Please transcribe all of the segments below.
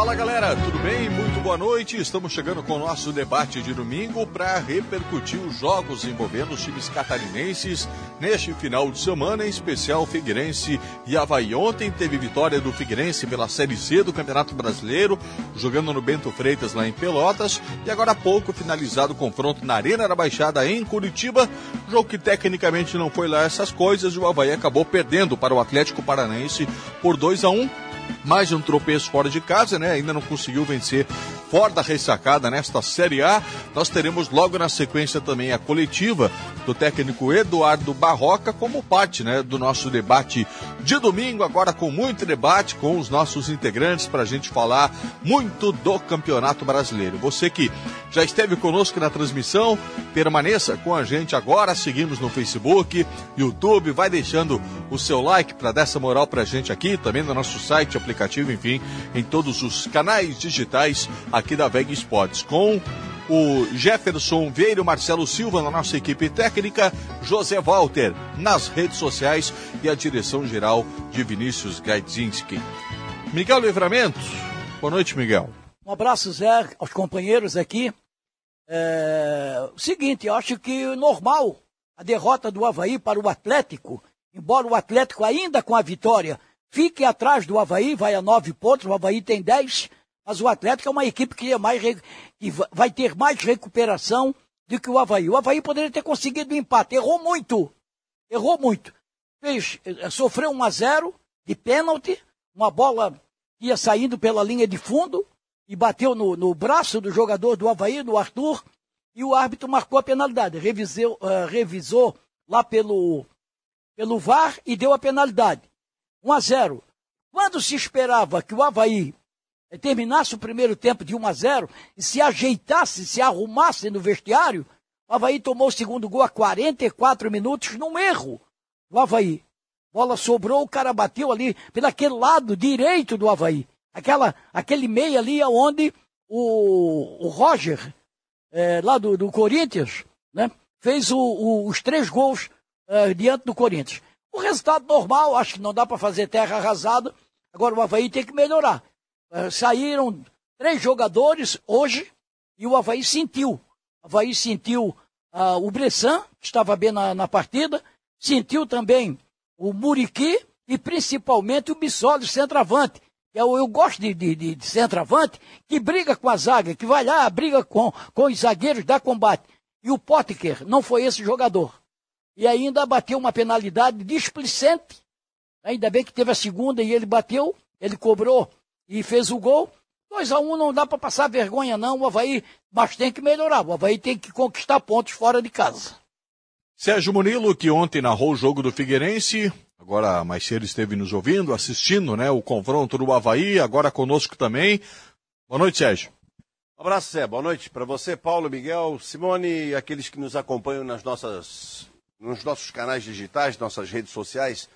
Fala galera, tudo bem? Muito boa noite. Estamos chegando com o nosso debate de domingo para repercutir os jogos envolvendo os times catarinenses neste final de semana, em especial Figueirense e Havaí. Ontem teve vitória do Figueirense pela Série C do Campeonato Brasileiro, jogando no Bento Freitas lá em Pelotas, e agora há pouco finalizado o confronto na Arena da Baixada em Curitiba, jogo que tecnicamente não foi lá essas coisas e o Havaí acabou perdendo para o Atlético Paranaense por 2 a 1 mais um tropeço fora de casa, né? Ainda não conseguiu vencer fora da ressacada nesta Série A. Nós teremos logo na sequência também a coletiva do técnico Eduardo Barroca como parte, né, do nosso debate de domingo, agora com muito debate com os nossos integrantes para a gente falar muito do Campeonato Brasileiro. Você que já esteve conosco na transmissão, permaneça com a gente agora. Seguimos no Facebook, YouTube, vai deixando o seu like para dar essa moral para a gente aqui, também no nosso site, aplicativo, enfim, em todos os canais digitais aqui da VEG Sports, com o Jefferson Vieira, Marcelo Silva na nossa equipe técnica, José Walter nas redes sociais e a direção geral de Vinícius Gaidzinski. Miguel Livramento, boa noite, Miguel. Um abraço, Zé, aos companheiros aqui. É... O seguinte, eu acho que normal a derrota do Havaí para o Atlético, embora o Atlético ainda com a vitória fique atrás do Havaí, vai a nove pontos, o Havaí tem dez, mas o Atlético é uma equipe que, é mais, que vai ter mais recuperação do que o Havaí. O Havaí poderia ter conseguido um empate, errou muito, errou muito. Fez, eh, sofreu um a zero de pênalti, uma bola ia saindo pela linha de fundo e bateu no, no braço do jogador do Havaí, do Arthur, e o árbitro marcou a penalidade, revisou, uh, revisou lá pelo, pelo VAR e deu a penalidade. 1 a 0. Quando se esperava que o Havaí terminasse o primeiro tempo de 1 a 0 e se ajeitasse, se arrumasse no vestiário, o Havaí tomou o segundo gol a 44 minutos num erro. O Havaí. Bola sobrou, o cara bateu ali pelaquele lado direito do Havaí. Aquela, aquele meio ali onde o, o Roger, é, lá do, do Corinthians, né, fez o, o, os três gols é, diante do Corinthians. O resultado normal, acho que não dá para fazer terra arrasada. Agora o Havaí tem que melhorar. Uh, saíram três jogadores hoje e o Havaí sentiu. O Havaí sentiu uh, o Bressan, que estava bem na, na, partida, sentiu também o Muriqui e principalmente o Bissoli, centroavante. Eu, eu gosto de, de, de, centroavante que briga com a zaga, que vai lá, briga com, com os zagueiros, dá combate. E o Potker não foi esse jogador e ainda bateu uma penalidade displicente. Ainda bem que teve a segunda e ele bateu, ele cobrou e fez o gol. 2 a 1 um não dá para passar vergonha não, o Havaí, mas tem que melhorar. O Havaí tem que conquistar pontos fora de casa. Sérgio Munilo, que ontem narrou o jogo do Figueirense, agora mais cedo esteve nos ouvindo, assistindo né, o confronto do Havaí, agora conosco também. Boa noite, Sérgio. Um abraço, Zé. Boa noite para você, Paulo, Miguel, Simone e aqueles que nos acompanham nas nossas nos nossos canais digitais, nossas redes sociais.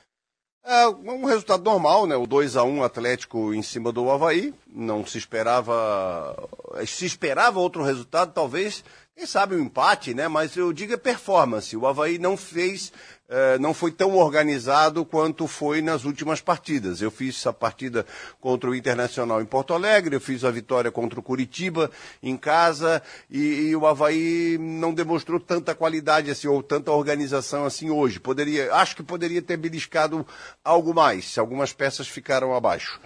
É um resultado normal, né? O 2 a 1 Atlético em cima do Havaí. Não se esperava. Se esperava outro resultado, talvez. Quem sabe um empate, né? Mas eu digo é performance. O Havaí não fez é, não foi tão organizado quanto foi nas últimas partidas. Eu fiz essa partida contra o Internacional em Porto Alegre, eu fiz a vitória contra o Curitiba em casa e, e o Havaí não demonstrou tanta qualidade assim, ou tanta organização assim hoje. Poderia, acho que poderia ter beliscado algo mais, algumas peças ficaram abaixo.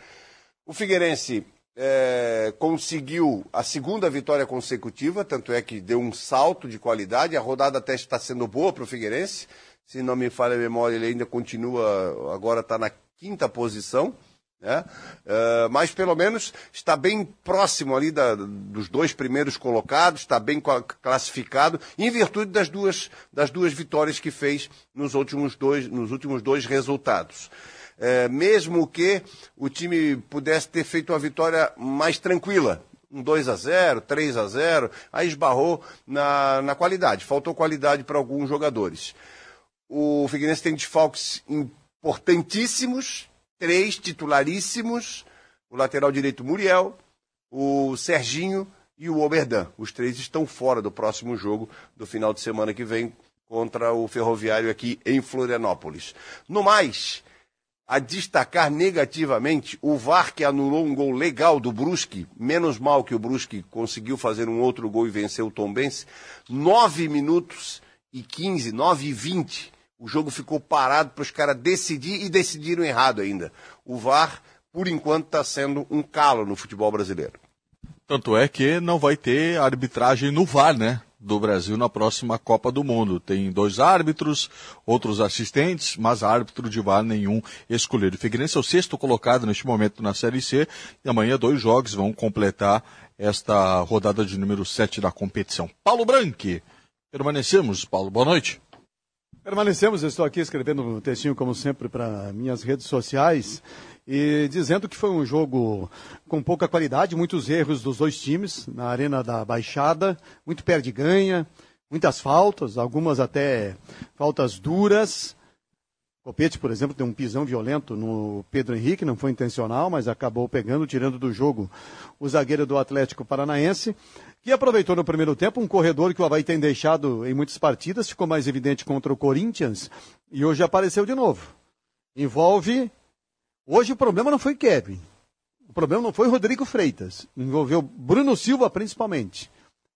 O Figueirense é, conseguiu a segunda vitória consecutiva, tanto é que deu um salto de qualidade. A rodada até está sendo boa para o Figueirense se não me falha a memória, ele ainda continua, agora está na quinta posição. Né? Uh, mas pelo menos está bem próximo ali da, dos dois primeiros colocados, está bem classificado, em virtude das duas, das duas vitórias que fez nos últimos dois, nos últimos dois resultados. Uh, mesmo que o time pudesse ter feito uma vitória mais tranquila, um 2 a 0 3 a 0 aí esbarrou na, na qualidade, faltou qualidade para alguns jogadores. O Figueirense tem desfalques importantíssimos, três titularíssimos, o lateral direito Muriel, o Serginho e o Oberdan. Os três estão fora do próximo jogo do final de semana que vem contra o Ferroviário aqui em Florianópolis. No mais, a destacar negativamente o VAR que anulou um gol legal do Brusque, menos mal que o Brusque conseguiu fazer um outro gol e vencer o Tombense, 9 minutos e 15, 9 e 20. O jogo ficou parado para os caras decidir e decidiram errado ainda. O VAR, por enquanto, está sendo um calo no futebol brasileiro. Tanto é que não vai ter arbitragem no VAR, né? Do Brasil na próxima Copa do Mundo. Tem dois árbitros, outros assistentes, mas árbitro de VAR nenhum escolhido. O Figueirense é o sexto colocado neste momento na Série C e amanhã dois jogos vão completar esta rodada de número 7 da competição. Paulo Branque, permanecemos. Paulo, boa noite. Permanecemos, eu estou aqui escrevendo um textinho, como sempre, para minhas redes sociais e dizendo que foi um jogo com pouca qualidade, muitos erros dos dois times na arena da Baixada, muito perde-ganha, muitas faltas, algumas até faltas duras. Copete, por exemplo, tem um pisão violento no Pedro Henrique, não foi intencional, mas acabou pegando, tirando do jogo o zagueiro do Atlético Paranaense, que aproveitou no primeiro tempo um corredor que o Havaí tem deixado em muitas partidas, ficou mais evidente contra o Corinthians e hoje apareceu de novo. Envolve Hoje o problema não foi Kevin. O problema não foi Rodrigo Freitas. Envolveu Bruno Silva, principalmente.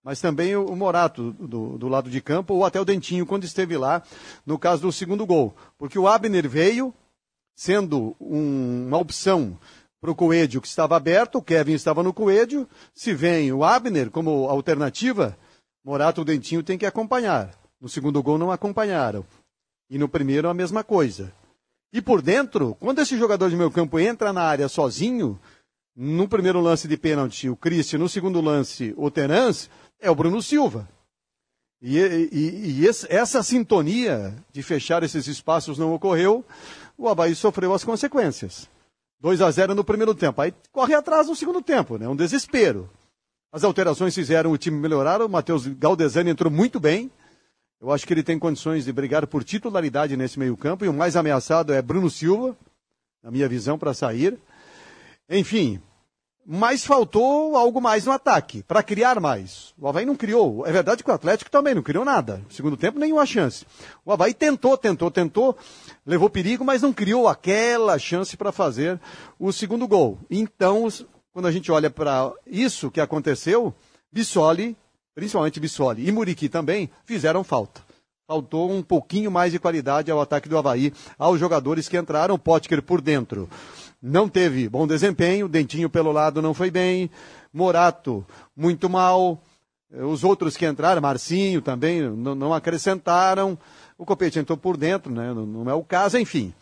Mas também o Morato, do, do lado de campo, ou até o Dentinho, quando esteve lá, no caso do segundo gol. Porque o Abner veio, sendo um, uma opção para o Coelho que estava aberto, o Kevin estava no Coelho. Se vem o Abner como alternativa, Morato ou Dentinho tem que acompanhar. No segundo gol não acompanharam. E no primeiro a mesma coisa. E por dentro, quando esse jogador de meio campo entra na área sozinho, no primeiro lance de pênalti o Christian, no segundo lance o Terence, é o Bruno Silva. E, e, e esse, essa sintonia de fechar esses espaços não ocorreu, o Havaí sofreu as consequências. 2 a 0 no primeiro tempo. Aí corre atrás no segundo tempo, né? Um desespero. As alterações fizeram o time melhorar, o Matheus Galdesani entrou muito bem, eu acho que ele tem condições de brigar por titularidade nesse meio-campo e o mais ameaçado é Bruno Silva, na minha visão, para sair. Enfim, mas faltou algo mais no ataque, para criar mais. O Havaí não criou. É verdade que o Atlético também não criou nada. No segundo tempo, nenhuma chance. O Havaí tentou, tentou, tentou, levou perigo, mas não criou aquela chance para fazer o segundo gol. Então, quando a gente olha para isso que aconteceu, Bissoli principalmente Bissoli e Muriqui também, fizeram falta. Faltou um pouquinho mais de qualidade ao ataque do Havaí, aos jogadores que entraram, Potker por dentro. Não teve bom desempenho, Dentinho pelo lado não foi bem, Morato muito mal, os outros que entraram, Marcinho também, não, acrescentaram, o Copete entrou por dentro, né? não é o caso, enfim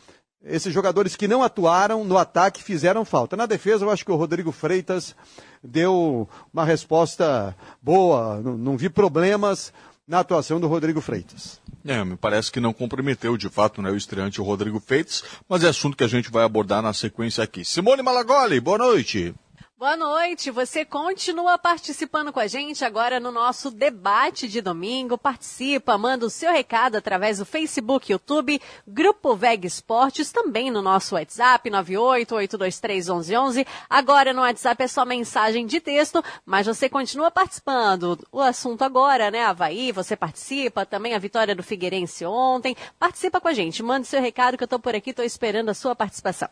esses jogadores que não atuaram no ataque fizeram falta. Na defesa, eu acho que o Rodrigo Freitas deu uma resposta boa, não, não vi problemas na atuação do Rodrigo Freitas. É, me parece que não comprometeu de fato né, o estreante Rodrigo Freitas, mas é assunto que a gente vai abordar na sequência aqui. Simone Malagoli, boa noite. Boa noite, você continua participando com a gente agora no nosso debate de domingo. Participa, manda o seu recado através do Facebook, YouTube, Grupo Veg Esportes, também no nosso WhatsApp, 988231111. Agora no WhatsApp é só mensagem de texto, mas você continua participando. O assunto agora, né, Havaí, você participa, também a vitória do Figueirense ontem. Participa com a gente, manda o seu recado que eu tô por aqui, tô esperando a sua participação.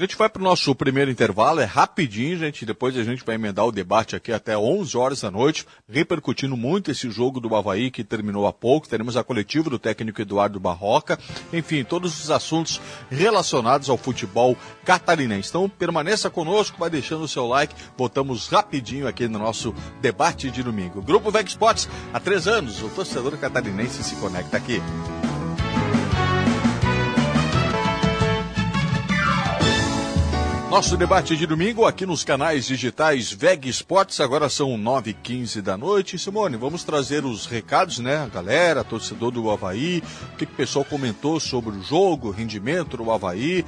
A gente vai para o nosso primeiro intervalo, é rapidinho, gente. Depois a gente vai emendar o debate aqui até 11 horas da noite, repercutindo muito esse jogo do Havaí que terminou há pouco. Teremos a coletiva do técnico Eduardo Barroca. Enfim, todos os assuntos relacionados ao futebol catarinense. Então permaneça conosco, vai deixando o seu like. Voltamos rapidinho aqui no nosso debate de domingo. Grupo Veg Sports, há três anos, o torcedor catarinense se conecta aqui. Nosso debate de domingo aqui nos canais digitais VEG Esportes, agora são 9h15 da noite. Simone, vamos trazer os recados, né? A galera, torcedor do Havaí, o que, que o pessoal comentou sobre o jogo, rendimento do Havaí.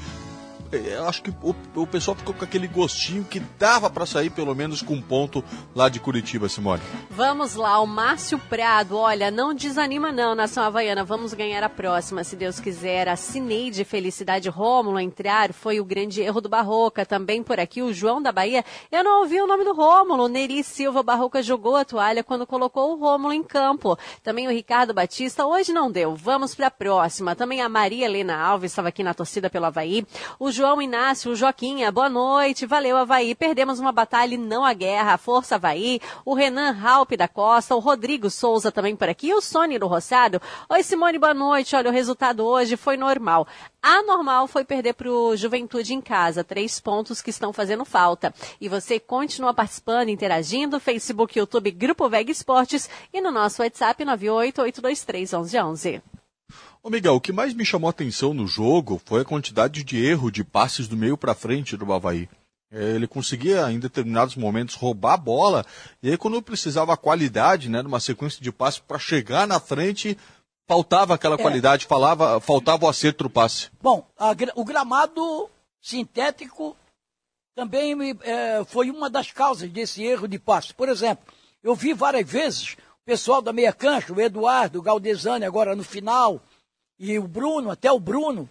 É, eu acho que o, o pessoal ficou com aquele gostinho que dava para sair pelo menos com um ponto lá de Curitiba, Simone. Vamos lá, o Márcio Prado, olha, não desanima não, Nação Havaiana, vamos ganhar a próxima, se Deus quiser. A Cineide Felicidade Rômulo entrar foi o grande erro do Barroca, também por aqui o João da Bahia, eu não ouvi o nome do Rômulo, Neri Silva Barroca jogou a toalha quando colocou o Rômulo em campo. Também o Ricardo Batista, hoje não deu, vamos para a próxima. Também a Maria Helena Alves estava aqui na torcida pelo Havaí, o João Inácio, o Joquinha, boa noite, valeu Havaí, perdemos uma batalha e não a guerra, força Havaí, o Renan Raup da Costa, o Rodrigo Souza também por aqui, o Sônia do Roçado, oi Simone, boa noite, olha o resultado hoje foi normal. Anormal foi perder para o Juventude em casa, três pontos que estão fazendo falta. E você continua participando, interagindo, Facebook, YouTube, Grupo Veg Esportes. E no nosso WhatsApp 988231111. Ô Miguel, o que mais me chamou a atenção no jogo foi a quantidade de erro de passes do meio para frente do Havaí. É, ele conseguia, em determinados momentos, roubar a bola, e aí quando precisava a qualidade, né, numa sequência de passes para chegar na frente, faltava aquela é. qualidade, falava, faltava o acerto do passe. Bom, a, o gramado sintético também é, foi uma das causas desse erro de passe. Por exemplo, eu vi várias vezes o pessoal da meia cancha, o Eduardo, o Galdesani agora no final, e o Bruno, até o Bruno,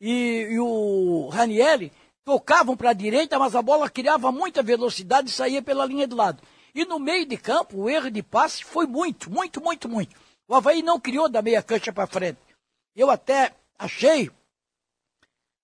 e, e o Ranielli, tocavam para a direita, mas a bola criava muita velocidade e saía pela linha de lado. E no meio de campo, o erro de passe foi muito, muito, muito, muito. O Havaí não criou da meia cancha para frente. Eu até achei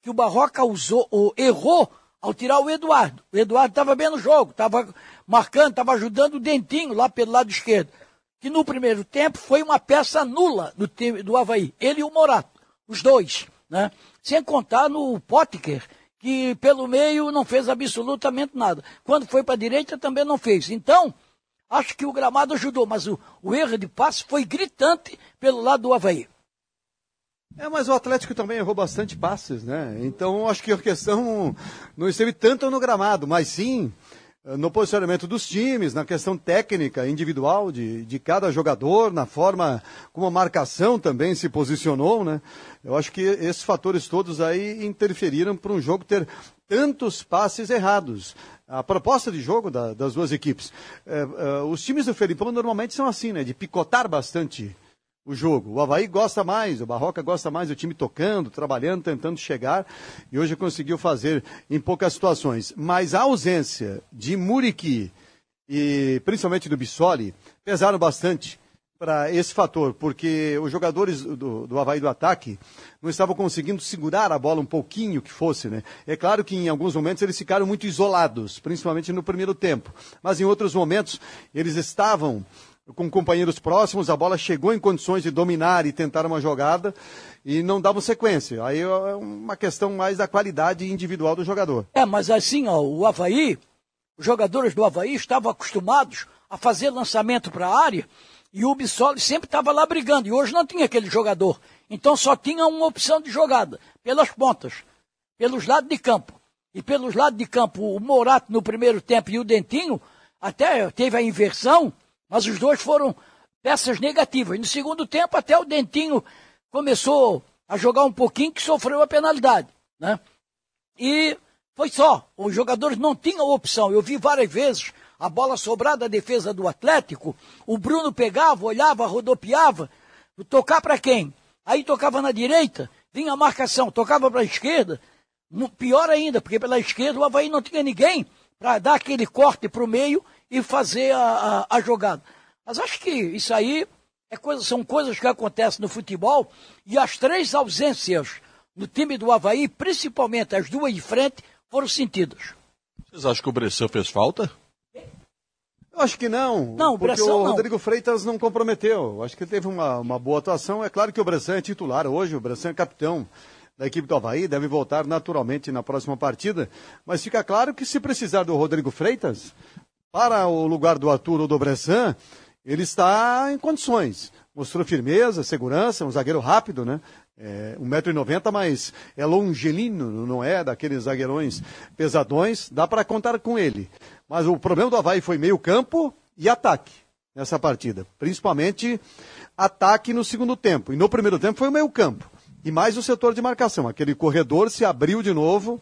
que o Barroca usou, ou errou ao tirar o Eduardo. O Eduardo estava bem no jogo, estava marcando, estava ajudando o Dentinho lá pelo lado esquerdo que no primeiro tempo foi uma peça nula do time do Havaí. Ele e o Morato, os dois, né? Sem contar no Potker, que pelo meio não fez absolutamente nada. Quando foi para a direita também não fez. Então, acho que o gramado ajudou, mas o, o erro de passe foi gritante pelo lado do Havaí. É, mas o Atlético também errou bastante passes, né? Então acho que a questão não esteve tanto no gramado, mas sim no posicionamento dos times, na questão técnica, individual de, de cada jogador, na forma como a marcação também se posicionou, né? Eu acho que esses fatores todos aí interferiram para um jogo ter tantos passes errados. A proposta de jogo da, das duas equipes. É, é, os times do Felipão normalmente são assim, né? De picotar bastante o jogo. O Havaí gosta mais, o Barroca gosta mais do time tocando, trabalhando, tentando chegar, e hoje conseguiu fazer em poucas situações. Mas a ausência de Muriqui e principalmente do Bissoli pesaram bastante para esse fator, porque os jogadores do, do Havaí do ataque não estavam conseguindo segurar a bola um pouquinho que fosse, né? É claro que em alguns momentos eles ficaram muito isolados, principalmente no primeiro tempo, mas em outros momentos eles estavam com companheiros próximos, a bola chegou em condições de dominar e tentar uma jogada e não dava sequência. Aí é uma questão mais da qualidade individual do jogador. É, mas assim, ó, o Havaí, os jogadores do Havaí estavam acostumados a fazer lançamento para a área e o Bissoli sempre estava lá brigando. E hoje não tinha aquele jogador. Então só tinha uma opção de jogada, pelas pontas, pelos lados de campo. E pelos lados de campo, o Morato no primeiro tempo e o Dentinho, até teve a inversão, mas os dois foram peças negativas. No segundo tempo, até o Dentinho começou a jogar um pouquinho que sofreu a penalidade. Né? E foi só. Os jogadores não tinham opção. Eu vi várias vezes a bola sobrar da defesa do Atlético. O Bruno pegava, olhava, rodopiava. Tocar para quem? Aí tocava na direita, vinha a marcação. Tocava para a esquerda. Pior ainda, porque pela esquerda o Havaí não tinha ninguém para dar aquele corte para o meio e fazer a, a, a jogada. Mas acho que isso aí é coisa, são coisas que acontecem no futebol e as três ausências no time do Havaí, principalmente as duas de frente, foram sentidas. Vocês acham que o Bressan fez falta? Eu acho que não. Não, o porque o Rodrigo não. Freitas não comprometeu. Eu acho que ele teve uma, uma boa atuação. É claro que o Bressan é titular hoje, o Bressan é capitão da equipe do Havaí, deve voltar naturalmente na próxima partida. Mas fica claro que se precisar do Rodrigo Freitas, para o lugar do Arthur ou do Bressan, ele está em condições. Mostrou firmeza, segurança, um zagueiro rápido, né? É, 1,90m, mas é longelino, não é daqueles zagueirões pesadões, dá para contar com ele. Mas o problema do Havaí foi meio campo e ataque nessa partida. Principalmente ataque no segundo tempo. E no primeiro tempo foi o meio campo. E mais o setor de marcação. Aquele corredor se abriu de novo.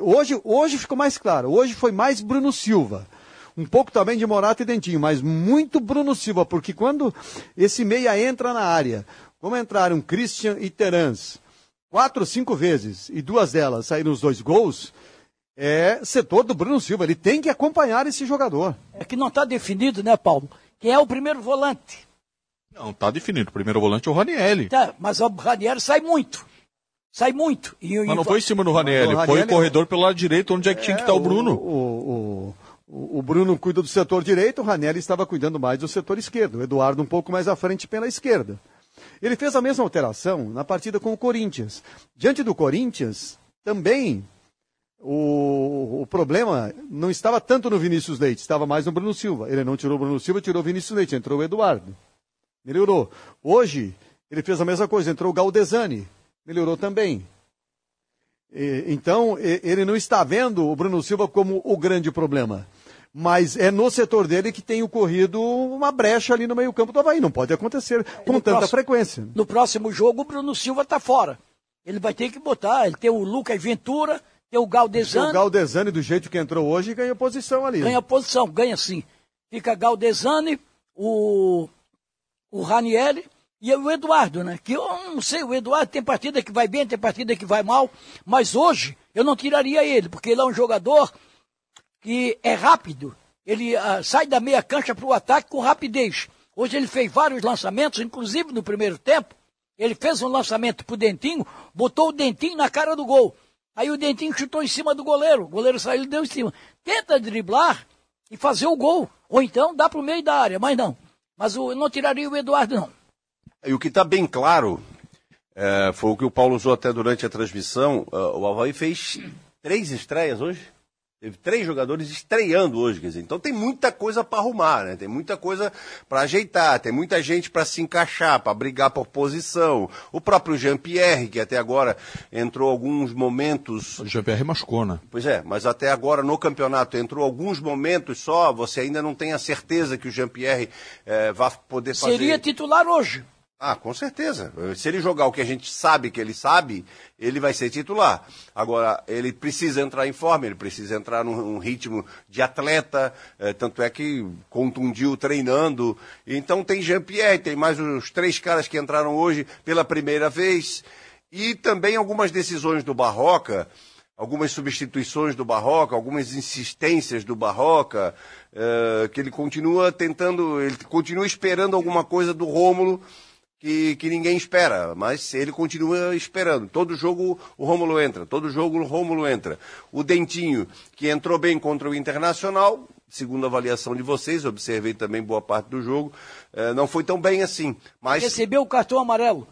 Hoje, hoje ficou mais claro. Hoje foi mais Bruno Silva. Um pouco também de Morata e Dentinho, mas muito Bruno Silva, porque quando esse meia entra na área, como entraram Christian e Terans, quatro, cinco vezes, e duas delas saíram os dois gols, é setor do Bruno Silva. Ele tem que acompanhar esse jogador. É que não está definido, né, Paulo? Quem é o primeiro volante? Não, está definido. O primeiro volante é o Ranielli. Tá, mas o Ranielli sai muito. Sai muito. E, mas não e... foi em cima do Ranielli, Ranielli foi o corredor pelo lado direito, onde é que tinha que estar tá o Bruno. O, o, o, Bruno cuida do setor direito, o Ranielli estava cuidando mais do setor esquerdo. O Eduardo um pouco mais à frente pela esquerda. Ele fez a mesma alteração na partida com o Corinthians. Diante do Corinthians, também o, o, problema não estava tanto no Vinícius Leite, estava mais no Bruno Silva. Ele não tirou o Bruno Silva, tirou o Vinícius Leite, entrou o Eduardo. Melhorou. Hoje, ele fez a mesma coisa, entrou o Galdesani, melhorou também. Então, ele não está vendo o Bruno Silva como o grande problema. Mas é no setor dele que tem ocorrido uma brecha ali no meio-campo do Havaí. Não pode acontecer com tanta próximo, frequência. No próximo jogo, o Bruno Silva está fora. Ele vai ter que botar. Ele tem o Lucas Ventura, tem o Galdesani. O Galdesani, do jeito que entrou hoje, ganha posição ali. Ganha posição, ganha sim. Fica Galdesani, o, o Ranielli e o Eduardo, né? Que eu não sei, o Eduardo tem partida que vai bem, tem partida que vai mal, mas hoje eu não tiraria ele, porque ele é um jogador que é rápido. Ele uh, sai da meia cancha para o ataque com rapidez. Hoje ele fez vários lançamentos, inclusive no primeiro tempo. Ele fez um lançamento para o Dentinho, botou o Dentinho na cara do gol. Aí o Dentinho chutou em cima do goleiro. O goleiro saiu e deu em cima. Tenta driblar e fazer o gol. Ou então dá para o meio da área, mas não. Mas eu não tiraria o Eduardo, não. E o que está bem claro, é, foi o que o Paulo usou até durante a transmissão, uh, o Havaí fez três estreias hoje. Teve três jogadores estreando hoje, quer dizer, então tem muita coisa para arrumar, né? Tem muita coisa para ajeitar, tem muita gente para se encaixar, para brigar por posição. O próprio Jean-Pierre, que até agora entrou alguns momentos. O Jean-Pierre machucou, né? Pois é, mas até agora no campeonato entrou alguns momentos só, você ainda não tem a certeza que o Jean-Pierre eh, vai poder fazer. Seria titular hoje. Ah, com certeza. Se ele jogar o que a gente sabe que ele sabe, ele vai ser titular. Agora, ele precisa entrar em forma, ele precisa entrar num, num ritmo de atleta, é, tanto é que contundiu treinando. Então tem Jean-Pierre, tem mais os três caras que entraram hoje pela primeira vez. E também algumas decisões do Barroca, algumas substituições do Barroca, algumas insistências do Barroca, é, que ele continua tentando, ele continua esperando alguma coisa do Rômulo que, que ninguém espera, mas ele continua esperando. Todo jogo o Rômulo entra, todo jogo o Rômulo entra. O Dentinho, que entrou bem contra o Internacional, segundo a avaliação de vocês, observei também boa parte do jogo, eh, não foi tão bem assim. Mas... Recebeu o cartão amarelo.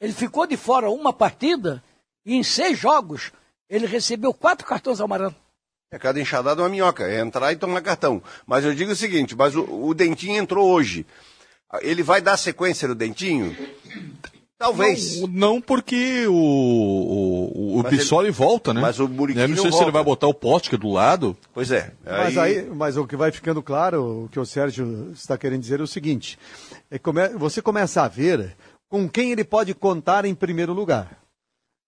Ele ficou de fora uma partida e em seis jogos ele recebeu quatro cartões amarelos. É cada enxadada uma minhoca, é entrar e tomar cartão. Mas eu digo o seguinte, mas o, o Dentinho entrou hoje. Ele vai dar sequência no Dentinho? Talvez. Não, não porque o, o, o Bissoli ele, volta, né? Mas o Muriquinho não sei volta. se ele vai botar o poste do lado. Pois é. Aí... Mas, aí, mas o que vai ficando claro, o que o Sérgio está querendo dizer é o seguinte: é come, você começa a ver com quem ele pode contar em primeiro lugar.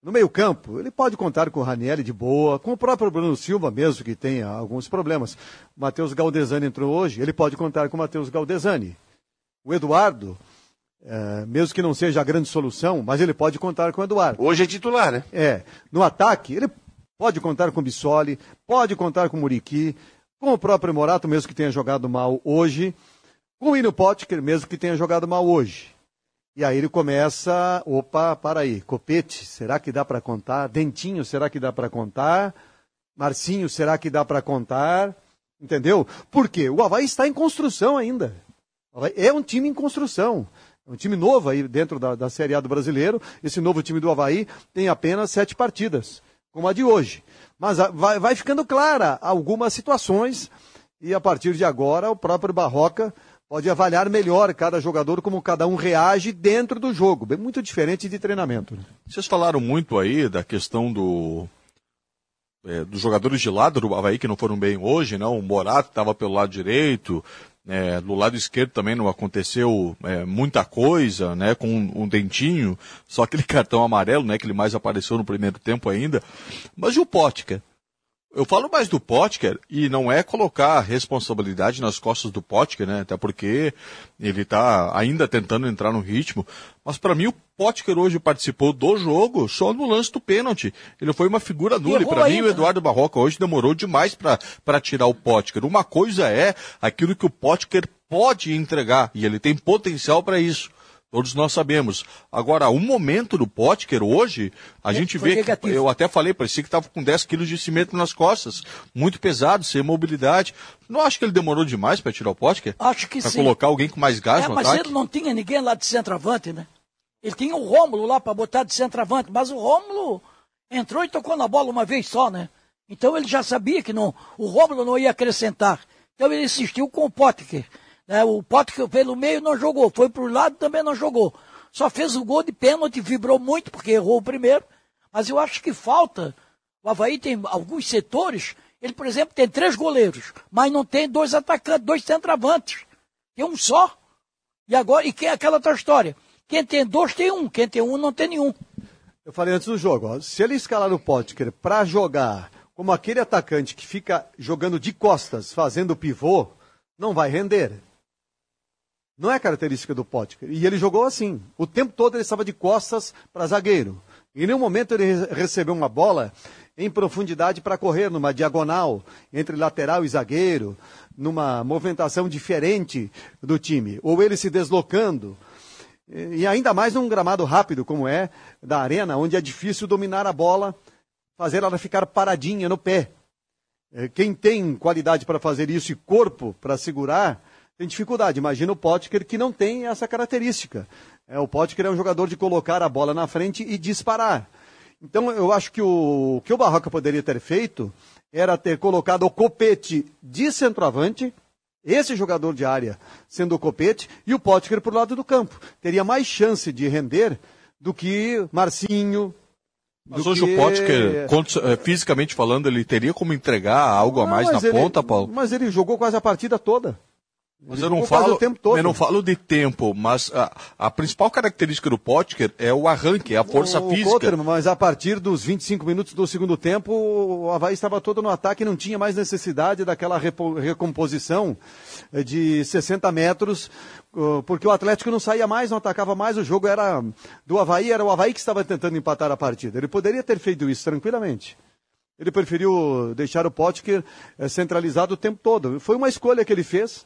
No meio-campo, ele pode contar com o Ranielli de boa, com o próprio Bruno Silva mesmo, que tem alguns problemas. Matheus Galdesani entrou hoje, ele pode contar com o Matheus Galdesani. O Eduardo, é, mesmo que não seja a grande solução, mas ele pode contar com o Eduardo. Hoje é titular, né? É. No ataque, ele pode contar com o Bissoli, pode contar com o Muriqui, com o próprio Morato, mesmo que tenha jogado mal hoje, com o Ino Potker, mesmo que tenha jogado mal hoje. E aí ele começa, opa, para aí, Copete, será que dá para contar? Dentinho, será que dá para contar? Marcinho, será que dá para contar? Entendeu? Por quê? O Havaí está em construção ainda. É um time em construção. É um time novo aí dentro da, da Série A do brasileiro. Esse novo time do Havaí tem apenas sete partidas, como a de hoje. Mas vai, vai ficando clara algumas situações e a partir de agora o próprio Barroca pode avaliar melhor cada jogador, como cada um reage dentro do jogo. Bem muito diferente de treinamento. Né? Vocês falaram muito aí da questão do, é, dos jogadores de lado do Havaí que não foram bem hoje, né? O Morato estava pelo lado direito, É, do lado esquerdo também não aconteceu é, muita coisa, né? Com um, um, dentinho, só aquele cartão amarelo, né? Que ele mais apareceu no primeiro tempo ainda. Mas e o Potker? Eu falo mais do Potker e não é colocar a responsabilidade nas costas do Potker, né? Até porque ele está ainda tentando entrar no ritmo. Mas para mim o Potker hoje participou do jogo só no lance do pênalti. Ele foi uma figura nula e para mim o Eduardo Barroca hoje demorou demais para tirar o Potker. Uma coisa é aquilo que o Potker pode entregar e ele tem potencial para isso. Todos nós sabemos. Agora, um momento do Potker hoje, a é, gente vê negativo. que, eu até falei, parecia que estava com 10 quilos de cimento nas costas. Muito pesado, sem mobilidade. Não acho que ele demorou demais para tirar o Potker? Acho que pra sim. Para colocar alguém com mais gás é, no mas ataque? Mas ele não tinha ninguém lá de centroavante, né? Ele tinha o Rômulo lá para botar de centroavante, mas o Rômulo entrou e tocou na bola uma vez só, né? Então ele já sabia que não, o Rômulo não ia acrescentar. Então ele insistiu com o Potker. Né? O Potker pelo meio não jogou, foi para o lado também não jogou. Só fez o gol de pênalti, vibrou muito porque errou o primeiro. Mas eu acho que falta. O Havaí tem alguns setores. Ele, por exemplo, tem três goleiros, mas não tem dois atacantes, dois centroavantes. Tem um só. E agora, e quem é aquela outra história? Quem tem dois tem um, quem tem um não tem nenhum. Eu falei antes do jogo, ó, se ele escalar o Potker para jogar como aquele atacante que fica jogando de costas, fazendo pivô, não vai render. Não é característica do Potker. E ele jogou assim. O tempo todo ele estava de costas para zagueiro. Em nenhum momento ele recebeu uma bola em profundidade para correr numa diagonal entre lateral e zagueiro, numa movimentação diferente do time, ou ele se deslocando. E ainda mais num gramado rápido como é da arena, onde é difícil dominar a bola, fazer ela ficar paradinha no pé. É, quem tem qualidade para fazer isso e corpo para segurar, tem dificuldade. Imagina o Potker que não tem essa característica. É, o Potker é um jogador de colocar a bola na frente e disparar. Então eu acho que o, o que o Barroca poderia ter feito era ter colocado o Copete de centroavante, esse jogador de área sendo o Copete, e o Potker para o lado do campo. Teria mais chance de render do que Marcinho, mas hoje que... o Potker, eh, fisicamente falando, ele teria como entregar algo a mais na ele, ponta, Paulo? Mas ele jogou quase a partida toda. Mas eu não falo, eu não falo de tempo, mas a, a, principal característica do Potker é o arranque, é a força o, física. Mas a partir dos 25 minutos do segundo tempo, o Havaí estava todo no ataque e não tinha mais necessidade daquela recomposição eh, de 60 metros, porque o Atlético não saía mais, não atacava mais, o jogo era do Havaí, era o Havaí que estava tentando empatar a partida. Ele poderia ter feito isso tranquilamente. Ele preferiu deixar o Potker eh, centralizado o tempo todo. Foi uma escolha que ele fez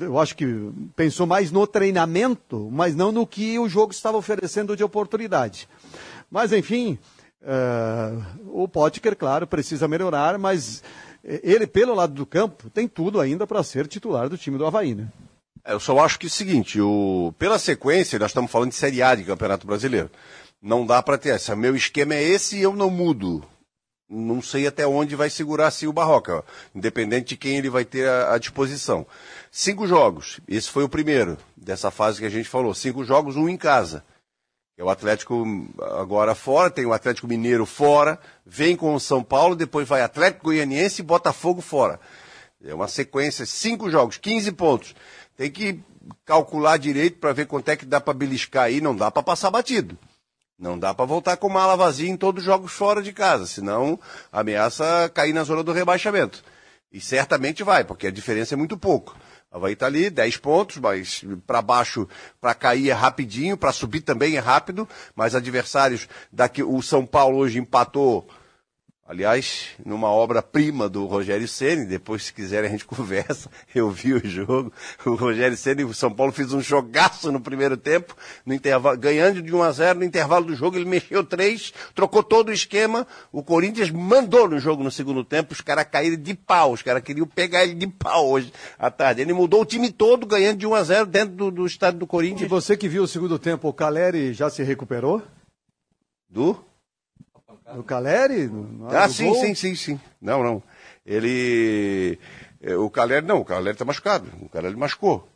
eu acho que pensou mais no treinamento, mas não no que o jogo estava oferecendo de oportunidade. Mas, enfim, uh, o Potker, claro, precisa melhorar, mas ele, pelo lado do campo, tem tudo ainda para ser titular do time do Havaí, né? É, eu só acho que é o seguinte, o, pela sequência, nós estamos falando de Série A de Campeonato Brasileiro. Não dá para ter essa. Meu esquema é esse e eu não mudo não sei até onde vai segurar assim o Barroca, independente de quem ele vai ter à disposição. Cinco jogos, esse foi o primeiro dessa fase que a gente falou. Cinco jogos, um em casa. É o Atlético agora fora, tem o Atlético Mineiro fora, vem com o São Paulo, depois vai Atlético Goianiense e Botafogo fora. É uma sequência, cinco jogos, 15 pontos. Tem que calcular direito para ver quanto é que dá para beliscar aí, não dá para passar batido. Não dá para voltar com mala vazia em todos os jogos fora de casa, senão ameaça cair na zona do rebaixamento. E certamente vai, porque a diferença é muito pouco. Vai estar tá ali, 10 pontos, mas para baixo, para cair é rapidinho, para subir também é rápido, mas adversários daqui, o São Paulo hoje empatou Aliás, numa obra-prima do Rogério Ceni, depois se quiserem a gente conversa, eu vi o jogo. O Rogério Ceni, o São Paulo fez um jogaço no primeiro tempo, no intervalo, ganhando de 1 a 0 no intervalo do jogo, ele mexeu três, trocou todo o esquema. O Corinthians mandou no jogo no segundo tempo, os caras caíram de pau, os caras queriam pegar ele de pau hoje à tarde. Ele mudou o time todo ganhando de 1 a 0 dentro do, do estádio do Corinthians. E você que viu o segundo tempo, o Caleri já se recuperou? Do? O Caleri? Ah, sim, sim, sim, sim. Não, não. Ele. Eh, o Caleri não, o Caleri está machucado. O Caleri machucou.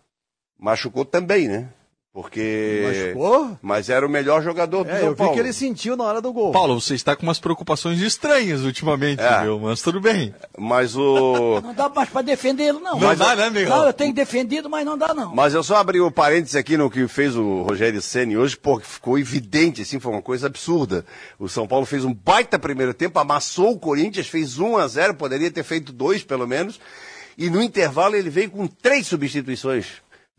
Machucou também, né? Porque. Machucou? Mas era o melhor jogador do É, São eu vi Paulo. que ele sentiu na hora do gol. Paulo, você está com umas preocupações estranhas ultimamente, É. viu? Mas tudo bem. Mas o. Não dá mais pra defendê-lo, não. Não Mas- dá, né, Miguel? Não, eu tenho defendido, mas não dá, não. Mas eu só abri o parênteses aqui no que fez o Rogério Ceni hoje, porque ficou evidente, assim, foi uma coisa absurda. O São Paulo fez um baita primeiro tempo, amassou o Corinthians, fez 1 a 0 poderia ter feito dois pelo menos, e no intervalo ele veio com três substituições.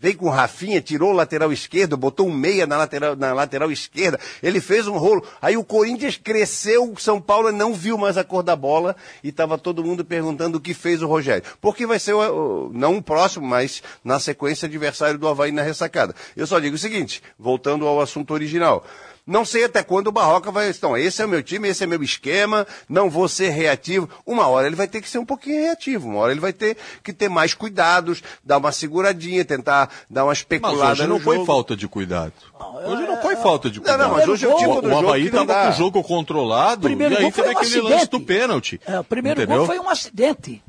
Veio com o Rafinha, tirou o lateral esquerdo, botou um meia na lateral, na lateral esquerda, ele fez um rolo. Aí o Corinthians cresceu, o São Paulo não viu mais a cor da bola e estava todo mundo perguntando o que fez o Rogério. Porque vai ser, o- não o próximo, mas na sequência adversário do Havaí na ressacada. Eu só digo o seguinte, voltando ao assunto original. Não sei até quando o Barroca vai. Então, esse é o meu time, esse é meu esquema, não vou ser reativo. Uma hora ele vai ter que ser um pouquinho reativo, uma hora ele vai ter que ter mais cuidados, dar uma seguradinha, tentar dar uma Mas especulada hoje no não foi jogo. falta de cuidado. Hoje não foi falta de Não, cuidado. não, mas hoje é o tipo O, do o jogo Havaí que não estava com o jogo controlado Primeiro e aí gol foi teve um aquele lance acidente. do pênalti. É, o primeiro entendeu? gol foi um acidente.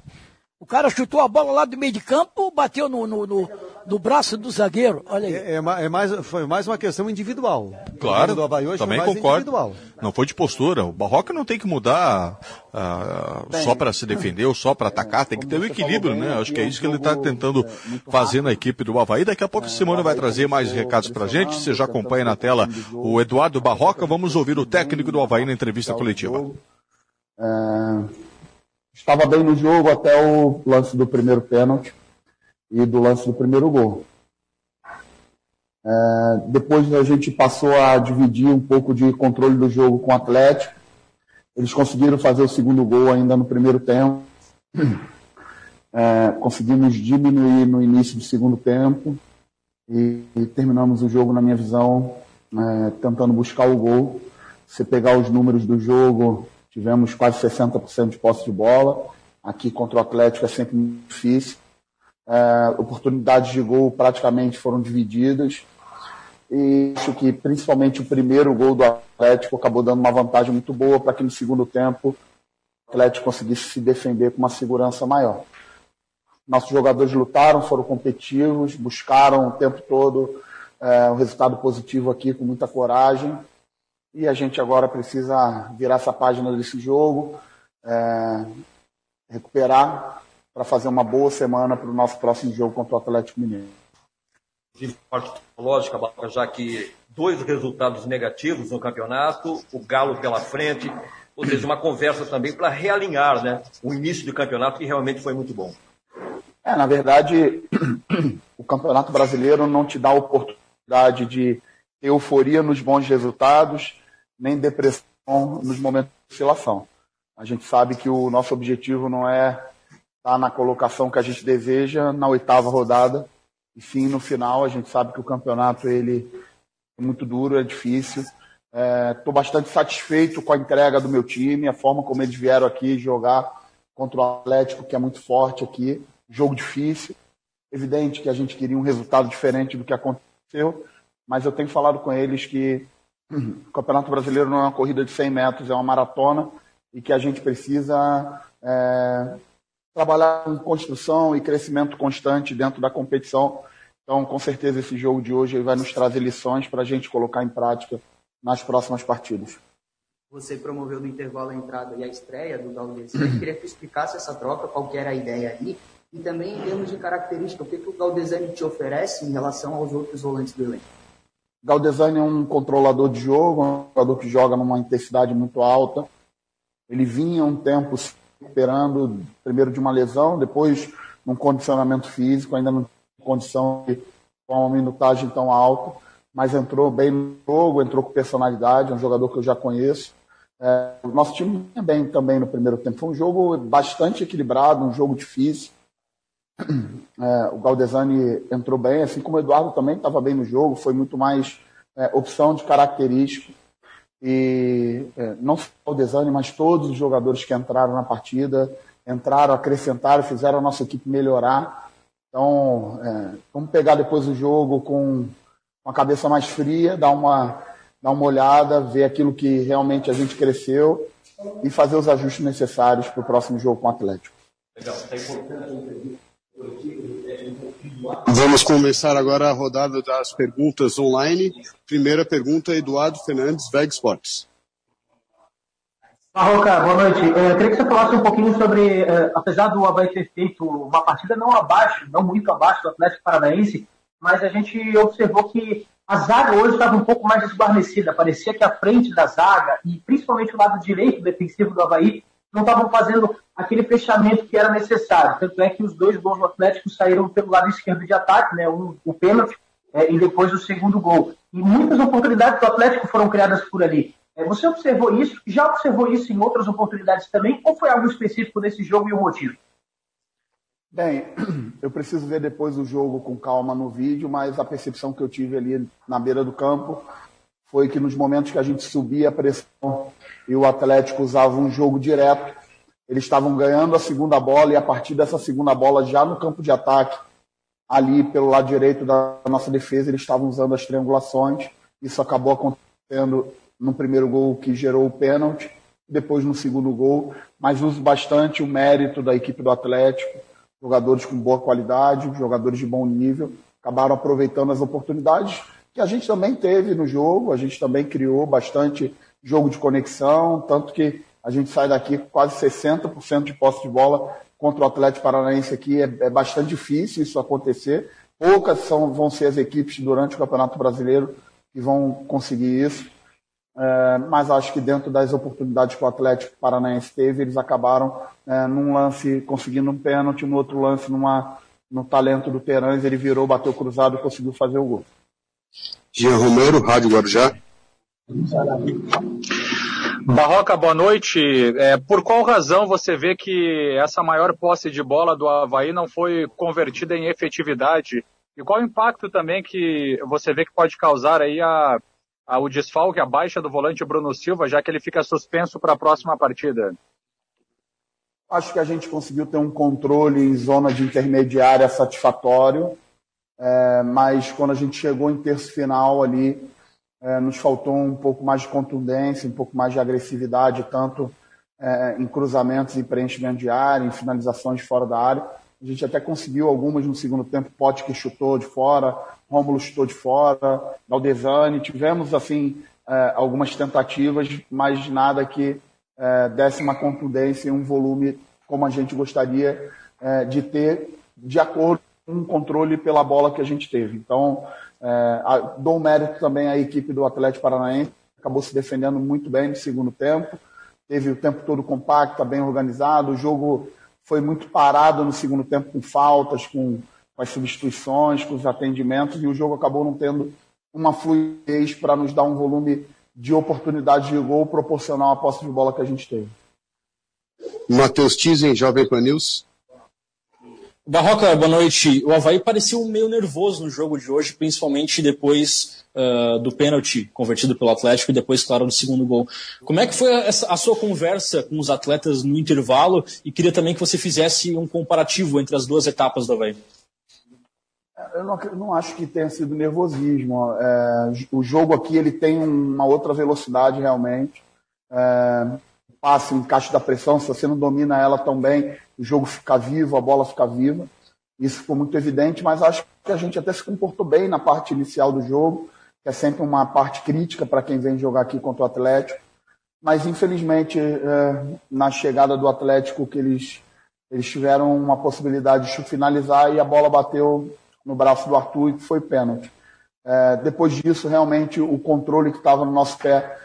O cara chutou a bola lá do meio de campo, bateu no, no, no, no braço do zagueiro. Olha aí. É, é é mais, foi mais uma questão individual. O Claro, do Havaí hoje também foi mais concordo. individual. Não foi de postura. O Barroca não tem que mudar ah, só para se defender ou só para atacar, tem que ter o equilíbrio, né? Acho que é isso que ele está tentando fazer na equipe do Havaí. Daqui a pouco o Simone vai trazer mais recados para a gente. Você já acompanha na tela o Eduardo Barroca. Vamos ouvir o técnico do Havaí na entrevista coletiva. É, estava bem no jogo até o lance do primeiro pênalti e do lance do primeiro gol. É, depois a gente passou a dividir um pouco de controle do jogo com o Atlético. Eles conseguiram fazer o segundo gol ainda no primeiro tempo. É, conseguimos diminuir no início do segundo tempo e, e terminamos o jogo, na minha visão, é, tentando buscar o gol. Se pegar os números do jogo, tivemos quase 60% de posse de bola. Aqui contra o Atlético é sempre difícil. É, oportunidades de gol praticamente foram divididas. E acho que principalmente o primeiro gol do Atlético acabou dando uma vantagem muito boa para que no segundo tempo o Atlético conseguisse se defender com uma segurança maior. Nossos jogadores lutaram, foram competitivos, buscaram o tempo todo é, um resultado positivo aqui com muita coragem. E a gente agora precisa virar essa página desse jogo, é, recuperar para fazer uma boa semana para o nosso próximo jogo contra o Atlético Mineiro. Tive parte Barroca, já que dois resultados negativos no campeonato, o Galo pela frente, ou seja, uma conversa também para realinhar né, o início do campeonato, que realmente foi muito bom. É, na verdade, o Campeonato Brasileiro não te dá a oportunidade de euforia nos bons resultados, nem depressão nos momentos de oscilação. A gente sabe que o nosso objetivo não é estar na colocação que a gente deseja na oitava rodada, e sim no final. A gente sabe que o campeonato ele é muito duro, é difícil. Estou bastante satisfeito com a entrega do meu time, a forma como eles vieram aqui jogar contra o Atlético, que é muito forte aqui. Jogo difícil. Evidente que a gente queria um resultado diferente do que aconteceu, mas eu tenho falado com eles que o Campeonato Brasileiro não é uma corrida de 100 metros, é uma maratona e que a gente precisa é, trabalhar com construção e crescimento constante dentro da competição. Então, com certeza, esse jogo de hoje vai nos trazer lições para a gente colocar em prática nas próximas partidas. Você promoveu no intervalo a entrada e a estreia do Galdesani. Queria que explicasse essa troca, qual que era a ideia aí. E também, em termos de característica, o que, que o Galdesani te oferece em relação aos outros volantes do elenco? Galdesani é um controlador de jogo, um jogador que joga numa intensidade muito alta. Ele vinha um tempo se recuperando, primeiro de uma lesão, depois num condicionamento físico, ainda não tinha condição de uma minutagem tão alta, mas entrou bem no jogo, entrou com personalidade, é um jogador que eu já conheço. É, o nosso time vinha bem também no primeiro tempo. Foi um jogo bastante equilibrado, um jogo difícil. É, o Galdesani entrou bem, assim como o Eduardo também estava bem no jogo, foi muito mais é, opção de característica. E é, não só o Galdesani, mas todos os jogadores que entraram na partida entraram, acrescentaram, fizeram a nossa equipe melhorar. Então, é, vamos pegar depois o jogo com uma cabeça mais fria, dar uma, dar uma olhada, ver aquilo que realmente a gente cresceu e fazer os ajustes necessários para o próximo jogo com o Atlético. Legal, está importante Vamos começar agora a rodada das perguntas online. Primeira pergunta, Eduardo Fernandes, VEG Sports. Barroca, boa noite. É, eu queria que você falasse um pouquinho sobre, é, apesar do Havaí ter feito uma partida não abaixo, não muito abaixo do Atlético Paranaense, mas a gente observou que a zaga hoje estava um pouco mais desguarnecida. Parecia que a frente da zaga, e principalmente o lado direito defensivo do Havaí, não estavam fazendo aquele fechamento que era necessário. Tanto é que os dois gols do Atlético saíram pelo lado esquerdo de ataque, né? um, o pênalti é, e depois o segundo gol. E muitas oportunidades do Atlético foram criadas por ali. É, você observou isso? Já observou isso em outras oportunidades também? Ou foi algo específico nesse jogo e o motivo? Bem, eu preciso ver depois o jogo com calma no vídeo, mas a percepção que eu tive ali na beira do campo foi que nos momentos que a gente subia a pressão e o Atlético usava um jogo direto, eles estavam ganhando a segunda bola e a partir dessa segunda bola, já no campo de ataque, ali pelo lado direito da nossa defesa, eles estavam usando as triangulações. Isso acabou acontecendo no primeiro gol que gerou o pênalti, depois no segundo gol, mas uso bastante o mérito da equipe do Atlético, jogadores com boa qualidade, jogadores de bom nível, acabaram aproveitando as oportunidades que a gente também teve no jogo, a gente também criou bastante jogo de conexão, tanto que a gente sai daqui com quase 60% de posse de bola contra o Atlético Paranaense aqui. É, é bastante difícil isso acontecer. Poucas são, vão ser as equipes durante o Campeonato Brasileiro que vão conseguir isso. É, mas acho que dentro das oportunidades que o Atlético Paranaense teve, eles acabaram é, num lance conseguindo um pênalti, no outro lance numa, no talento do Terãs, ele virou, bateu cruzado e conseguiu fazer o gol. Jean Romero, Rádio Guarujá. Barroca, boa noite. É, por qual razão você vê que essa maior posse de bola do Havaí não foi convertida em efetividade? E qual o impacto também que você vê que pode causar aí a, a, o desfalque, a baixa do volante Bruno Silva, já que ele fica suspenso para a próxima partida? Acho que a gente conseguiu ter um controle em zona de intermediária satisfatório. É, mas quando a gente chegou em terço final ali, é, nos faltou um pouco mais de contundência, um pouco mais de agressividade, tanto é, em cruzamentos e preenchimento de área, em finalizações fora da área. A gente até conseguiu algumas no segundo tempo, Pote que chutou de fora, Rômulo chutou de fora, Galdesani, tivemos assim é, algumas tentativas, mas nada que é, desse uma contundência e um volume como a gente gostaria é, de ter, de acordo um controle pela bola que a gente teve. Então, é, dou um mérito também à equipe do Atlético Paranaense, acabou se defendendo muito bem no segundo tempo, teve o tempo todo compacto, bem organizado, o jogo foi muito parado no segundo tempo com faltas, com, com as substituições, com os atendimentos, e o jogo acabou não tendo uma fluidez para nos dar um volume de oportunidade de gol proporcional à posse de bola que a gente teve. Matheus Tizen, Jovem Pan News. Barroca, boa noite. O Havaí pareceu meio nervoso no jogo de hoje, principalmente depois uh, do pênalti convertido pelo Atlético e depois, claro, do segundo gol. Como é que foi a, a, sua conversa com os atletas no intervalo? E queria também que você fizesse um comparativo entre as duas etapas do Havaí. Eu não, não acho que tenha sido nervosismo. É, o jogo aqui ele tem uma outra velocidade realmente. É, passe, encaixe da pressão, se você não domina ela tão bem, o jogo fica vivo, a bola fica viva. Isso ficou muito evidente, mas acho que a gente até se comportou bem na parte inicial do jogo, que é sempre uma parte crítica para quem vem jogar aqui contra o Atlético. Mas, infelizmente, é, na chegada do Atlético, que eles, eles tiveram uma possibilidade de finalizar e a bola bateu no braço do Arthur e foi pênalti. É, depois disso, realmente, o controle que estava no nosso pé,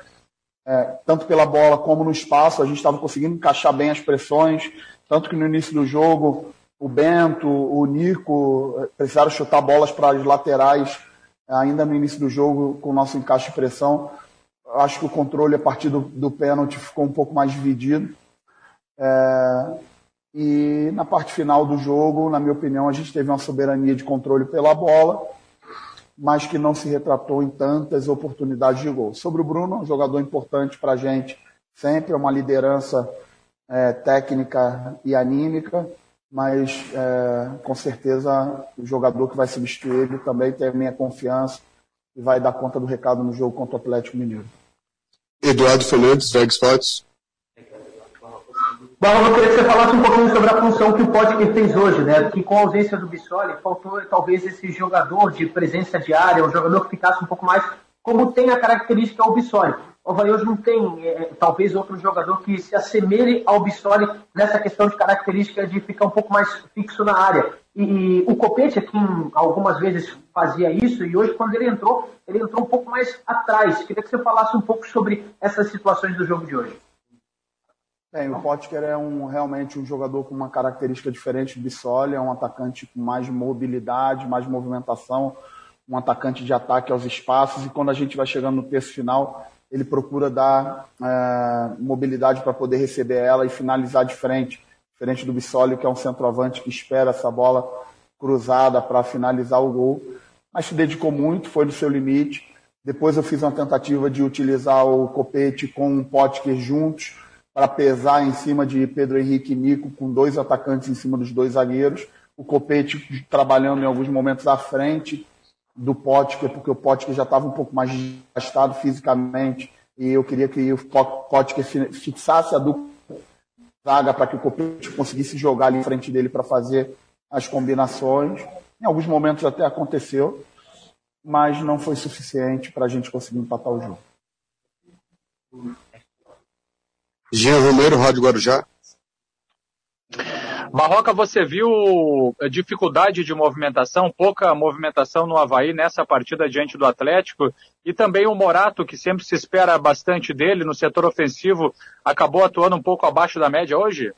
é, tanto pela bola como no espaço, a gente estava conseguindo encaixar bem as pressões, tanto que no início do jogo, o Bento, o Nico eh, precisaram chutar bolas para as laterais ainda no início do jogo com o nosso encaixe de pressão. Acho que o controle a partir do, do pênalti ficou um pouco mais dividido. É, e na parte final do jogo, na minha opinião, a gente teve uma soberania de controle pela bola, mas que não se retratou em tantas oportunidades de gol. Sobre o Bruno, um jogador importante para a gente, sempre é uma liderança é, técnica e anímica, mas é, com certeza o jogador que vai substituir ele também tem a minha confiança e vai dar conta do recado no jogo contra o Atlético Mineiro. Eduardo Fernandes, Veg Sports. Bom, eu queria que você falasse um pouquinho sobre a função que o Potker fez hoje, né? Que com a ausência do Bissoli, faltou talvez esse jogador de presença diária, um jogador que ficasse um pouco mais como tem a característica ao Bissoli. O Havaí hoje não tem, é, talvez, outro jogador que se assemelhe ao Bissoli nessa questão de característica de ficar um pouco mais fixo na área. E, o Copete aqui algumas vezes fazia isso, e hoje, quando ele entrou, ele entrou um pouco mais atrás. Queria que você falasse um pouco sobre essas situações do jogo de hoje. Bem, o Potker é um, realmente um jogador com uma característica diferente do Bissoli, é um atacante com mais mobilidade, mais movimentação, um atacante de ataque aos espaços, e quando a gente vai chegando no terço final, ele procura dar é, mobilidade para poder receber ela e finalizar de frente, diferente do Bissoli, que é um centroavante que espera essa bola cruzada para finalizar o gol. Mas se dedicou muito, foi no seu limite. Depois eu fiz uma tentativa de utilizar o Copete com o Potker juntos, para pesar em cima de Pedro Henrique e Nico, com dois atacantes em cima dos dois zagueiros. O Copete trabalhando em alguns momentos à frente, do Potker, porque o Potker já estava um pouco mais gastado fisicamente e eu queria que o Potker fixasse a dupla zaga para que o Copete conseguisse jogar ali em frente dele para fazer as combinações. Em alguns momentos até aconteceu, mas não foi suficiente para a gente conseguir empatar o jogo. Jean Romero, Rádio Guarujá. Barroca, você viu eh, dificuldade de movimentação, pouca movimentação no Havaí nessa partida diante do Atlético e também o Morato, que sempre se espera bastante dele no setor ofensivo, acabou atuando um pouco abaixo da média hoje?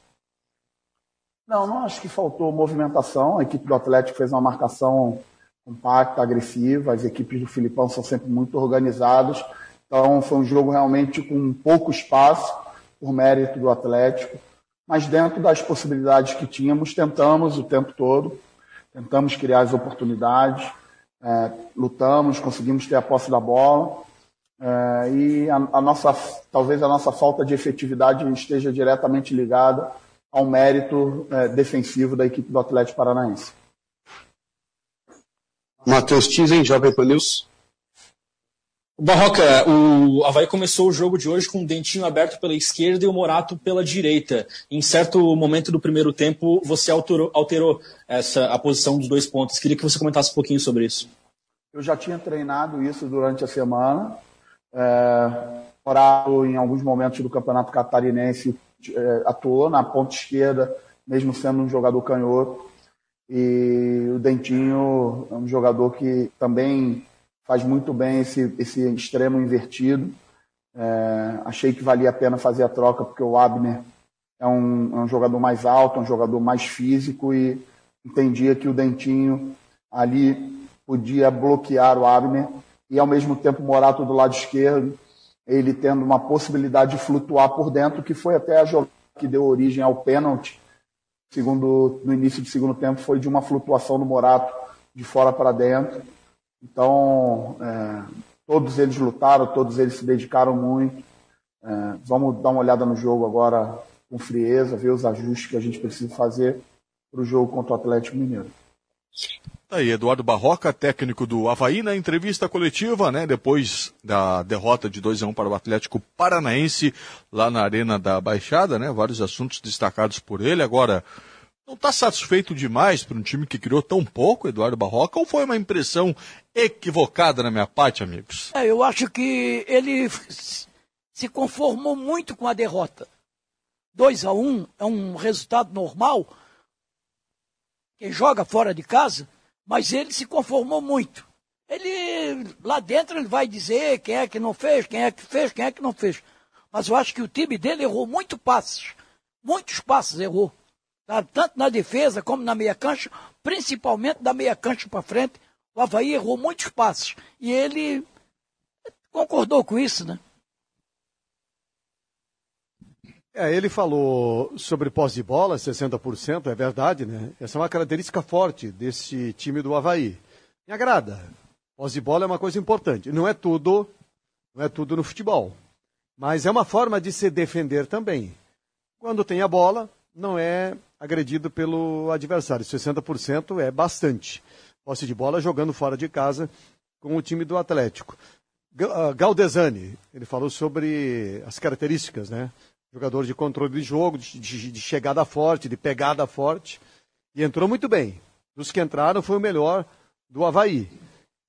Não, não acho que faltou movimentação. A equipe do Atlético fez uma marcação compacta, agressiva. As equipes do Filipão são sempre muito organizadas. Então foi um jogo realmente com pouco espaço, por mérito do Atlético mas dentro das possibilidades que tínhamos, tentamos o tempo todo, tentamos criar as oportunidades, é, lutamos, conseguimos ter a posse da bola, é, e a, a, nossa, talvez a nossa falta de efetividade esteja diretamente ligada ao mérito é, defensivo da equipe do Atlético Paranaense. Matheus Tizen, Jovem Pan News. Barroca, o Havaí começou o jogo de hoje com o dentinho aberto pela esquerda e o Morato pela direita. Em certo momento do primeiro tempo, você alterou, alterou essa, a posição dos dois pontos. Queria que você comentasse um pouquinho sobre isso. Eu já tinha treinado isso durante a semana. É, Morato, em alguns momentos do Campeonato Catarinense, é, atuou na ponta esquerda, mesmo sendo um jogador canhoto. E o Dentinho é um jogador que também faz muito bem esse, esse extremo invertido. É, achei que valia a pena fazer a troca, porque o Abner é um, é um jogador mais alto, é um jogador mais físico e entendia que o Dentinho ali podia bloquear o Abner e ao mesmo tempo Morato do lado esquerdo, ele tendo uma possibilidade de flutuar por dentro, que foi até a jogada que deu origem ao pênalti, segundo no início do segundo tempo, foi de uma flutuação do Morato de fora para dentro. Então, é, todos eles lutaram, todos eles se dedicaram muito. É, vamos dar uma olhada no jogo agora com frieza, ver os ajustes que a gente precisa fazer para o jogo contra o Atlético Mineiro. Tá aí, Eduardo Barroca, técnico do Havaí, na entrevista coletiva, né, depois da derrota de 2 a 1 para o Atlético Paranaense, lá na Arena da Baixada, né, vários assuntos destacados por ele. Agora, não está satisfeito demais para um time que criou tão pouco, Eduardo Barroca, ou foi uma impressão equivocada na minha parte, amigos? É, eu acho que ele se conformou muito com a derrota. 2 a 1 um é um resultado normal. Quem joga fora de casa, mas ele se conformou muito. Ele lá dentro ele vai dizer quem é que não fez, quem é que fez, quem é que não fez. Mas eu acho que o time dele errou muito passes. Muitos passes errou. Tá? Tanto na defesa como na meia cancha, principalmente da meia cancha para frente. O Havaí errou muitos passos. E ele concordou com isso, né? É, ele falou sobre pós de bola, 60%, é verdade, né? Essa é uma característica forte desse time do Havaí. Me agrada. Pós de bola é uma coisa importante. Não é tudo, não é tudo no futebol. Mas é uma forma de se defender também. Quando tem a bola, não é agredido pelo adversário. 60% é bastante. Posse de bola jogando fora de casa com o time do Atlético. Ah, Galdesani, ele falou sobre as características, né? Jogador de controle de jogo, de, de, de chegada forte, de pegada forte. E entrou muito bem. Dos que entraram, foi o melhor do Havaí.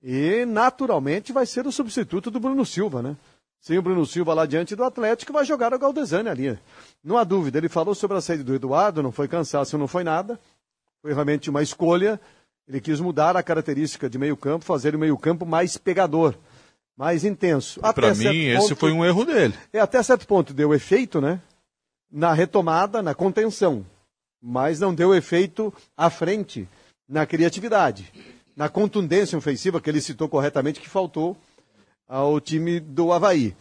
E, naturalmente, vai ser o substituto do Bruno Silva, né? Sem o Bruno Silva lá diante do Atlético, vai jogar o Galdesani ali. Não há dúvida. Ele falou sobre a saída do Eduardo, não foi cansaço, não foi nada. Foi realmente uma escolha. Ele quis mudar a característica de meio-campo, fazer o meio-campo mais pegador mais intenso. Para mim, esse ponto, foi um erro dele. É, até certo ponto deu efeito, né? Na retomada, na contenção. Mas não deu efeito à frente, na criatividade, na contundência ofensiva, que ele citou corretamente, que faltou ao time do Havaí.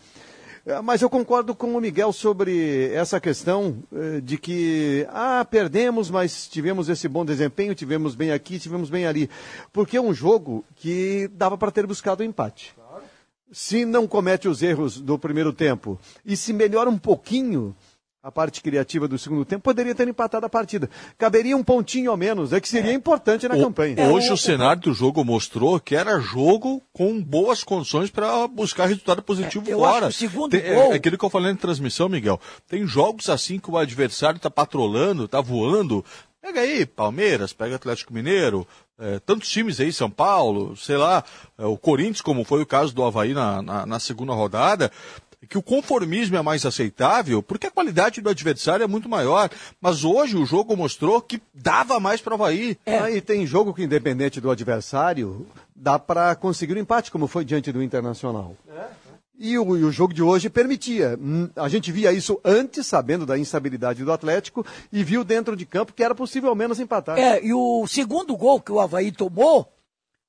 É, mas eu concordo com o Miguel sobre essa questão eh, de que, ah, perdemos, mas tivemos esse bom desempenho, tivemos bem aqui, tivemos bem ali. Porque é um jogo que dava para ter buscado o um empate se não comete os erros do primeiro tempo e se melhora um pouquinho a parte criativa do segundo tempo, poderia ter empatado a partida. Caberia um pontinho ao menos, é que seria é. importante na o, campanha. Hoje o, o cenário do jogo mostrou que era jogo com boas condições para buscar resultado positivo é, fora. o segundo Tem, gol... é, é aquilo que eu falei na transmissão, Miguel. Tem jogos assim que o adversário está patrolando, está voando, Pega aí, Palmeiras, pega Atlético Mineiro, é, tantos times aí, São Paulo, sei lá, é, o Corinthians, como foi o caso do Havaí na, na, na, segunda rodada, que o conformismo é mais aceitável, porque a qualidade do adversário é muito maior. Mas hoje o jogo mostrou que dava mais para o Havaí. É. Aí tem jogo que, independente do adversário, dá para conseguir o um empate, como foi diante do Internacional. É. E o, e o, jogo de hoje permitia. Hum, a gente via isso antes, sabendo da instabilidade do Atlético, e viu dentro de campo que era possível ao menos empatar. É, e o segundo gol que o Havaí tomou,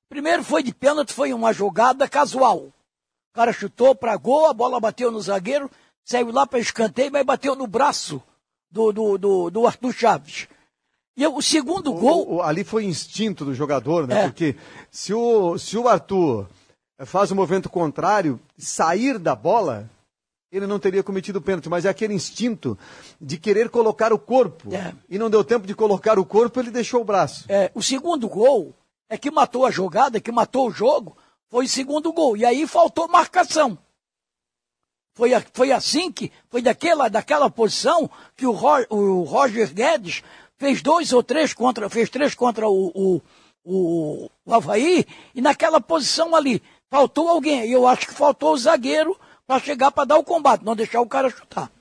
primeiro foi de pênalti, foi uma jogada casual. O cara chutou para gol, a bola bateu no zagueiro, saiu lá para escanteio, mas bateu no braço do, do, do, do Arthur Chaves. E o segundo gol. O, o, ali foi instinto do jogador, né? É. Porque se o, se o Arthur faz o um movimento contrário, sair da bola, ele não teria cometido o pênalti, mas é aquele instinto de querer colocar o corpo. É. E não deu tempo de colocar o corpo, ele deixou o braço. É, o segundo gol é que matou a jogada, que matou o jogo, foi o segundo gol. E aí faltou marcação. Foi, foi assim que, foi daquela, daquela posição que o, Ro, o Roger Guedes fez dois ou três contra, fez três contra o, o, o, o Havaí, e naquela posição ali, Faltou alguém. E eu acho que faltou o zagueiro para chegar para dar o combate, não deixar o cara chutar.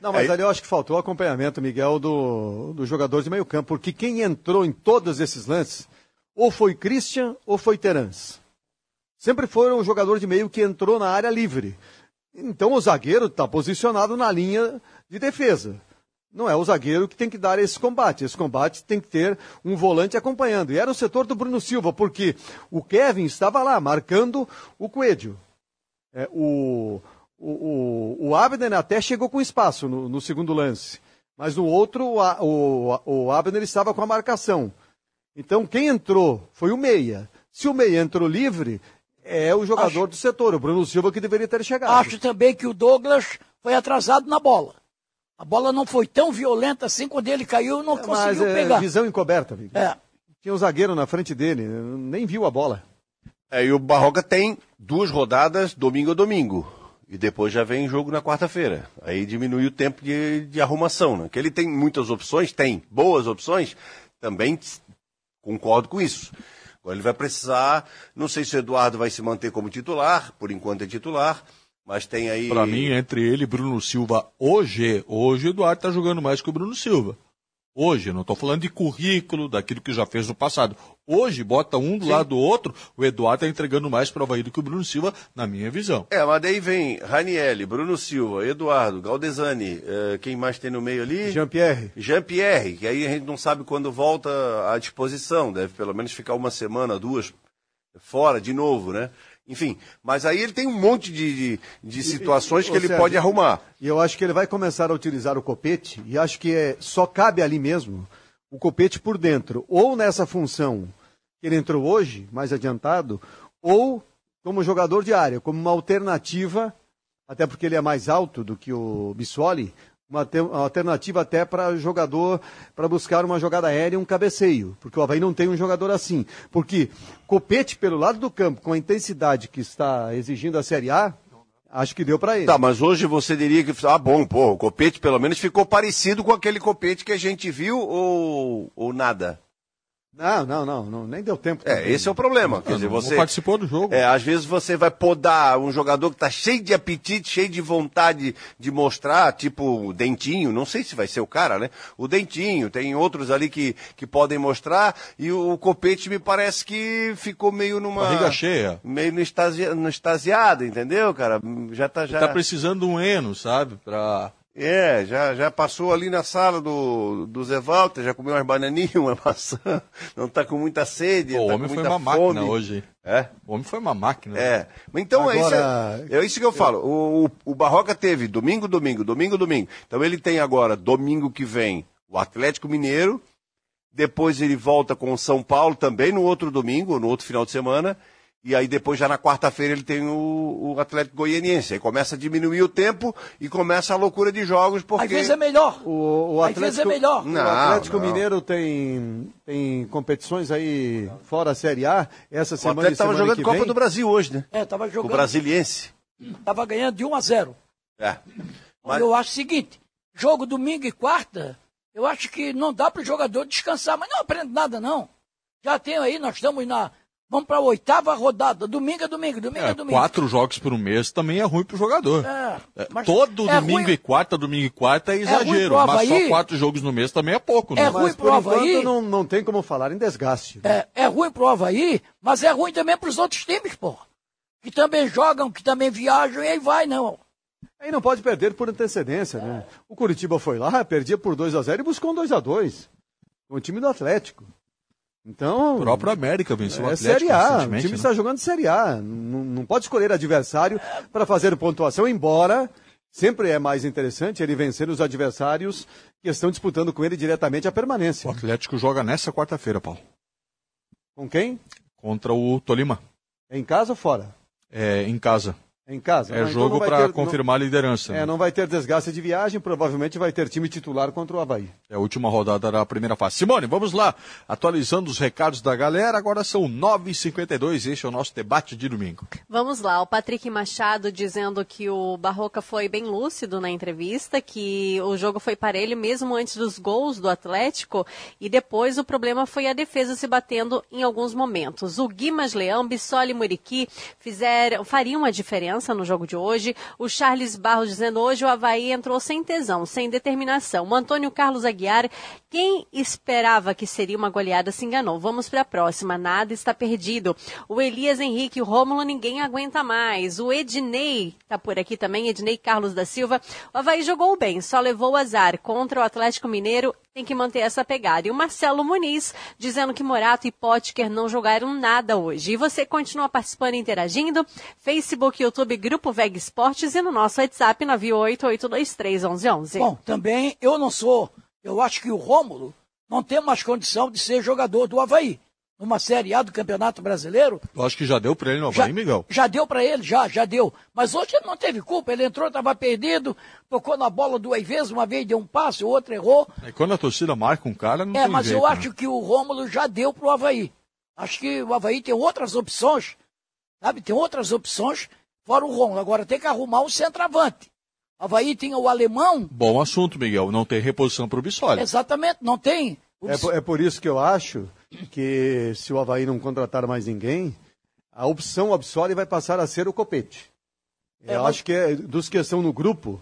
Não, mas ali eu acho que faltou o acompanhamento, Miguel, do, do jogador de meio campo, porque quem entrou em todos esses lances, ou foi Christian ou foi Terence. Sempre foi um jogador de meio que entrou na área livre. Então o zagueiro está posicionado na linha de defesa não é o zagueiro que tem que dar esse combate. Esse combate tem que ter um volante acompanhando. E era o setor do Bruno Silva, porque o Kevin estava lá marcando o Coelho. É, o, o, o, o Abner até chegou com espaço no, no segundo lance. Mas no outro, o, o, o Abner estava com a marcação. Então quem entrou foi o Meia. Se o Meia entrou livre, é o jogador acho, do setor, o Bruno Silva, que deveria ter chegado. Acho também que o Douglas foi atrasado na bola. A bola não foi tão violenta assim, quando ele caiu, não é, conseguiu mas, pegar. É, visão encoberta, Vitor. É. Tinha um zagueiro na frente dele, nem viu a bola. É, e o Barroca tem duas rodadas, domingo a domingo. E depois já vem jogo na quarta-feira. Aí diminui o tempo de, de arrumação. Né? Que ele tem muitas opções, tem boas opções, também concordo com isso. Agora ele vai precisar, não sei se o Eduardo vai se manter como titular, por enquanto é titular, mas tem aí. Para mim, entre ele e Bruno Silva, hoje, hoje o Eduardo está jogando mais que o Bruno Silva. Hoje, não estou falando de currículo, daquilo que já fez no passado. Hoje, bota um do Sim. lado do outro, o Eduardo está entregando mais para o Havaí do que o Bruno Silva, na minha visão. É, mas daí vem Ranielli, Bruno Silva, Eduardo, Galdesani, uh, quem mais tem no meio ali? Jean-Pierre. Jean-Pierre, que aí a gente não sabe quando volta à disposição, deve pelo menos ficar uma semana, duas, fora de novo, né? Enfim, mas aí ele tem um monte de, de, de situações e, que ele Sérgio, pode arrumar. E eu acho que ele vai começar a utilizar o copete, e acho que é, só cabe ali mesmo o copete por dentro, ou nessa função que ele entrou hoje, mais adiantado, ou como jogador de área, como uma alternativa, até porque ele é mais alto do que o Bissoli, uma, alternativa até para jogador, para buscar uma jogada aérea e um cabeceio, porque o Havaí não tem um jogador assim. Porque Copete pelo lado do campo, com a intensidade que está exigindo a Série A, Acho que deu para ele. Tá, mas hoje você diria que. Ah, bom, pô, o copete pelo menos ficou parecido com aquele copete que a gente viu ou, ou nada? Não, não, não, não, nem deu tempo. É, esse é o problema. Quer dizer, não você. participou do jogo. É, às vezes você vai podar um jogador que tá cheio de apetite, cheio de vontade de mostrar, tipo o Dentinho, não sei se vai ser o cara, né? O Dentinho, tem outros ali que, que podem mostrar, e o Copete me parece que ficou meio numa. Barriga cheia. Meio no, extasi, no extasiado, entendeu, cara? Já tá já. Tá precisando de um eno, sabe? Pra. É, já, já passou ali na sala do, do Zé Walter, já comeu umas bananinhas, uma maçã, não tá com muita sede, Pô, o tá homem com foi uma fome. máquina hoje. É? O homem foi uma máquina. É. Então é, isso, Agora- é, é isso que eu falo. O, o, o Barroca teve domingo, domingo, domingo, domingo. Então ele tem agora, domingo que vem, o Atlético Mineiro. Depois ele volta com o São Paulo também no outro domingo, no outro final de semana. E aí depois já na quarta-feira ele tem o, o Atlético Goianiense. Aí começa a diminuir o tempo e começa a loucura de jogos, porque... Às vezes é melhor. O, o Às vezes Atlético, é melhor. o Não, Atlético não. Mineiro tem, tem competições aí fora a Série A. Essa O semana Atlético e estava jogando Copa vem. do Brasil hoje, né? É, tava O jogando. Brasiliense. Tava ganhando de 1 a 0. É. Mas... Eu acho o seguinte, jogo domingo e quarta, eu acho que não dá para o jogador descansar, mas não aprende nada não. Já tem aí, nós estamos na vamos para a oitava rodada, domingo é domingo, domingo é, É, domingo. quatro jogos por um mês também é ruim pro jogador. É, É, mas todo é domingo ruim- e quarta, domingo e quarta é ruim exagero. mas só Avaí. quatro jogos no mês também é pouco, né? É ruim Mas pro por enquanto Avaí. não, não tem como falar em desgaste. É, é ruim pro Havaí, mas é ruim também para os outros times, pô. Que também jogam, que também viajam e aí vai, não. Aí não pode perder por antecedência, né? O Curitiba foi lá, perdia por 2 a 0 e buscou um 2 a 2 com o time do Atlético. Então, O próprio América venceu o é Atlético Série A. O time né? está jogando Série A. Não, não pode escolher adversário para fazer pontuação, embora sempre é mais interessante ele vencer os adversários que estão disputando com ele diretamente a O permanência. Atlético joga nessa quarta-feira, Paulo. Com quem? Contra o Tolima. É em casa ou fora? É, em casa. É em casa. É Não, então jogo vai para ter- não- confirmar a liderança. né? É, não vai ter desgaste de viagem, provavelmente vai ter time titular contra o Havaí. É a última rodada da primeira fase. Simone, vamos lá. Atualizando os recados da galera. Agora são 9h52. Este é o nosso debate de domingo. Vamos lá, o Patrick Machado dizendo que o Barroca foi bem lúcido na entrevista, que o jogo foi parelho mesmo antes dos gols do Atlético e depois o problema foi a defesa se batendo em alguns momentos. O Guimas Leão, Bissoli e Muriqui fizeram, fariam a diferença no jogo de hoje. O Charles Barros dizendo hoje o Havaí entrou sem tesão, sem determinação. O Antônio Carlos Aguiar, quem esperava que seria uma goleada se enganou. Vamos para a próxima, nada está perdido. O Elias Henrique, o Rômulo, ninguém aguenta mais. O Ednei está por aqui também, Ednei Carlos da Silva. O Havaí jogou bem, só levou o azar contra o Atlético Mineiro. Tem que manter essa pegada. E o Marcelo Muniz dizendo que Morato e Potker não jogaram nada hoje. E você continua participando e interagindo. Facebook, YouTube, Grupo Veg Esportes e no nosso WhatsApp 988231111. Bom, também eu não sou, eu acho que o Rômulo não tem mais condição de ser jogador do Havaí. Numa Série A do Campeonato Brasileiro, Eu acho que já deu para ele no Havaí, Miguel. já deu para ele, já, já deu. Mas hoje ele não teve culpa, ele entrou, estava perdido, tocou na bola duas vezes, uma vez deu um passe, o outro errou. É, quando a torcida marca um cara, não É, mas jeito, eu né? acho que o Rômulo já deu pro Havaí. Acho que o Havaí tem outras opções, sabe? Tem outras opções fora o Rômulo. Agora tem que arrumar um centroavante. O Havaí tinha o alemão, Bom assunto, Miguel. Não tem reposição pro Bissoli. exatamente, não tem. É, por- é por isso que eu acho que se o Havaí não contratar mais ninguém, a opção Absoli vai passar a ser o Copete. É, Eu mas- acho que é, dos que estão no grupo,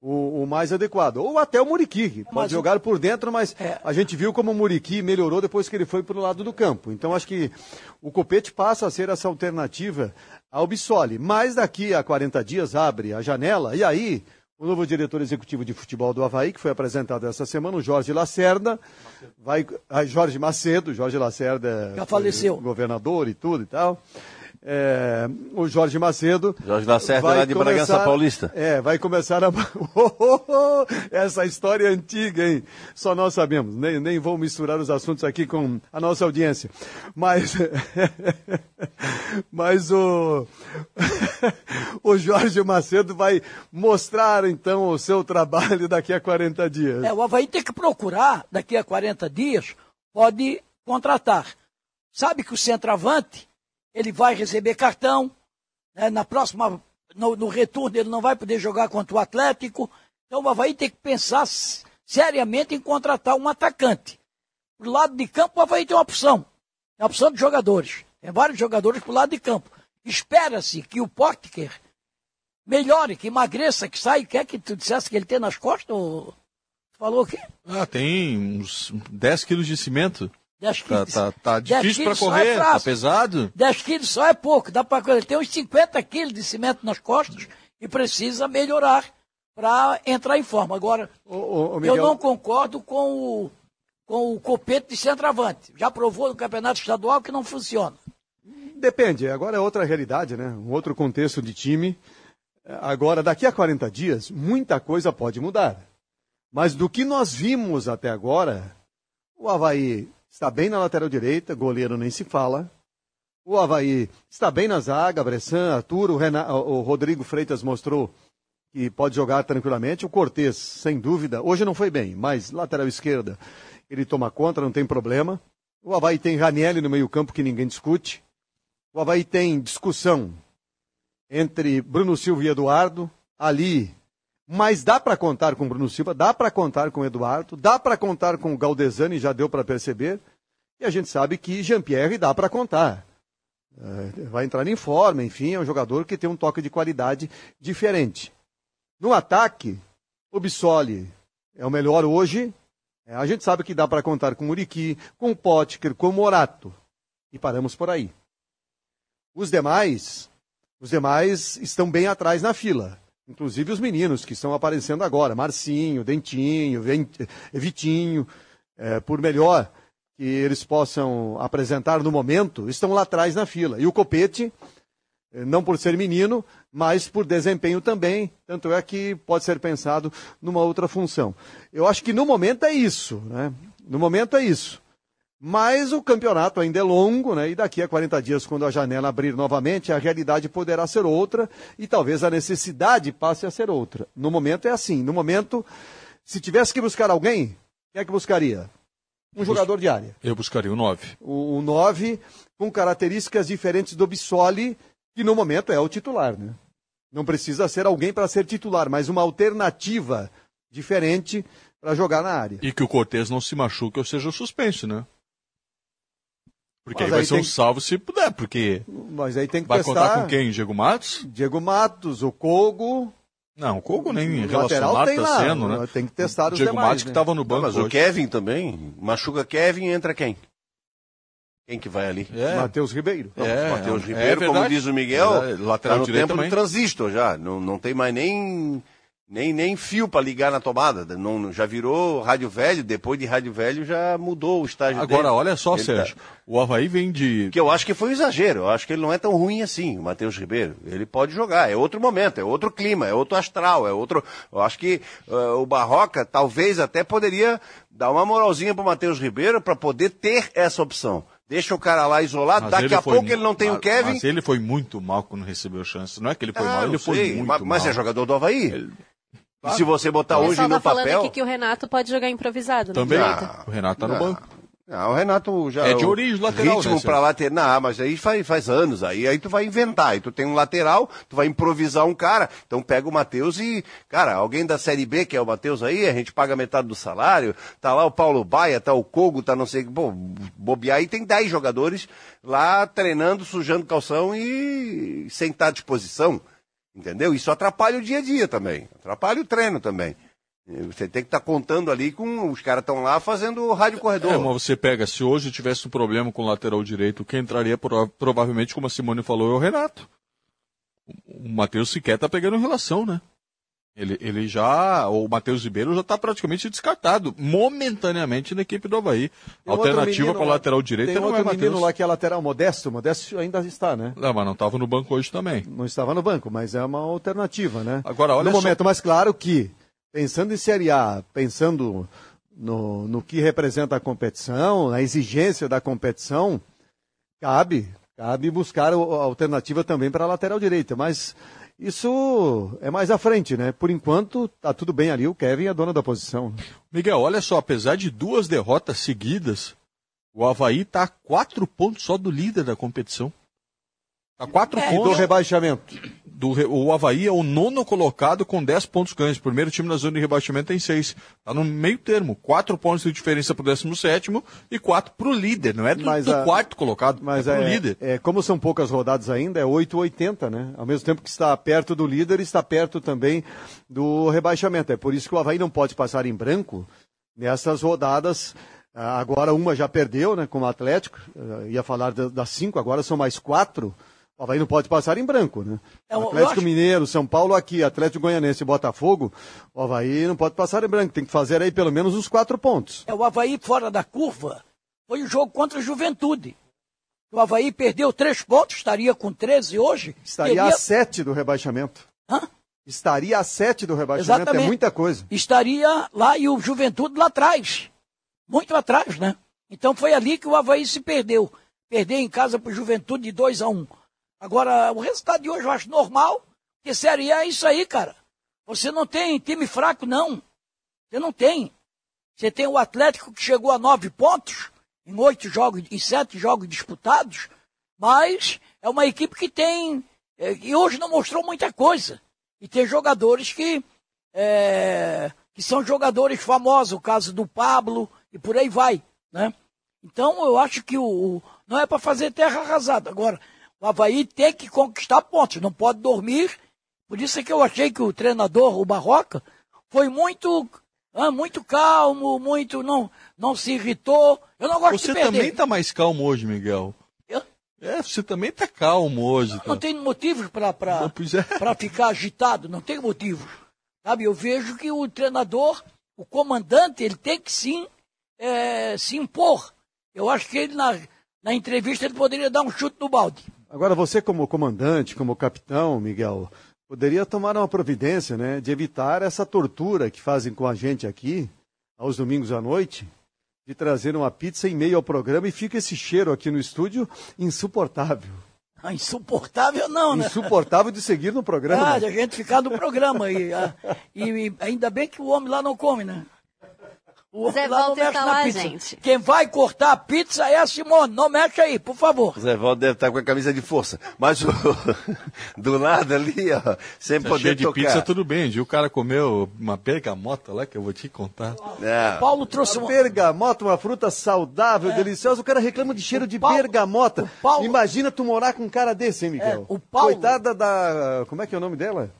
o, o mais adequado. Ou até o Muriqui, que pode Mas jogar por dentro, mas É. a gente viu como o Muriqui melhorou depois que ele foi para o lado do campo. Então acho que o Copete passa a ser essa alternativa ao Bissoli. Mas daqui a 40 dias abre a janela e aí o novo diretor executivo de futebol do Havaí, que foi apresentado essa semana, o Jorge Lacerda, vai, ah, Jorge Macedo, Jorge Lacerda Já faleceu. governador e tudo e tal. É, o Jorge Macedo. Jorge Lacerda vai lá de Bragança Paulista. É, vai começar a. Essa história é antiga, hein? Só nós sabemos. Nem, nem vou misturar os assuntos aqui com a nossa audiência. Mas. Mas o. o Jorge Macedo vai mostrar, então, o seu trabalho daqui a 40 dias. É, o Havaí tem que procurar, daqui a 40 dias, pode contratar. Sabe que o centroavante, ele vai receber cartão, né, na próxima no, no retorno ele não vai poder jogar contra o Atlético. Então o Havaí tem que pensar seriamente em contratar um atacante. Pro lado de campo, o Havaí tem uma opção. Tem uma opção de jogadores. Tem vários jogadores pro lado de campo. Espera-se que o Potker melhore, que emagreça, que saia. Quer que tu dissesse que ele tem nas costas? Ou... Falou o quê? Ah, tem uns 10 quilos de cimento. 10 Tá, quilos. tá, tá 10 difícil pra quilos só correr, é tá pesado. 10 quilos só é pouco, dá para Ele tem uns 50 quilos de cimento nas costas e precisa melhorar para entrar em forma. Agora, Ô, ô, eu Miguel, não concordo com o, com o copete de centroavante. Já provou no campeonato estadual que não funciona. Depende, agora é outra realidade, né? Um outro contexto de time. Agora, daqui a 40 dias, muita coisa pode mudar. Mas do que nós vimos até agora, o Havaí está bem na lateral direita, goleiro nem se fala. O Havaí está bem na zaga, Bressan, Arthur, o, o Rodrigo Freitas mostrou que pode jogar tranquilamente. O Cortez, sem dúvida, hoje não foi bem, mas lateral esquerda, ele toma conta, não tem problema. O Havaí tem Ranielli no meio-campo que ninguém discute. O Havaí tem discussão entre Bruno Silva e Eduardo, ali. Mas dá para contar com Bruno Silva, dá para contar com Eduardo, dá para contar com o Galdesani, já deu para perceber. E a gente sabe que Jean-Pierre dá para contar. É, vai entrar em forma, enfim, é um jogador que tem um toque de qualidade diferente. No ataque, o Bissoli é o melhor hoje. É, a gente sabe que dá para contar com o Muriqui, com o Potker, com o Morato. E paramos por aí. Os demais, os demais estão bem atrás na fila. Inclusive os meninos que estão aparecendo agora, Marcinho, Dentinho, Vitinho, é, por melhor que eles possam apresentar no momento, estão lá atrás na fila. E o Copete, eh, não por ser menino, mas por desempenho também, tanto é que pode ser pensado numa outra função. Eu acho que no momento é isso, né? No momento é isso. Mas o campeonato ainda é longo, né? E daqui a 40 dias, quando a janela abrir novamente, a realidade poderá ser outra e talvez a necessidade passe a ser outra. No momento é assim. No momento, se tivesse que buscar alguém, quem é que buscaria? Um jogador de área. Eu buscaria o 9. O 9 com características diferentes do Bissoli, que no momento é o titular, né? Não precisa ser alguém para ser titular, mas uma alternativa diferente para jogar na área. E que o Cortez não se machuque ou seja suspenso, né? Porque Mas aí vai aí ser um que- salvo se puder, porque Mas aí tem que vai testar. contar com quem? Diego Matos? Diego Matos, o Kogo. Não, o Kogo nem O lateral relacionado tá lá, sendo, né? Tem que testar os Diego demais, Matos né? que estava no banco Mas o hoje. Kevin também. Machuca Kevin entra quem? Quem que vai ali? É. Matheus Ribeiro. Não, É, Matheus é Ribeiro, como verdade. diz o Miguel, É, lateral tá no direito tempo também. do transistor já. Não, não tem mais nem, nem, nem fio para ligar na tomada. Não, já virou rádio velho, depois de rádio velho já mudou o estágio Agora, dele. olha só, Ele Sérgio. tá- O Havaí vem de. Que eu acho que foi um exagero. Eu acho que ele não é tão ruim assim, o Matheus Ribeiro. Ele pode jogar. É outro momento, é outro clima, é outro astral, é outro. Eu acho que ah, o Barroca talvez até poderia dar uma moralzinha pro Matheus Ribeiro para poder ter essa opção. Deixa o cara lá isolado. Mas Daqui ele a foi pouco ele não tem o mas- Kevin. Mas ele foi muito mal quando recebeu chance. Não é que ele foi Ah, mal, ele não foi sei, muito mas, mal. mas é jogador do Havaí. E se você botar o hoje no tá falando papel. aqui que o Renato pode jogar improvisado. na Também. direita. O Renato tá no Não. banco. Ah, o Renato já. É de origem lateral, Ritmo né, pra Sérgio? lateral. Não, mas aí faz, faz anos. Aí, aí tu vai inventar. Aí tu tem um lateral, tu vai improvisar um cara. Então pega o Matheus e, cara, alguém da Série B, que é o Matheus aí, a gente paga metade do salário. Tá lá o Paulo Baia, tá o Kogo, tá não sei. Pô, bobear aí tem 10 jogadores lá treinando, sujando calção e sem estar à disposição. Entendeu? Isso atrapalha o dia a dia também. Atrapalha o treino também. Você tem que estar contando ali com. Os caras estão lá fazendo rádio corredor. É, mas você pega, se hoje tivesse um problema com o lateral direito, quem entraria prova- provavelmente, como a Simone falou, é o Renato. O- Matheus sequer tá pegando relação, né? Ele, ele já. O Matheus Ribeiro já tá praticamente descartado, momentaneamente, na equipe do Havaí. Tem Alternativa menino para lateral direito Tem não é outro menino Matheus. lá que é lateral, Modesto. Modesto ainda está, né? Não, mas não tava no banco hoje também. Não estava no banco, mas é uma alternativa, né? Agora, olha no só- momento, mas claro que, pensando em Série A, pensando no, no que representa a competição, na exigência da competição, cabe, cabe buscar a alternativa também para a lateral direita, mas isso é mais à frente, né? Por enquanto, tá tudo bem ali, o Kevin é dono da posição. Miguel, olha só, apesar de duas derrotas seguidas, o Havaí tá a quatro pontos só do líder da competição. Tá quatro E do pontos. rebaixamento. Do, o Havaí é o nono colocado com 10 pontos ganhos. O primeiro time na zona de rebaixamento tem seis. Tá no meio termo. Quatro pontos de diferença pro 17 e quatro pro líder. Não é do, do a- quarto colocado, Mas é pro é, líder. é, como são poucas rodadas ainda, é 8,80, né? Ao mesmo tempo que está perto do líder, está perto também do rebaixamento. É por isso que o Havaí não pode passar em branco nessas rodadas. Ah, Agora uma já perdeu, né? Como o Atlético. Ah, Ia falar da- das cinco, agora são mais quatro. O Havaí não pode passar em branco, né? É, Atlético acho- Mineiro, São Paulo aqui, Atlético Goianense e Botafogo, o Havaí não pode passar em branco. Tem que fazer aí pelo menos os quatro pontos. É, o Havaí fora da curva foi o jogo contra a Juventude. O Havaí perdeu três pontos, estaria com 13 hoje. Estaria teria- a sete do rebaixamento. Hã? Estaria a sete do rebaixamento, é Exatamente. muita coisa. estaria lá e o Juventude lá atrás. Muito atrás, né? Então foi ali que o Havaí se perdeu. Perder em casa para o Juventude de 2 a 1 Agora, o resultado de hoje eu acho normal, porque Série A é isso aí, cara. Você não tem time fraco, não. Você não tem. Você tem o Atlético que chegou a nove pontos em oito jogos, em sete jogos disputados, mas é uma equipe que tem. eh, E hoje não mostrou muita coisa. E tem jogadores que, eh, que são jogadores famosos, o caso do Pablo e por aí vai. Né? Então eu acho que o, o- não é para fazer terra arrasada. Agora, o Havaí tem que conquistar pontos, não pode dormir. Por isso é que eu achei que o treinador, o Barroca, foi muito, ah, muito calmo, muito não, não se irritou. Eu não gosto Você de perder. também tá mais calmo hoje, Miguel. Eu? É, você também tá calmo hoje. Não Tá? tem motivos para Não, é. ficar agitado, não tem motivos. Sabe, eu vejo que o treinador, o comandante, ele tem que sim eh, se impor. Eu acho que ele, na, na entrevista, ele poderia dar um chute no balde. Agora, você como comandante, como capitão, Miguel, poderia tomar uma providência, né, de evitar essa tortura que fazem com a gente aqui, aos domingos à noite, de trazer uma pizza em meio ao programa e fica esse cheiro aqui no estúdio insuportável. Ah, insuportável não, né? Insuportável de seguir no programa. Ah, de a gente ficar no programa. E, ah, e- e ainda bem que o homem lá não come, né? O Zé lá não Walter mexe tá na lá, pizza. gente. Quem vai cortar a pizza é a Simone. Não mexe aí, por favor. O Zé Valdo deve estar com a camisa de força. Mas o- do nada ali, ó, sem Tá poder cheio de tocar. pizza, tudo bem. O cara comeu uma bergamota lá, que eu vou te contar. É. Paulo trouxe Uma um... bergamota, uma fruta saudável, deliciosa. O cara reclama de cheiro de Paulo- bergamota. o Paulo- Imagina tu morar com um cara desse, hein, Miguel? É, o Paulo- Coitada da. Como é que é o nome dela?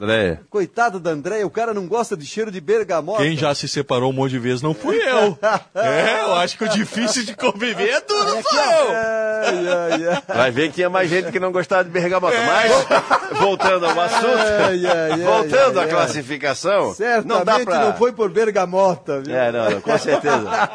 André, Coitada da Andréia, o cara não gosta de cheiro de bergamota. Quem já se separou um monte de vezes não fui eu. É, eu acho que o difícil de conviver é tudo, não sou eu. Ai, ai, ai. vai ver que tinha mais gente que não gostava de bergamota. Mas, voltando ao assunto, voltando à classificação, Certamente não dá pra... não foi por bergamota, viu? É, não, não, com certeza.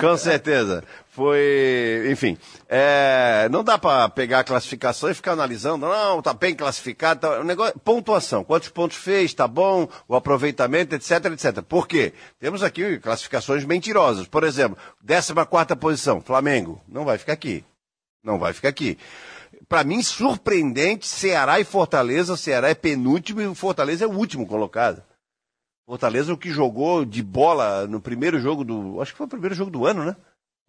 com certeza. Foi, enfim, é, não dá para pegar a classificação e ficar analisando, não, tá bem classificado, tá, o negócio, pontuação, quantos pontos fez, tá bom, o aproveitamento, etc, etc. Por quê? Temos aqui classificações mentirosas. Por exemplo, 14ª posição, Flamengo, não vai ficar aqui. Não vai ficar aqui. Para mim, surpreendente, Ceará e Fortaleza, Ceará é penúltimo e o Fortaleza é o último colocado. Fortaleza, o que jogou de bola no primeiro jogo do. Acho que foi o primeiro jogo do ano, né?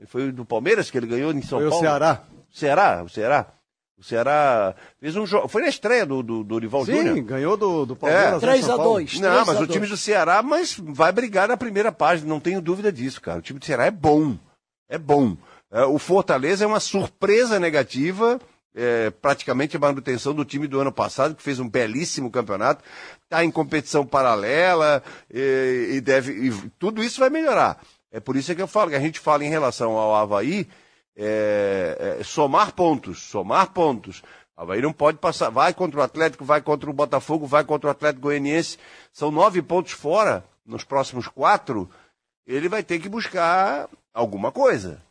Ele foi do Palmeiras que ele ganhou em São Foi o Paulo. Ceará. Ceará, o Ceará. O Ceará fez um jogo. Foi na estreia do, do, do Rival Sim, Júnior. ganhou do, do Palmeiras. É. em 3 São a Paulo. 2. Não, mas o time do Ceará mas vai brigar na primeira página, não tenho dúvida disso, cara. O time do Ceará é bom. É bom. É, o Fortaleza é uma surpresa negativa, é, praticamente a manutenção do time do ano passado, que fez um belíssimo campeonato, está em competição paralela e, e deve. e tudo isso vai melhorar. É por isso que eu falo, que a gente fala em relação ao Havaí, é, é, somar pontos, somar pontos. O Havaí não pode passar, vai contra o Atlético, vai contra o Botafogo, vai contra o Atlético Goianiense, são nove pontos fora, nos próximos quatro, ele vai ter que buscar alguma coisa.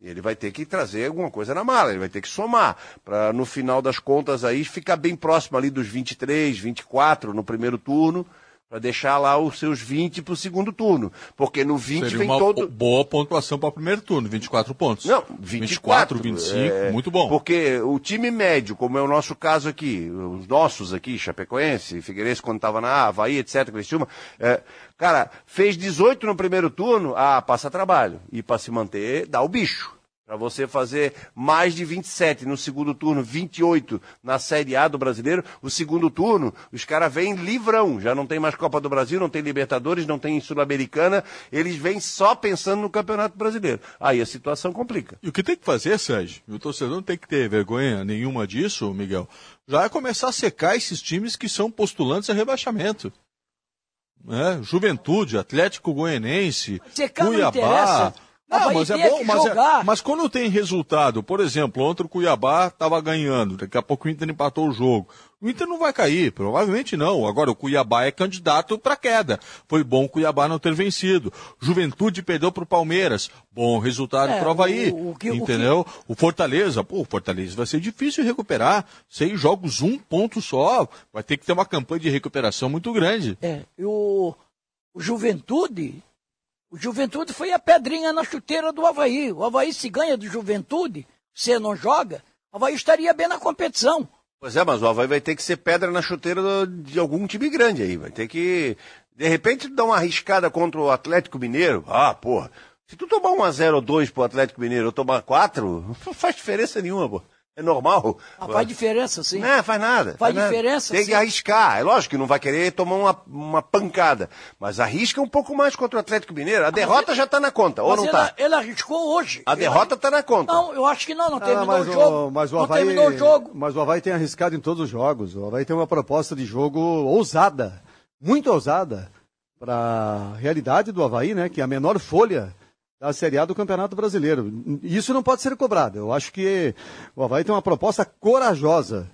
Ele vai ter que trazer alguma coisa na mala, ele vai ter que somar, para no final das contas aí ficar bem próximo ali dos 23, 24 no primeiro turno, para deixar lá os seus 20 para o segundo turno. Porque no 20 Seria vem uma todo. boa pontuação para o primeiro turno, 24 pontos. Não, 24, 24, 25, é, muito bom. Porque o time médio, como é o nosso caso aqui, os nossos aqui, Chapecoense, Figueirense quando estava na Havaí, etc, Criciúma, é, cara, fez 18 no primeiro turno, ah, passa trabalho. E para se manter, dá o bicho. Para você fazer mais de 27 no segundo turno, 28 na Série A do brasileiro, o segundo turno, os caras vêm livrão. Já não tem mais Copa do Brasil, não tem Libertadores, não tem Sul-Americana. Eles vêm só pensando no Campeonato Brasileiro. Aí a situação complica. E o que tem que fazer, Sérgio? O torcedor não tem que ter vergonha nenhuma disso, Miguel. Já é começar a secar esses times que são postulantes a rebaixamento. É, Juventude, Atlético Goianense, Cuiabá. Não, mas é bom, mas, é- jogar. mas quando tem resultado, por exemplo, ontem o Cuiabá estava ganhando, daqui a pouco o Inter empatou o jogo. O Inter não vai cair, provavelmente não. Agora o Cuiabá é candidato para queda. Foi bom o Cuiabá não ter vencido. Juventude perdeu para o Palmeiras. Bom resultado É, para o Havaí. o- o que- o entendeu? O, Fortaleza, pô, o Fortaleza vai ser difícil recuperar. Seis jogos, um ponto só. Vai ter que ter uma campanha de recuperação muito grande. É, e o, o Juventude, o Juventude foi a pedrinha na chuteira do Havaí. O Havaí se ganha do Juventude, você não joga, o Havaí estaria bem na competição. Pois é, mas o Havaí vai ter que ser pedra na chuteira de algum time grande aí. Vai ter que, de repente, dar uma arriscada contra o Atlético Mineiro. Ah, porra. Se tu tomar um a 0 ou 2 pro Atlético Mineiro ou tomar 4, não faz diferença nenhuma, pô. É normal. Ah, faz diferença, sim. Não, faz nada. Faz nada. diferença, Tem sim. que arriscar. É lógico que não vai querer tomar uma, uma pancada. Mas arrisca um pouco mais contra o Atlético Mineiro. A derrota já tá na conta, ou não ele, tá? ele arriscou hoje. A derrota tá na conta. Não, eu acho que não, não Ah, terminou mas o jogo. O, mas o não Havaí, terminou o jogo. Mas o Havaí tem arriscado em todos os jogos. O Havaí tem uma proposta de jogo ousada, muito ousada, para a realidade do Havaí, né? Que é a menor folha da Série A do Campeonato Brasileiro. Isso não pode ser cobrado. Eu acho que o Havaí tem uma proposta corajosa.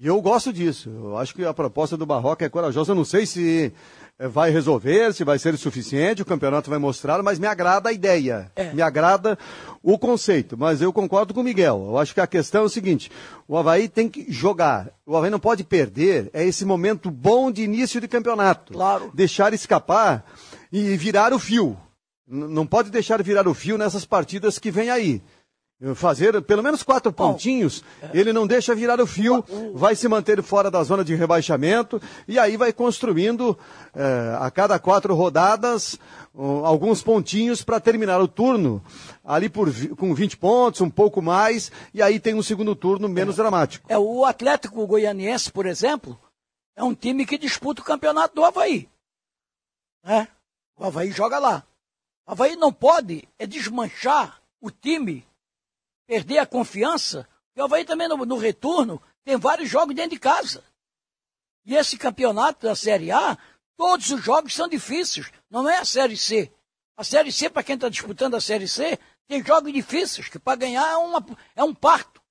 E eu gosto disso. Eu acho que a proposta do Barroca é corajosa. Eu não sei se eh, vai resolver, se vai ser o suficiente, o campeonato vai mostrar, mas me agrada a ideia. Me agrada o conceito. Mas eu concordo com o Miguel. Eu acho que a questão é o seguinte: o Havaí tem que jogar. O Havaí não pode perder. É esse momento bom de início de campeonato. Claro. Deixar escapar e virar o fio. Não pode deixar virar o fio nessas partidas que vem aí. Fazer pelo menos quatro pontinhos, ele não deixa virar o fio, vai se manter fora da zona de rebaixamento e aí vai construindo eh, a cada quatro rodadas um, alguns pontinhos para terminar o turno ali por, com 20 pontos, um pouco mais, e aí tem um segundo turno menos dramático. É, o Atlético Goianiense, por exemplo, é um time que disputa o campeonato do Havaí. Né? O Havaí joga lá. Havaí não pode é desmanchar o time, perder a confiança. E o Havaí também no, no retorno tem vários jogos dentro de casa. E esse campeonato da Série A, todos os jogos são difíceis. Não é a Série C. A Série C, para quem está disputando a Série C, tem jogos difíceis, que para ganhar é, uma, é um parto.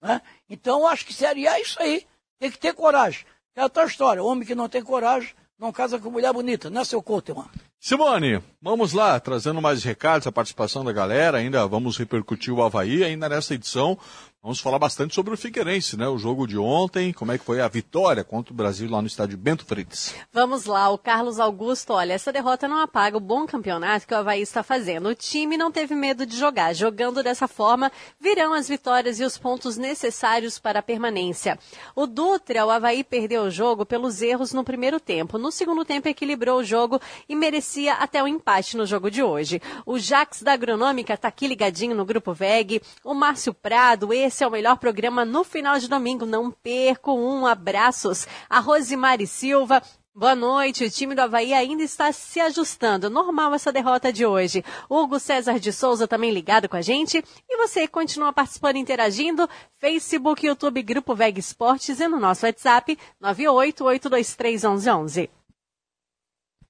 Né? Então, acho que Série A é isso aí. Tem que ter coragem. É a tua história. Homem que não tem coragem não casa com mulher bonita, não é seu Couteman? Simone, vamos lá, trazendo mais recados, a participação da galera, ainda vamos repercutir o Havaí, ainda nessa edição, vamos falar bastante sobre o Figueirense, né? O jogo de ontem, como é que foi a vitória contra o Brasil lá no estádio Bento Fritz. Vamos lá, o Carlos Augusto, olha, essa derrota não apaga o bom campeonato que o Havaí está fazendo. O time não teve medo de jogar. Jogando dessa forma, virão as vitórias e os pontos necessários para a permanência. O Dutra, o Havaí perdeu o jogo pelos erros no primeiro tempo. No segundo tempo, equilibrou o jogo e merecia até o empate no jogo de hoje. O Jax da Agronômica está aqui ligadinho no Grupo VEG. O Márcio Prado, esse é o melhor programa no final de domingo. Não perco um. Abraços. A Rosimari Silva. Boa noite. O time do Havaí ainda está se ajustando. Normal essa derrota de hoje. Hugo César de Souza também ligado com a gente. E você continua participando, interagindo. Facebook, YouTube, Grupo VEG Esportes e no nosso WhatsApp 988231111.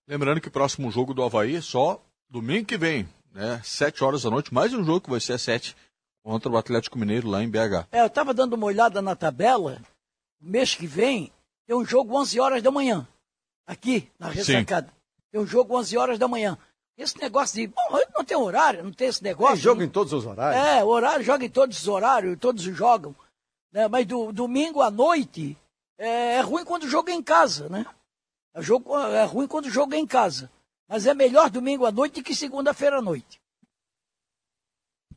Lembrando que o próximo jogo do Havaí é só domingo que vem, né? Sete horas da noite, mais um jogo que vai ser às sete contra o Atlético Mineiro lá em BH. É, eu estava dando uma olhada na tabela. Mês que vem tem um jogo 11 horas da manhã. Aqui, na ressacada. Tem um jogo 11 horas da manhã. Esse negócio de. Bom, não tem horário, não tem esse negócio. Tem jogo em todos os horários. É, horário joga em todos os horários, todos jogam. Né? Mas do, domingo à noite é, é ruim quando o jogo é em casa, né? É, jogo, é ruim quando o jogo é em casa. Mas é melhor domingo à noite que segunda-feira à noite.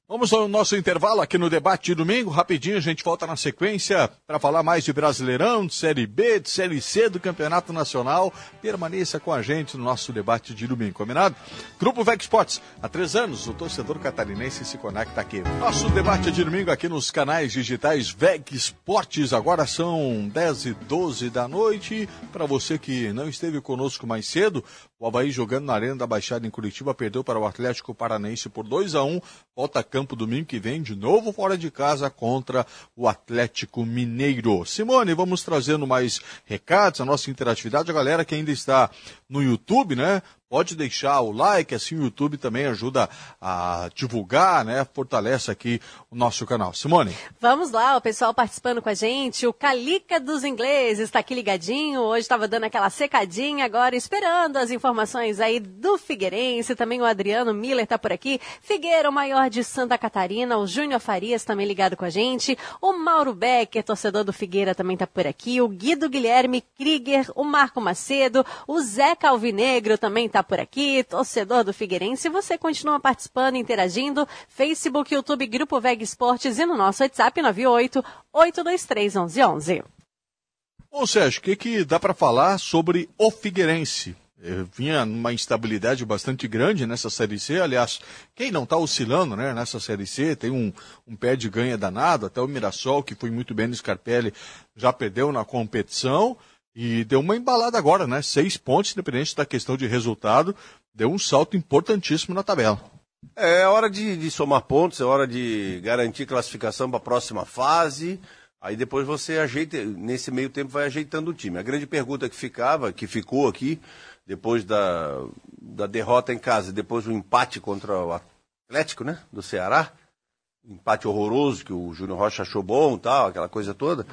Vamos ao nosso intervalo aqui no debate de domingo. Rapidinho, a gente volta na sequência para falar mais de Brasileirão, de Série B, de Série C do Campeonato Nacional. Permaneça com a gente no nosso debate de domingo, combinado? Grupo VEG Sports, há três anos o torcedor catarinense se conecta aqui. Nosso debate de domingo aqui nos canais digitais VEG Sports. Agora são 10 e 12 da noite. Para você que não esteve conosco mais cedo, o Havaí jogando na Arena da Baixada em Curitiba perdeu para o Atlético Paranaense por 2 a 1 Volta a campo domingo que vem, de novo fora de casa contra o Atlético Mineiro. Simone, vamos trazendo mais recados, a nossa interatividade. A galera que ainda está no YouTube, né? Pode deixar o like, assim o YouTube também ajuda a divulgar, né? Fortalece aqui o nosso canal. Simone. Vamos lá, o pessoal participando com a gente. O Calica dos Ingleses está aqui ligadinho. Hoje estava dando aquela secadinha, agora esperando as informações aí do Figueirense. Também o Adriano Miller está por aqui. Figueira, o maior de Santa Catarina. O Júnior Farias também ligado com a gente. O Mauro Becker, torcedor do Figueira, também está por aqui. O Guido Guilherme Krieger, o Marco Macedo. O Zé Calvinegro também está por aqui, torcedor do Figueirense. Você continua participando, interagindo. Facebook, YouTube, Grupo Veg Esportes e no nosso WhatsApp 98 823 1111. Bom, Sérgio, o que, que dá para falar sobre o Figueirense? Eu vinha numa instabilidade bastante grande nessa Série C. Aliás, quem não está oscilando né, nessa Série C tem um, um pé de ganha danado. Até o Mirassol, que foi muito bem no Scarpelli, já perdeu na competição. E deu uma embalada agora, né? Seis pontos, independente da questão de resultado, deu um salto importantíssimo na tabela. É hora de, de somar pontos, é hora de garantir classificação para a próxima fase. Aí depois você ajeita, nesse meio tempo vai ajeitando o time. A grande pergunta que ficava, que ficou aqui, depois da, da derrota em casa, depois do empate contra o Atlético, né? Do Ceará. Empate horroroso que o Júnior Rocha achou bom tal, aquela coisa toda.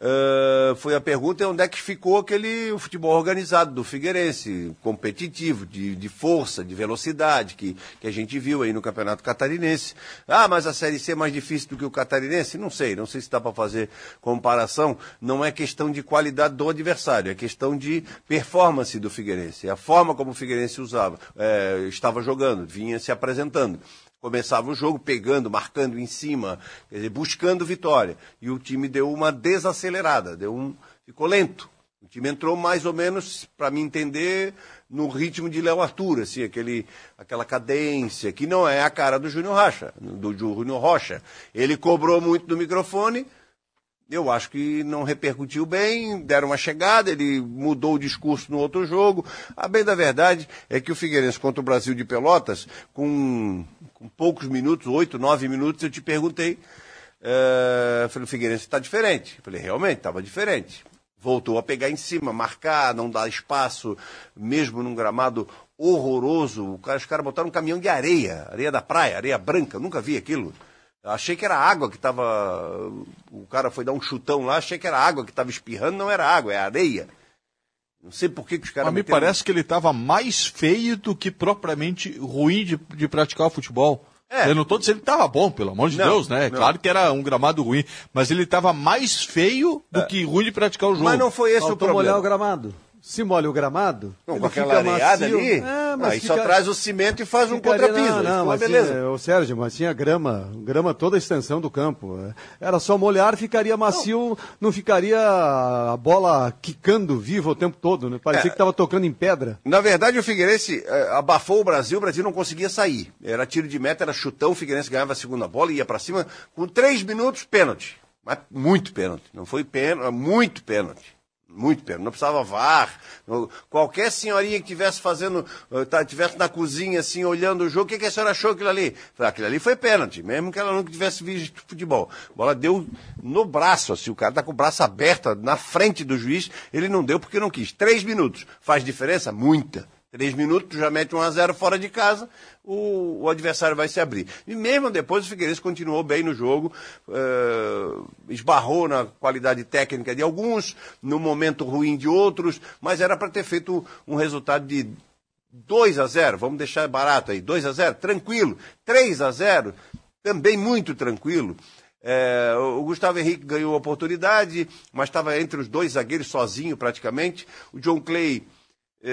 Uh, foi a pergunta onde é que ficou aquele o futebol organizado do Figueirense, competitivo, de, de força, de velocidade, que, que a gente viu aí no Campeonato Catarinense. Ah, mas a Série C é mais difícil do que o Catarinense? Não sei, não sei se dá para fazer comparação. Não é questão de qualidade do adversário, é questão de performance do Figueirense. É a forma como o Figueirense usava, é, estava jogando, vinha se apresentando começava o jogo pegando, marcando em cima, dizer, buscando vitória. E o time deu uma desacelerada, deu um ficou lento. O time entrou mais ou menos, para me entender, no ritmo de Léo Arthur, assim, aquele, aquela cadência, que não é a cara do Júnior Rocha, do Júnior Rocha. Ele cobrou muito do microfone, eu acho que não repercutiu bem, deram uma chegada, ele mudou o discurso no outro jogo. A bem da verdade é que o Figueirense contra o Brasil de Pelotas, com, com poucos minutos, oito, nove minutos, eu te perguntei, uh, falei, o Figueirense está diferente. Eu falei, realmente, estava diferente. Voltou a pegar em cima, marcar, não dar espaço, mesmo num gramado horroroso. Os caras botaram um caminhão de areia, areia da praia, areia branca, nunca vi aquilo. Achei que era água que estava. O cara foi dar um chutão lá, achei que era água que estava espirrando, não era água, é areia. Não sei por que, que os caras. Mas me parece que ele estava mais feio do que propriamente ruim de, de praticar o futebol. É. Eu não estou dizendo que estava bom, pelo amor de não, Deus, né? Não. Claro que era um gramado ruim, mas ele estava mais feio do é. que ruim de praticar o jogo. Mas não foi esse Faltou o problema. molhar o gramado se molha o gramado. Não, com aquela areada ali, é, mas aí fica... só traz o cimento e faz um contrapiso. Não, não, mas beleza. Tinha, o Sérgio, mas tinha grama, grama toda a extensão do campo. Era só molhar, ficaria macio, não, não ficaria a bola quicando viva o tempo todo, né? Parecia é, que estava tocando em pedra. Na verdade, o Figueirense é, abafou o Brasil, o Brasil não conseguia sair. Era tiro de meta, era chutão, o Figueirense ganhava a segunda bola, ia para cima, com três minutos, pênalti. Mas muito pênalti. Não foi pênalti, muito pênalti. Muito pênalti, não precisava VAR. Qualquer senhorinha que estivesse fazendo, eh, na cozinha assim, olhando o jogo, o que, que a senhora achou aquilo ali? Aquilo ali foi pênalti, mesmo que ela nunca tivesse visto futebol. A bola deu no braço, assim, o cara tá com o braço aberto na frente do juiz, ele não deu porque não quis. Três minutos. Faz diferença? Muita. Três minutos, já mete um a zero fora de casa, o, o, adversário vai se abrir. E mesmo depois o Figueirense continuou bem no jogo, uh, esbarrou na qualidade técnica de alguns, no momento ruim de outros, mas era para ter feito um resultado de 2 a 0, vamos deixar barato aí, 2 a 0, tranquilo. 3 a 0, também muito tranquilo. É, o Gustavo Henrique ganhou a oportunidade, mas estava entre os dois zagueiros sozinho praticamente. O John Clay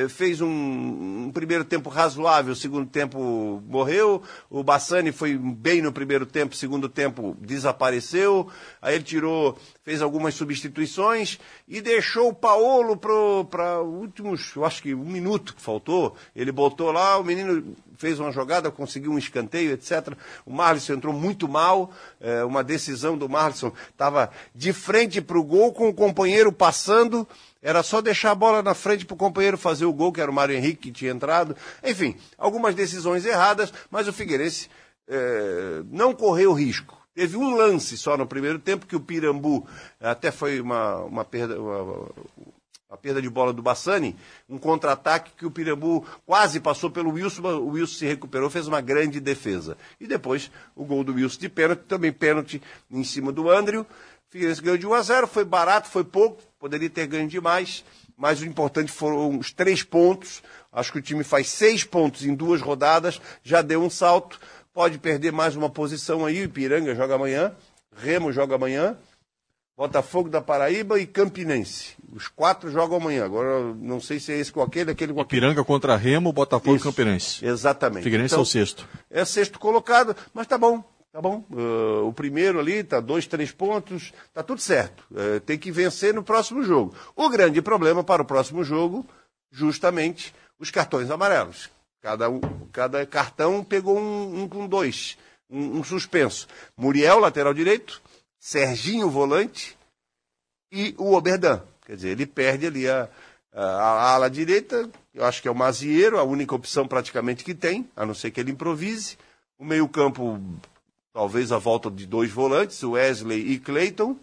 fez um, um, primeiro tempo razoável, segundo tempo morreu. O Bassani foi bem no primeiro tempo, segundo tempo desapareceu. Aí ele tirou, fez algumas substituições e deixou o Paolo para últimos, eu acho que um minuto que faltou. Ele botou lá, o menino fez uma jogada, conseguiu um escanteio, etc. O Marlisson entrou muito mal, é, uma decisão do Marlisson estava de frente para o gol com o companheiro passando era só deixar a bola na frente para o companheiro fazer o gol, que era o Mário Henrique que tinha entrado. Enfim, algumas decisões erradas, mas o Figueirense é, não correu risco. Teve um lance só no primeiro tempo que o Pirambu até foi uma, uma perda. Uma, a perda de bola do Bassani, um contra-ataque que o Pirambu quase passou pelo Wilson, o Wilson se recuperou, fez uma grande defesa. E depois o gol do Wilson de pênalti, também pênalti em cima do Andrew. Figueirense ganhou de 1 a 0, foi barato, foi pouco, poderia ter ganho demais, mas o importante foram os três pontos. Acho que o time faz seis pontos em duas rodadas, já deu um salto. Pode perder mais uma posição aí. Ipiranga joga amanhã, Remo joga amanhã, Botafogo da Paraíba e Campinense. Os quatro jogam amanhã. Agora, não sei se é esse com aquele, aquele com aquele. Ipiranga contra Remo, Botafogo Isso, e Campinense. Exatamente. Figueirense então, é o sexto. É sexto colocado, mas tá bom. Tá bom? Uh, o primeiro ali tá dois, três pontos, tá tudo certo. Uh, tem que vencer no próximo jogo. O grande problema para o próximo jogo, justamente, os cartões amarelos. Cada, cada cartão pegou um, um com dois, um, um, suspenso. Muriel, lateral direito, Serginho, volante, e o Oberdan. Quer dizer, ele perde ali a, a, a ala direita, eu acho que é o Mazieiro, a única opção praticamente que tem, a não ser que ele improvise. O meio-campo talvez a volta de dois volantes, Wesley e Clayton,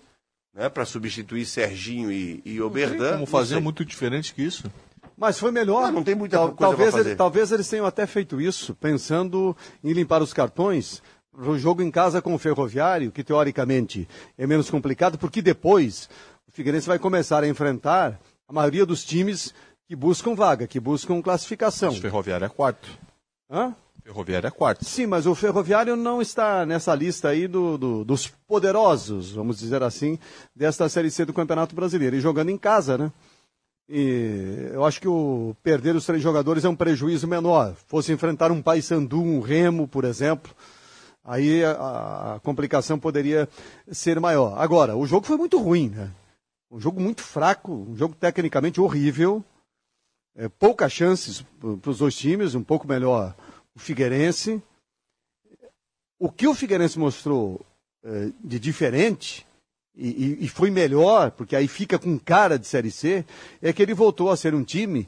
né, para substituir Serginho e, e Oberdan. Como fazer muito diferente que isso? Mas foi melhor. Não, não tem muita Tal, coisa talvez, fazer. talvez eles tenham até feito isso, pensando em limpar os cartões o jogo em casa com o Ferroviário, que teoricamente é menos complicado, porque depois o Figueirense vai começar a enfrentar a maioria dos times que buscam vaga, que buscam classificação. O Ferroviário é quarto. Hã? Ferroviário é quarto. Sim, mas o Ferroviário não está nessa lista aí do, do, dos poderosos, vamos dizer assim, desta Série C do Campeonato Brasileiro. E jogando em casa, né? E eu acho que o perder os três jogadores é um prejuízo menor. Fosse enfrentar um Paysandu, um Remo, por exemplo, aí a, a, complicação poderia ser maior. Agora, o jogo foi muito ruim, né? Um jogo muito fraco, um jogo tecnicamente horrível. É, poucas chances para os dois times, um pouco melhor o Figueirense. O que o Figueirense mostrou eh, de diferente, e, e, foi melhor, porque aí fica com cara de Série C, é que ele voltou a ser um time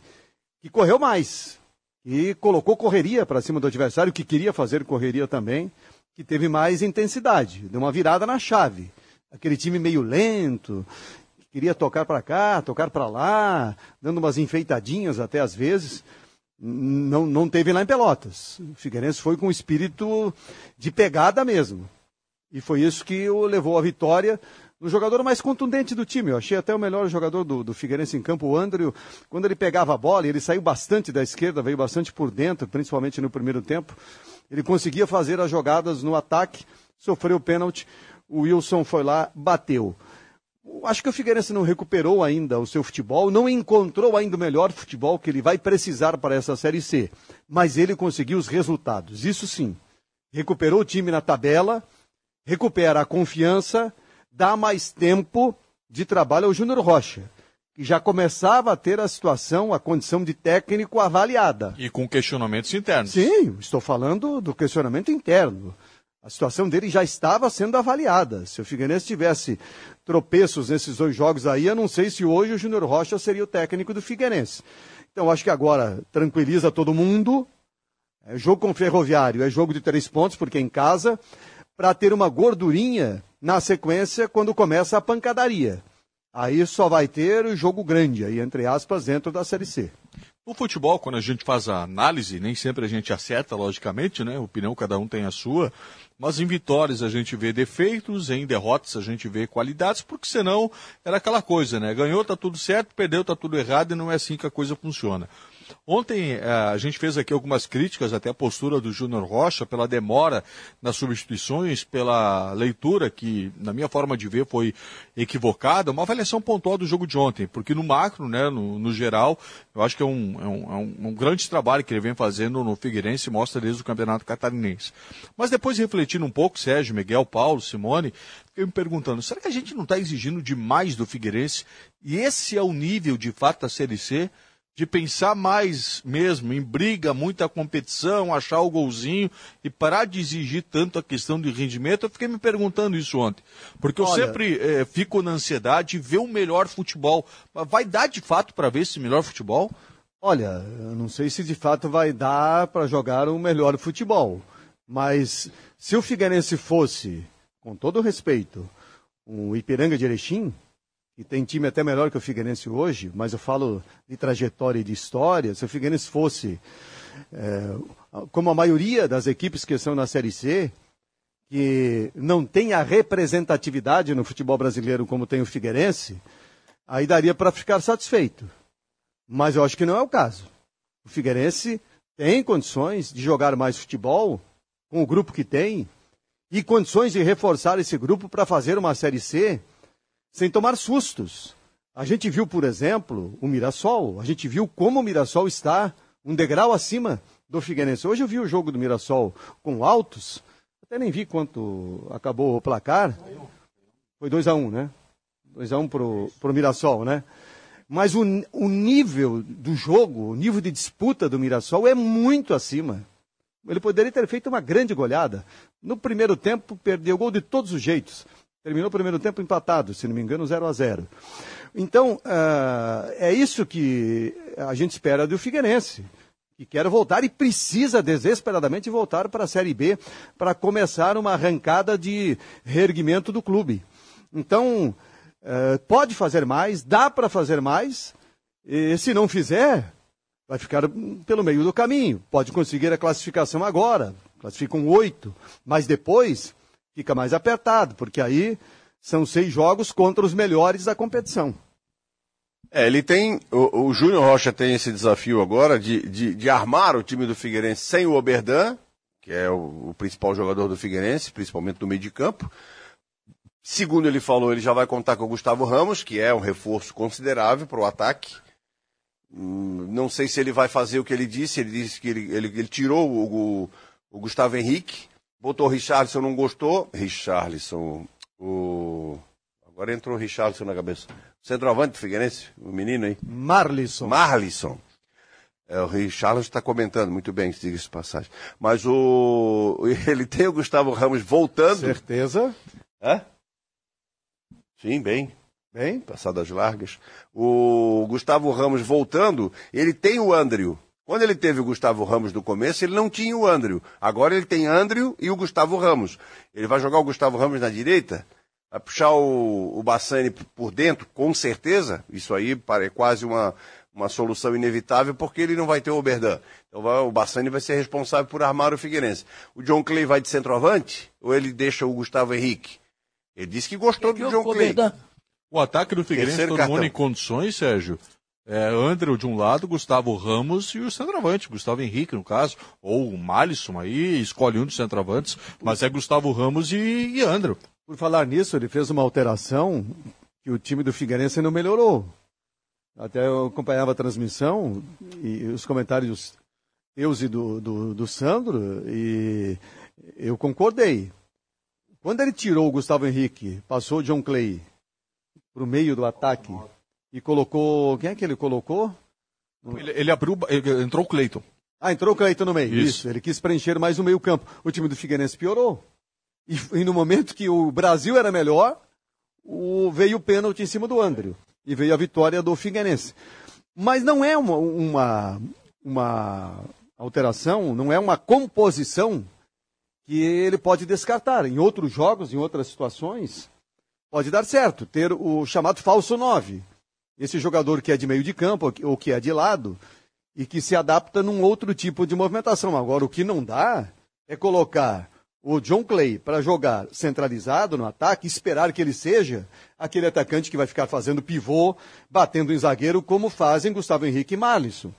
que correu mais. E colocou correria para cima do adversário, que queria fazer correria também, que teve mais intensidade. Deu uma virada na chave. Aquele time meio lento, queria tocar para cá, tocar para lá, dando umas enfeitadinhas até às vezes não, não teve lá em Pelotas. O Figueirense foi com espírito de pegada mesmo. E foi isso que o levou à vitória no jogador mais contundente do time. Eu achei até o melhor jogador do, do Figueirense em campo, o Andrew, quando ele pegava a bola, ele saiu bastante da esquerda, veio bastante por dentro, principalmente no primeiro tempo. Ele conseguia fazer as jogadas no ataque, sofreu o pênalti, o Wilson foi lá, bateu. Acho que o Figueirense não recuperou ainda o seu futebol, não encontrou ainda o melhor futebol que ele vai precisar para essa Série C. Mas ele conseguiu os resultados, isso sim. Recuperou o time na tabela, recupera a confiança, dá mais tempo de trabalho ao Júnior Rocha, que já começava a ter a situação, a condição de técnico avaliada. E com questionamentos internos. Sim, estou falando do questionamento interno. A situação dele já estava sendo avaliada. Se o Figueirense tivesse tropeços nesses dois jogos aí, eu não sei se hoje o Júnior Rocha seria o técnico do Figueirense. Então acho que agora tranquiliza todo mundo. É jogo com Ferroviário, é jogo de três pontos, porque é em casa, para ter uma gordurinha na sequência quando começa a pancadaria. Aí só vai ter o jogo grande, aí entre aspas, dentro da Série C. O futebol, quando a gente faz a análise, nem sempre a gente acerta, logicamente, né? Opinião, cada um tem a sua. Mas em vitórias a gente vê defeitos, em derrotas a gente vê qualidades, porque senão era aquela coisa, né? Ganhou, tá tudo certo, perdeu, tá tudo errado e não é assim que a coisa funciona. Ontem eh, a gente fez aqui algumas críticas até a postura do Júnior Rocha pela demora nas substituições, pela leitura que, na minha forma de ver, foi equivocada, uma avaliação pontual do jogo de ontem, porque no macro, né, no, no geral, eu acho que é um, é, um, é um, um grande trabalho que ele vem fazendo no Figueirense, mostra desde o Campeonato Catarinense. Mas depois refletindo um pouco, Sérgio, Miguel, Paulo, Simone, fiquei me perguntando, será que a gente não está exigindo demais do Figueirense? E esse é o nível, de fato, da Série C? De pensar mais mesmo em briga, muita competição, achar o golzinho e parar de exigir tanto a questão de rendimento. Eu fiquei me perguntando isso ontem. Porque eu Olha... sempre é, fico na ansiedade de ver o melhor futebol. Vai dar de fato para ver esse melhor futebol? Olha, eu não sei se de fato vai dar para jogar o melhor futebol. Mas se o Figueirense fosse, com todo respeito, um Ipiranga de Erechim, e tem time até melhor que o Figueirense hoje, mas eu falo de trajetória e de história. Se o Figueirense fosse, é, como a maioria das equipes que estão na Série C, que não tem a representatividade no futebol brasileiro como tem o Figueirense, aí daria para ficar satisfeito. Mas eu acho que não é o caso. O Figueirense tem condições de jogar mais futebol com o grupo que tem e condições de reforçar esse grupo para fazer uma Série C sem tomar sustos. A gente viu, por exemplo, o Mirassol. A gente viu como o Mirassol está um degrau acima do Figueirense. Hoje eu vi o jogo do Mirassol com altos. Até nem vi quanto acabou o placar. Foi 2 a 1 um, né? 2 a 1 um pro, pro Mirassol, né? Mas o, o nível do jogo, o nível de disputa do Mirassol é muito acima. Ele poderia ter feito uma grande goleada. No primeiro tempo, perdeu gol de todos os jeitos. Terminou o primeiro tempo empatado, se não me engano, 0 a 0 Então, uh, é isso que a gente espera do Figueirense, que quer voltar e precisa desesperadamente voltar para a Série B para começar uma arrancada de reerguimento do clube. Então, uh, pode fazer mais, dá para fazer mais, e se não fizer, vai ficar pelo meio do caminho. Pode conseguir a classificação agora, classificam oito, mas depois fica mais apertado, porque aí são seis jogos contra os melhores da competição. É, ele tem. O, o Júnior Rocha tem esse desafio agora de, de, de, armar o time do Figueirense sem o Oberdan, que é o, o, principal jogador do Figueirense, principalmente no meio de campo. Segundo ele falou, ele já vai contar com o Gustavo Ramos, que é um reforço considerável para o ataque. Hum, não sei se ele vai fazer o que ele disse, ele disse que ele, ele, ele tirou o, o Gustavo Henrique, Botou o Richarlison, não gostou. Richarlison, o. Agora entrou o Richarlison na cabeça. Centroavante Figueirense, o menino aí. Marlisson. Marlisson. É, o Richarlison está comentando, muito bem, diga-se passagem. Mas o. Ele tem o Gustavo Ramos voltando. Certeza. É? Sim, bem. Bem. Passadas largas. O Gustavo Ramos voltando, ele tem o Andrew. Quando ele teve o Gustavo Ramos no começo, ele não tinha o Andrew. Agora ele tem Andrew e o Gustavo Ramos. Ele vai jogar o Gustavo Ramos na direita, vai puxar o, o Bassani por dentro, com certeza. Isso aí é quase uma, uma solução inevitável, porque ele não vai ter o Oberdan. Então vai, o Bassani vai ser responsável por armar o Figueirense. O John Clay vai de centroavante ou ele deixa o Gustavo Henrique? Ele disse que gostou que do John Clay. O ataque do Figueirense todo mundo em condições, Sérgio, é, Andrew de um lado, Gustavo Ramos e o centroavante, Gustavo Henrique, no caso, ou o Malisson aí, escolhe um dos centroavantes, mas é Gustavo Ramos e, e. Por falar nisso, ele fez uma alteração que o time do Figueirense não melhorou. Até eu acompanhava a transmissão e os comentários teus e do, do, do Sandro, e eu concordei. Quando ele tirou o Gustavo Henrique, passou o John Clay para o meio do ataque e colocou. Quem é que ele colocou? Ele, ele abriu. Ele, entrou o Cleiton. Ah, entrou o Cleiton no meio. Isso. Isso. Ele quis preencher mais o meio-campo. O time do Figueirense piorou. E, e, no momento que o Brasil era melhor, o, veio o pênalti em cima do André. E veio a vitória do Figueirense. Mas não é uma, uma, uma alteração, não é uma composição que ele pode descartar. Em outros jogos, em outras situações, pode dar certo. Ter o chamado falso 9 esse jogador que é de meio de campo ou que é de lado e que se adapta num outro tipo de movimentação. Agora, o que não dá é colocar o John Clay para jogar centralizado no ataque, esperar que ele seja aquele atacante que vai ficar fazendo pivô, batendo em zagueiro, como fazem Gustavo Henrique e Marlisson.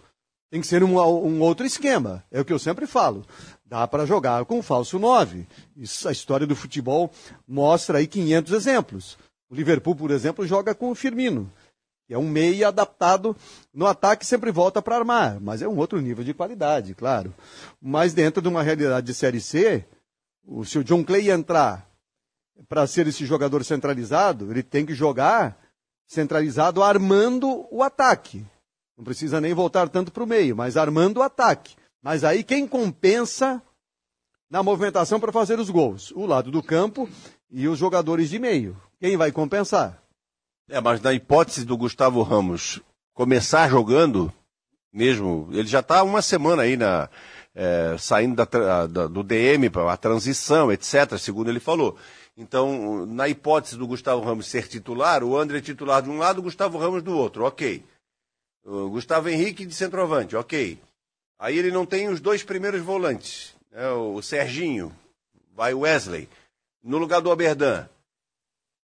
Tem que ser um, um outro esquema. É o que eu sempre falo. Dá para jogar com falso 9. Isso, a história do futebol mostra aí 500 exemplos. O Liverpool, por exemplo, joga com o Firmino, que é um meia adaptado no ataque, sempre volta para armar, mas é um outro nível de qualidade, claro. Mas dentro de uma realidade de Série C, o, se o John Clay entrar para ser esse jogador centralizado, ele tem que jogar centralizado armando o ataque. Não precisa nem voltar tanto para o meio, mas armando o ataque. Mas aí quem compensa na movimentação para fazer os gols? O lado do campo e os jogadores de meio. Quem vai compensar? É, mas na hipótese do Gustavo Ramos começar jogando, mesmo, ele já está uma semana aí na, é, saindo da, da, do DM para a transição, etc., segundo ele falou. Então, na hipótese do Gustavo Ramos ser titular, o André é titular de um lado, o Gustavo Ramos do outro, ok. O Gustavo Henrique de centroavante, ok. Aí ele não tem os dois primeiros volantes, né, o Serginho, vai o Wesley. No lugar do Oberdan,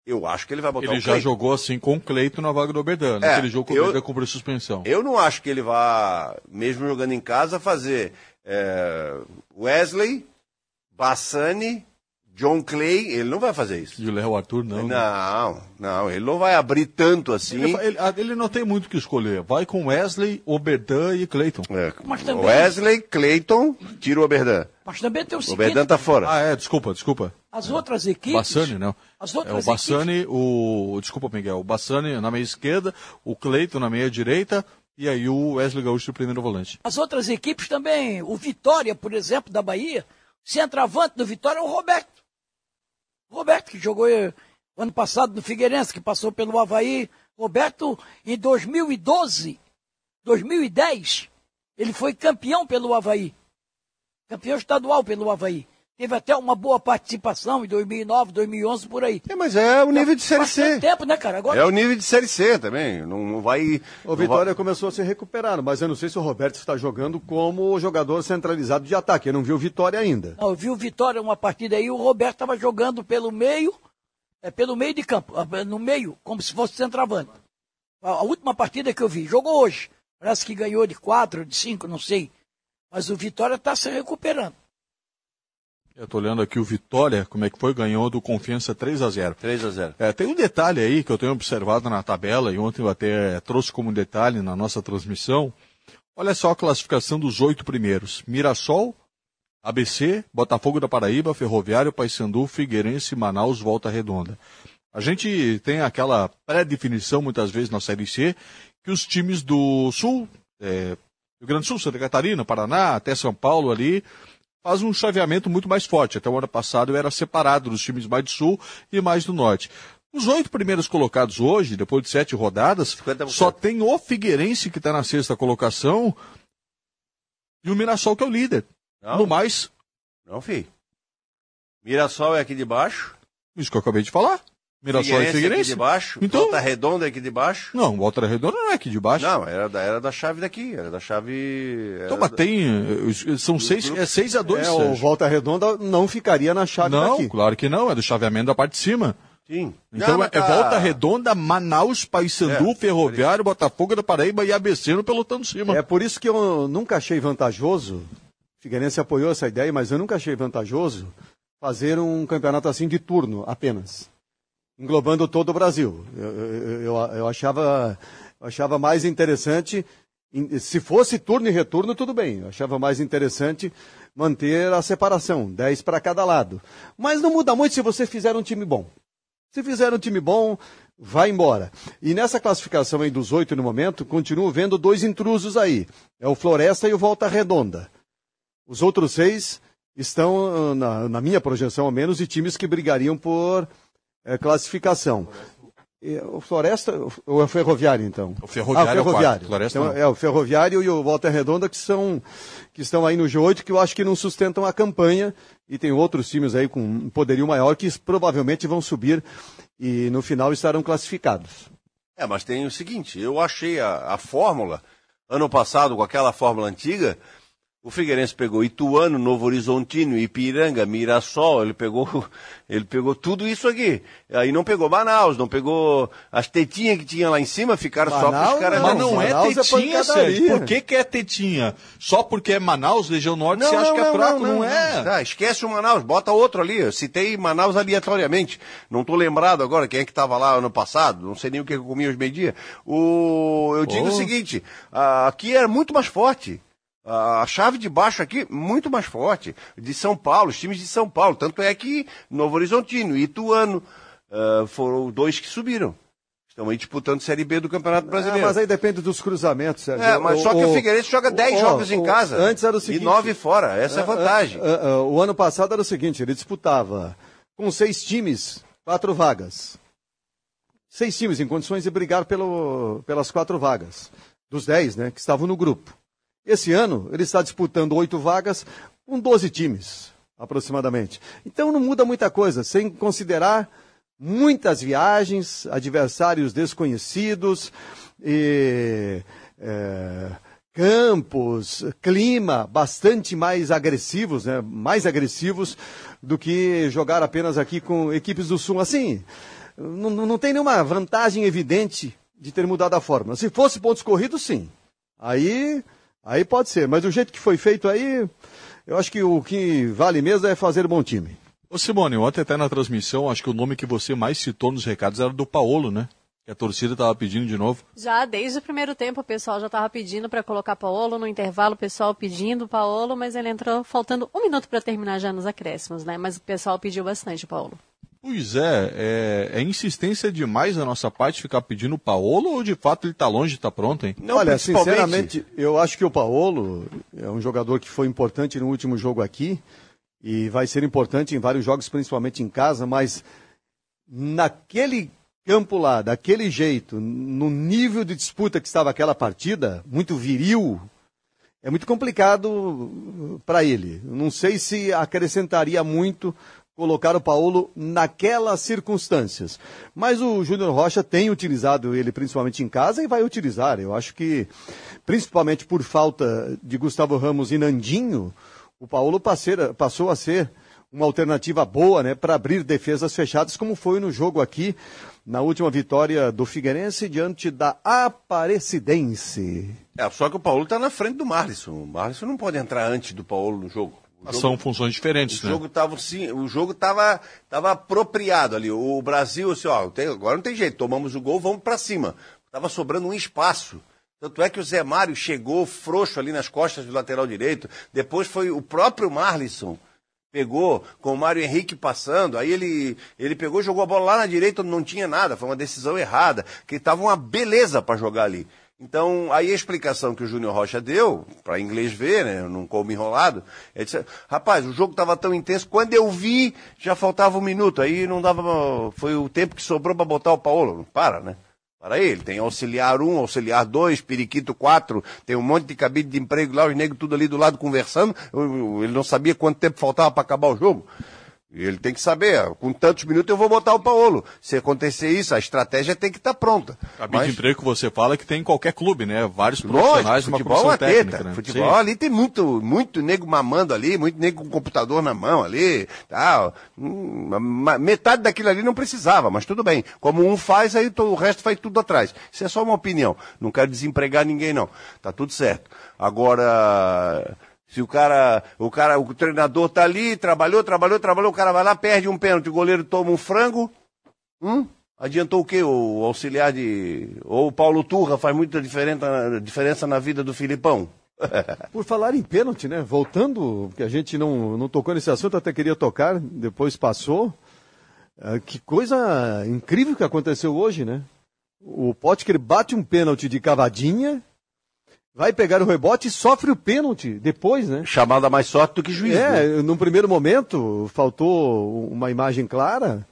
eu acho que ele vai botar ele o já jogou assim com o Cleito na vaga do Oberdan. É, Aquele jogo que o Oberdan cumpriu suspensão. Eu não acho que ele vá, mesmo jogando em casa, fazer é, Wesley, Bassani, John Clay, ele não vai fazer isso. E o Léo Arthur não. né? Não, não, ele não vai abrir tanto assim. Ele, ele, ele não tem muito o que escolher. Vai com Wesley, Oberdan e Cleiton. É. Também... Wesley, Cleiton, tira o Oberdan. Mas também tem o seguinte... O Oberdan tá fora. Ah, é, desculpa, desculpa. As outras equipes... Bassani, não. As outras é o Bassani, equipes... o... Desculpa, Miguel. O Bassani na meia esquerda, o Cleiton na meia direita e aí o Wesley Gaúcho o primeiro volante. As outras equipes também. O Vitória, por exemplo, da Bahia, centroavante do Vitória é o Roberto. Roberto, que jogou eh, ano passado no Figueirense, que passou pelo Havaí. Roberto, em 2012, 2010, ele foi campeão pelo Havaí. Campeão estadual pelo Havaí. Teve até uma boa participação em 2009, 2011, por aí. É, mas é o nível de Série C. tempo, né, cara? Agora... É o nível de Série C também. Não, não vai... O Vitória vai... começou a se recuperar, mas eu não sei se o Roberto está jogando como jogador centralizado de ataque. Eu não vi o Vitória ainda. Não, eu vi o Vitória uma partida aí, o Roberto estava jogando pelo meio, é, pelo meio de campo, ah, no meio, como se fosse centroavante. A, a última partida que eu vi, jogou hoje. Parece que ganhou de quatro, de cinco, não sei. Mas o Vitória está se recuperando. Eu tô olhando aqui o Vitória, como é que foi, ganhou do Confiança 3 a 0 3 a 0 é, Tem um detalhe aí que eu tenho observado na tabela, e ontem eu até trouxe como detalhe na nossa transmissão. Olha só a classificação dos oito primeiros. Mirassol, ABC, Botafogo da Paraíba, Ferroviário, Paysandu, Figueirense, Manaus, Volta Redonda. A gente tem aquela pré-definição, muitas vezes, na Série C, que os times do Sul, é, Rio Grande do Sul, Santa Catarina, Paraná, até São Paulo ali, faz um chaveamento muito mais forte. Até o ano passado eu era separado dos times mais do sul e mais do norte. Os oito primeiros colocados hoje, depois de sete rodadas, 50%. só tem o Figueirense que está na sexta colocação e o Mirassol que é o líder. Não. No mais. Não, filho. Mirassol é aqui de baixo. Isso que eu acabei de falar. Mirassol Figueirense e Figueirense. aqui de baixo. Então, Volta Redonda é aqui de baixo. Não, Volta Redonda não é aqui de baixo. Não, era da, era da chave daqui, era da chave... Era então, mas tem, eh, são seis, é seis a dois. É, o Volta Redonda não ficaria na chave não, daqui. Não, claro que não, é do chaveamento da parte de cima. Sim. Então não, é, tá... Volta Redonda, Manaus, Paysandu, é, Ferroviário, Botafogo da Paraíba e ABC no pelotão de cima. É por isso que eu nunca achei vantajoso, Figueirense apoiou essa ideia, mas eu nunca achei vantajoso fazer um campeonato assim de turno apenas englobando todo o Brasil. Eu, eu, eu, achava, achava mais interessante, se fosse turno e retorno, tudo bem. Eu achava mais interessante manter a separação, 10 para cada lado. Mas não muda muito se você fizer um time bom. Se fizer um time bom, vai embora. E nessa classificação aí dos oito no momento, continuo vendo dois intrusos aí. É o Floresta e o Volta Redonda. Os outros seis estão, na, na minha projeção ao menos, de times que brigariam por é, classificação. O Floresta, ou é o Ferroviário, então? O Ferroviário, ah, o ferroviário. É, o Floresta então, é o Ferroviário e o Volta Redonda que são que estão aí no G8 que eu acho que não sustentam a campanha e tem outros times aí com um poderio maior que provavelmente vão subir e no final estarão classificados. É, mas tem o seguinte, eu achei a, a fórmula ano passado com aquela fórmula antiga O Figueirense pegou Ituano, Novo Horizontino, Ipiranga, Mirassol, ele pegou, ele pegou tudo isso aqui. Aí não pegou Manaus, não pegou as tetinhas que tinha lá em cima, ficaram só para os caras. Mas não Manaus é tetinha, Sérgio. Por que, que é tetinha? Só porque é Manaus, região norte, você acha que é fraco? Não, é. Tá, esquece o Manaus, bota outro ali. Eu citei Manaus aleatoriamente. Não tô lembrado agora quem é que estava lá ano passado, não sei nem o que eu comia hoje meio-dia. O... Eu digo Oh. o seguinte, aqui é muito mais forte. A chave de baixo aqui, muito mais forte. De São Paulo, os times de São Paulo. Tanto é que Novo Horizontino e Ituano ah, foram dois que subiram. Estão aí disputando Série B do Campeonato Ah, Brasileiro. mas aí depende dos cruzamentos, Sérgio. É, mas só que o Figueirense joga 10 ó, jogos em o- casa. Antes era o seguinte. E 9 fora. Essa é a Ah, vantagem. ah, ah, o ano passado era o seguinte: ele disputava com seis times, quatro vagas. Seis times em condições de brigar pelo, pelas quatro vagas. Dos dez, né? Que estavam no grupo. Esse ano, ele está disputando oito vagas com 12 times, aproximadamente. Então não muda muita coisa, sem considerar muitas viagens, adversários desconhecidos, e, é, campos, clima bastante mais agressivos, né? mais agressivos do que jogar apenas aqui com equipes do Sul. Assim, não, não tem nenhuma vantagem evidente de ter mudado a fórmula. Se fosse pontos corridos, sim. Aí, aí pode ser. Mas do jeito que foi feito aí, eu acho que o que vale mesmo é fazer bom time. Ô Simone, ontem até na transmissão, acho que o nome que você mais citou nos recados era do Paolo, né? Que a torcida estava pedindo de novo. Já desde o primeiro tempo o pessoal já estava pedindo para colocar Paolo, no intervalo o pessoal pedindo Paolo, mas ele entrou faltando um minuto para terminar já nos acréscimos, né? Mas o pessoal pediu bastante Paolo. Pois é, é, é insistência demais da nossa parte ficar pedindo o Paolo ou de fato ele está longe de estar pronto, hein? Olha, sinceramente, eu acho que o Paolo é um jogador que foi importante no último jogo aqui e vai ser importante em vários jogos, principalmente em casa, mas naquele campo lá, daquele jeito, no nível de disputa que estava aquela partida, muito viril, é muito complicado para ele. Não sei se acrescentaria muito colocar o Paulo naquelas circunstâncias. Mas o Júnior Rocha tem utilizado ele principalmente em casa e vai utilizar. Eu acho que, principalmente por falta de Gustavo Ramos e Nandinho, o Paulo passeira- passou a ser uma alternativa boa né, para abrir defesas fechadas, como foi no jogo aqui, na última vitória do Figueirense diante da Aparecidense. É, só que o Paulo está na frente do Marlisson. O Marlisson não pode entrar antes do Paulo no jogo. Jogo- São funções diferentes, O né? jogo tava, sim, o jogo tava, tava apropriado ali. O Brasil, assim, ó, tem- agora não tem jeito, tomamos o gol, vamos para cima. Tava sobrando um espaço. Tanto é que o Zé Mário chegou frouxo ali nas costas do lateral direito. Depois foi o próprio Marlisson. Pegou com o Mário Henrique passando, aí ele, ele pegou e jogou a bola lá na direita não tinha nada, foi uma decisão errada, que estava uma beleza para jogar ali. Então, aí a explicação que o Júnior Rocha deu, para inglês ver, né, não como enrolado, é disse, rapaz, o jogo estava tão intenso, quando eu vi, já faltava um minuto, aí não dava, foi o tempo que sobrou para botar o Paulo. Para, né? Para ele, tem auxiliar 1, auxiliar 2, periquito 4, tem um monte de cabide de emprego lá, os negros tudo ali do lado conversando, eu- eu- ele não sabia quanto tempo faltava para acabar o jogo. E Ele tem que saber, com tantos minutos eu vou botar o Paulo. Se acontecer isso, a estratégia tem que estar pronta. Cabide Mas- de emprego que você fala que tem em qualquer clube, né? Vários Lógico, profissionais numa futebol é uma técnica, teta. né? Futebol Sim. ali tem muito, muito nego mamando ali, muito nego com computador na mão ali, tal. Hum, Metade daquilo ali não precisava, mas tudo bem. Como um faz, aí o resto faz tudo atrás. Isso é só uma opinião. Não quero desempregar ninguém, não. Tá tudo certo. Agora, se o cara, o cara, o treinador tá ali, trabalhou, trabalhou, trabalhou, o cara vai lá, perde um pênalti, o goleiro toma um frango, Hum? Adiantou o quê? O auxiliar de. Ou o Paulo Turra faz muita diferença, na vida do Filipão? Por falar em pênalti, né? Voltando, porque a gente não, não tocou nesse assunto, até queria tocar, depois passou. Ah, que coisa incrível que aconteceu hoje, né? O Potker bate um pênalti de cavadinha, vai pegar o rebote e sofre o pênalti depois, né? Chamada mais sorte do que juiz. É, né? num primeiro momento, faltou uma imagem clara.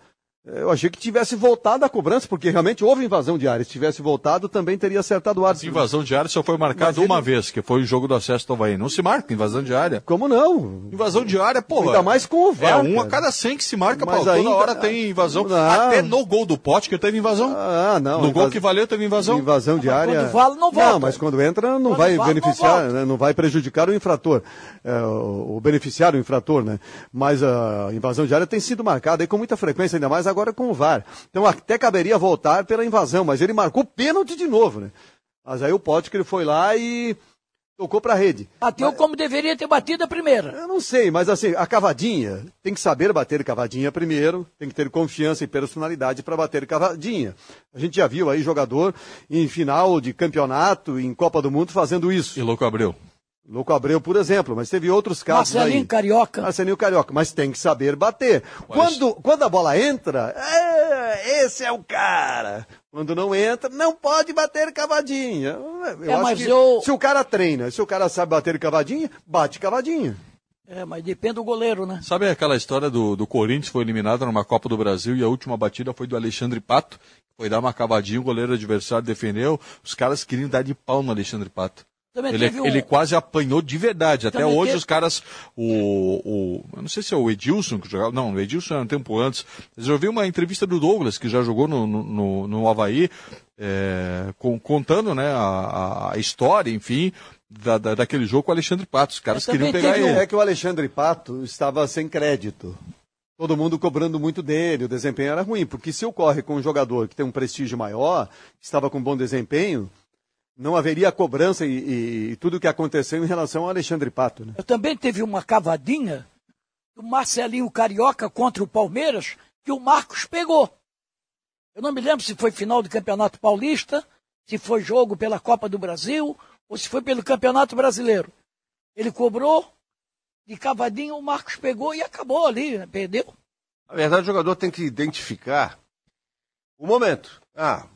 Eu achei que tivesse voltado a cobrança, porque realmente houve invasão de área. Se tivesse voltado, também teria acertado o Essa árbitro. invasão de área só foi marcada Mas uma ele- vez, que foi o jogo do acesso do Havaí. Não se marca invasão de área. Como não? Invasão de área, pô. Ainda mais com o É VAR. um a cara. cada 100 que se marca, Mas Paulo. ainda- Toda hora tem invasão. Não. Até no gol do pote que teve invasão. Ah, não. no gol invas- que valeu teve invasão. Invasão de área. quando vale, não volta. mas quando entra, não Quando vai vale, não beneficiar, volta. né? não vai prejudicar o infrator, é, o, o beneficiário, o infrator, né? Mas a invasão de área tem sido marcada aí com muita frequência, ainda mais agora com o VAR. Então até caberia voltar pela invasão, mas ele marcou pênalti de novo, né? Mas aí o Pote que ele foi lá e tocou para a rede. Bateu como deveria ter batido a primeira. Eu não sei, mas assim, a cavadinha, tem que saber bater cavadinha primeiro, tem que ter confiança e personalidade para bater cavadinha. A gente já viu aí jogador em final de campeonato, em Copa do Mundo, fazendo isso. E Louco Abreu. Louco Abreu, por exemplo, mas teve outros casos Marcelinho aí. Carioca. Marcelinho Carioca, mas tem que saber bater. Quando, quando a bola entra, é, esse é o cara. Quando não entra, não pode bater cavadinha. Eu É, acho mas que eu- se o cara treina, se o cara sabe bater cavadinha, bate cavadinha. É, mas depende do goleiro, né? Sabe aquela história do, do Corinthians foi eliminado numa Copa do Brasil e a última batida foi do Alexandre Pato? Foi dar uma cavadinha, o goleiro adversário defendeu. Os caras queriam dar de pau no Alexandre Pato. Também Ele, teve um- ele quase apanhou de verdade. Até Também hoje teve- os caras. O, o. Eu não sei se é o Edilson que jogava. Não, o Edilson era um tempo antes. Mas eu vi uma entrevista do Douglas, que já jogou no, no, no, Havaí, é, com- contando né, a, a história, enfim, da, da- daquele jogo com o Alexandre Pato. Os caras queriam pegar teve um- ele. É que o Alexandre Pato estava sem crédito. Todo mundo cobrando muito dele, o desempenho era ruim, porque se ocorre com um jogador que tem um prestígio maior, que estava com bom desempenho, não haveria cobrança e, e- e tudo o que aconteceu em relação ao Alexandre Pato. Né? Eu também teve uma cavadinha do Marcelinho Carioca contra o Palmeiras que o Marcos pegou. Eu não me lembro se foi final do Campeonato Paulista, se foi jogo pela Copa do Brasil ou se foi pelo Campeonato Brasileiro. Ele cobrou de cavadinha, o Marcos pegou e acabou ali, né? perdeu. Na verdade, o jogador tem que identificar o momento. Ah,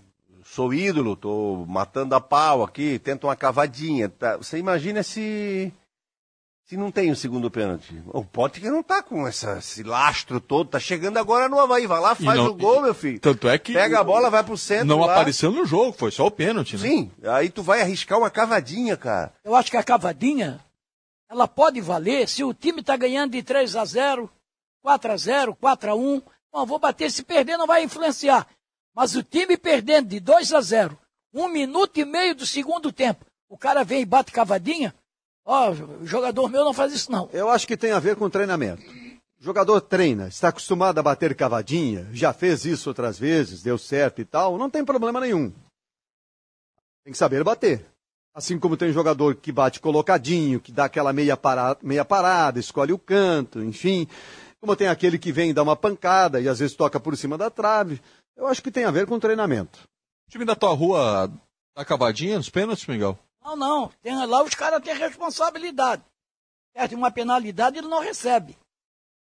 sou ídolo, tô matando a pau aqui, tento uma cavadinha. tá? Você imagina se se não tem o segundo pênalti. O Potker não tá com essa, esse lastro todo, tá chegando agora no Havaí. Vai lá, faz não- o gol, meu filho. Tanto é que. Pega a bola, vai pro centro. Não lá. apareceu no jogo, foi só o pênalti, né? Sim, aí tu vai arriscar uma cavadinha, cara. Eu acho que a cavadinha, ela pode valer se o time está ganhando de 3 a 0, 4 a 0, 4 a 1. Bom, vou bater, se perder não vai influenciar. Mas o time perdendo de 2 a 0, um minuto e meio do segundo tempo, o cara vem e bate cavadinha, ó, o jogador meu não faz isso não. Eu acho que tem a ver com treinamento. O jogador treina, está acostumado a bater cavadinha, já fez isso outras vezes, deu certo e tal, não tem problema nenhum. Tem que saber bater. Assim como tem jogador que bate colocadinho, que dá aquela meia parada, meia parada, escolhe o canto, enfim. Como tem aquele que vem e dá uma pancada e às vezes toca por cima da trave. Eu acho que tem a ver com treinamento. O time da tua rua tá cavadinha nos pênaltis, Miguel? Não, não. Tem, lá os caras têm responsabilidade. Certo? Uma penalidade ele não recebe.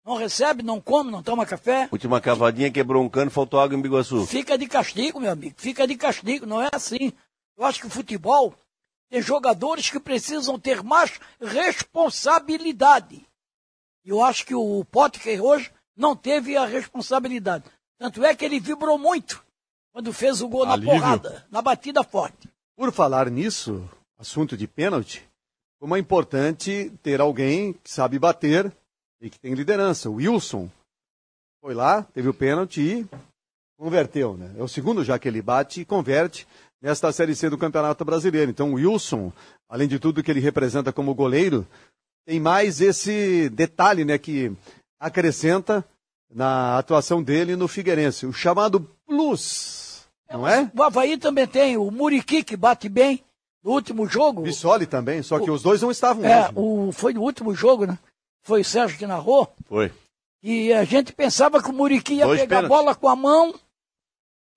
Não recebe, não come, não toma café. Última cavadinha quebrou um cano, faltou água em Biguaçu. Fica de castigo, meu amigo. Fica de castigo, não é assim. Eu acho que o futebol tem jogadores que precisam ter mais responsabilidade. E eu acho que o Potker hoje não teve a responsabilidade. Tanto é que ele vibrou muito quando fez o gol Alívio. na porrada, na batida forte. Por falar nisso, assunto de pênalti, como é importante ter alguém que sabe bater e que tem liderança. O Wilson foi lá, teve o pênalti e converteu, né? É o segundo já que ele bate e converte nesta Série C do Campeonato Brasileiro. Então o Wilson, além de tudo que ele representa como goleiro, tem mais esse detalhe, né, que acrescenta na atuação dele no Figueirense, o chamado plus, não é? O Havaí também tem o Muriqui, que bate bem no último jogo. Bissoli também, só que os dois não estavam É, hoje. o, foi no último jogo, né? Foi o Sérgio que narrou. Foi. E a gente pensava que o Muriqui ia Dois pegar a bola com a mão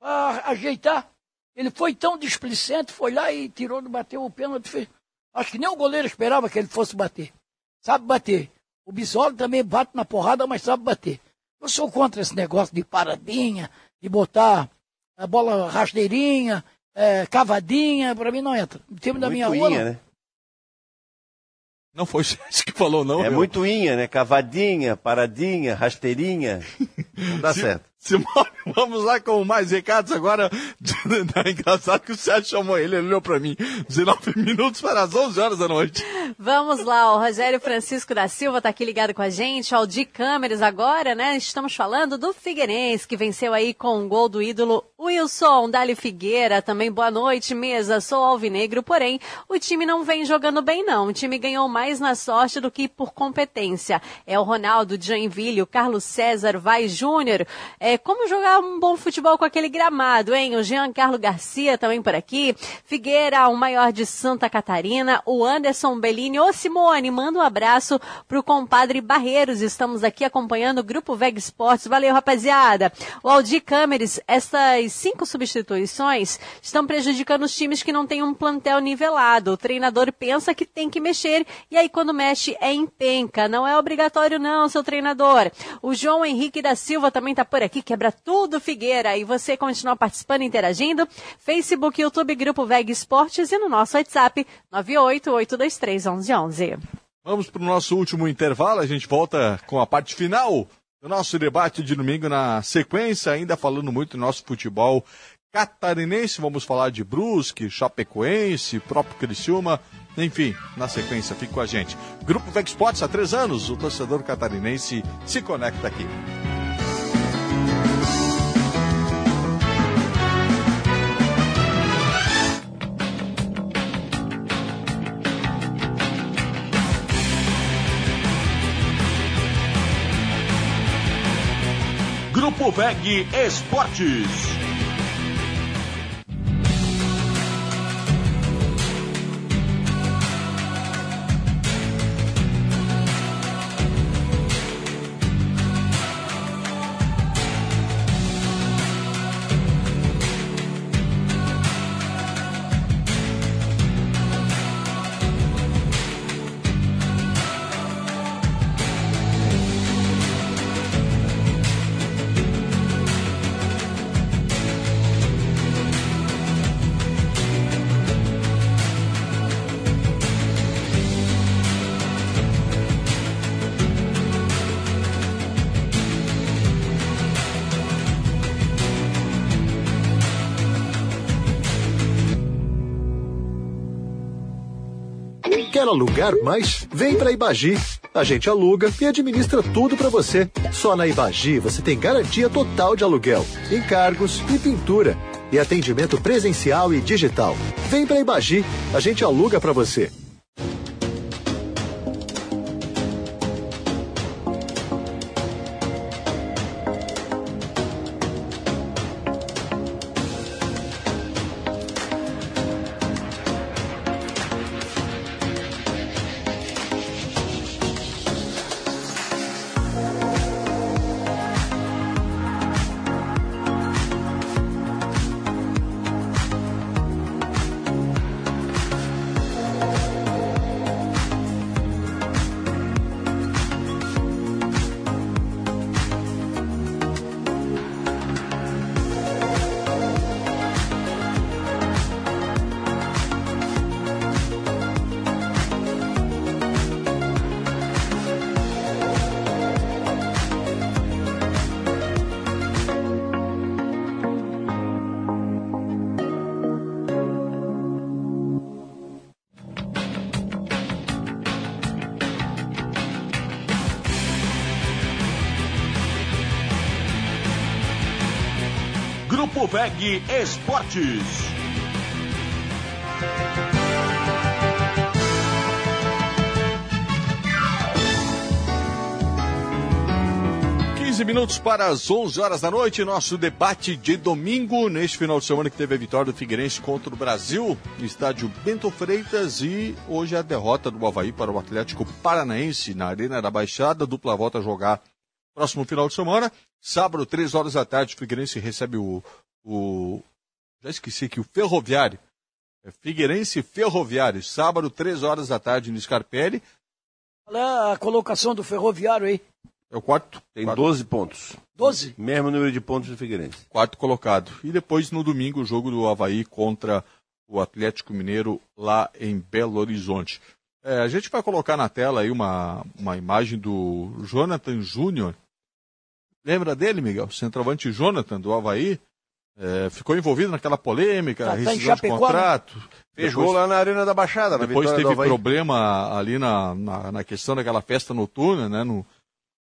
para ajeitar. Ele foi tão displicente, foi lá e tirou, bateu o pênalti. Fez. Acho que nem o goleiro esperava que ele fosse bater. Sabe bater. O Bisoli também bate na porrada, mas sabe bater. Eu sou contra esse negócio de paradinha, de botar a bola rasteirinha, é, cavadinha, para mim não entra. O time da minha rua. inha, não. né? Não foi isso que falou, não. É meu. muito inha, né? Cavadinha, paradinha, rasteirinha. Não dá se, certo. Simone, vamos lá com mais recados agora. É engraçado que o Sérgio chamou ele, ele olhou para mim. 19 minutos para as 11 horas da noite. Vamos lá, o Rogério Francisco da Silva está aqui ligado com a gente. O Aldi Câmeras agora, né? Estamos falando do Figueirense, que venceu aí com um gol do ídolo Wilson Dali Figueira. Também boa noite, mesa. Sou alvinegro, porém, o time não vem jogando bem, não. O time ganhou mais na sorte do que por competência. É o Ronaldo Joinville, o Carlos César Vai Júnior. É, como jogar um bom futebol com aquele gramado, hein? O Jean Carlos Garcia também por aqui. Figueira, o maior de Santa Catarina. O Anderson Bellini. Ô Simone, manda um abraço pro compadre Barreiros. Estamos aqui acompanhando o Grupo Veg Esportes. Valeu, rapaziada. O Aldi Câmeres, essas cinco substituições estão prejudicando os times que não têm um plantel nivelado. O treinador pensa que tem que mexer e aí quando mexe é em penca. Não é obrigatório não, seu treinador. O João Henrique da Silva também está por aqui, quebra tudo Figueira. E você continua participando, interagindo. Facebook, YouTube, Grupo Veg Esportes e no nosso WhatsApp 988231111. Vamos para o nosso último intervalo, a gente volta com a parte final do nosso debate de domingo na sequência, ainda falando muito do nosso futebol catarinense, vamos falar de Brusque, Chapecoense, próprio Criciúma, enfim, na sequência, fique com a gente. Grupo Veg Sports há três anos, o torcedor catarinense se conecta aqui. Grupo VEG Esportes. Quer alugar mais? Vem para Ibagi. A gente aluga e administra tudo para você. Só na Ibagi você tem garantia total de aluguel, encargos e pintura. E atendimento presencial e digital. Vem para Ibagi, a gente aluga para você. VEG Esportes. 15 minutos para as 11 horas da noite, nosso debate de domingo, neste final de semana que teve a vitória do Figueirense contra o Brasil, estádio Bento Freitas, e hoje a derrota do Havaí para o Atlético Paranaense na Arena da Baixada, dupla volta a jogar próximo final de semana, sábado, 3 horas da tarde, o Figueirense recebe o, o já esqueci aqui, o Ferroviário, é Figueirense Ferroviário, sábado, 3 horas da tarde no Scarpelli. Qual é a colocação do Ferroviário aí? É o quarto. Tem quarto. 12 pontos. 12? Mesmo número de pontos do Figueirense. Quarto colocado. E depois, no domingo, o jogo do Havaí contra o Atlético Mineiro lá em Belo Horizonte. É, a gente vai colocar na tela aí uma, uma imagem do Jonathan Júnior. Lembra dele, Miguel? Centroavante Jonathan, do Havaí. É, ficou envolvido naquela polêmica, Tá- tá rescisão de né? contrato. Fez gol lá na Arena da Baixada, na Depois teve problema ali na, na, na questão daquela festa noturna, né? No,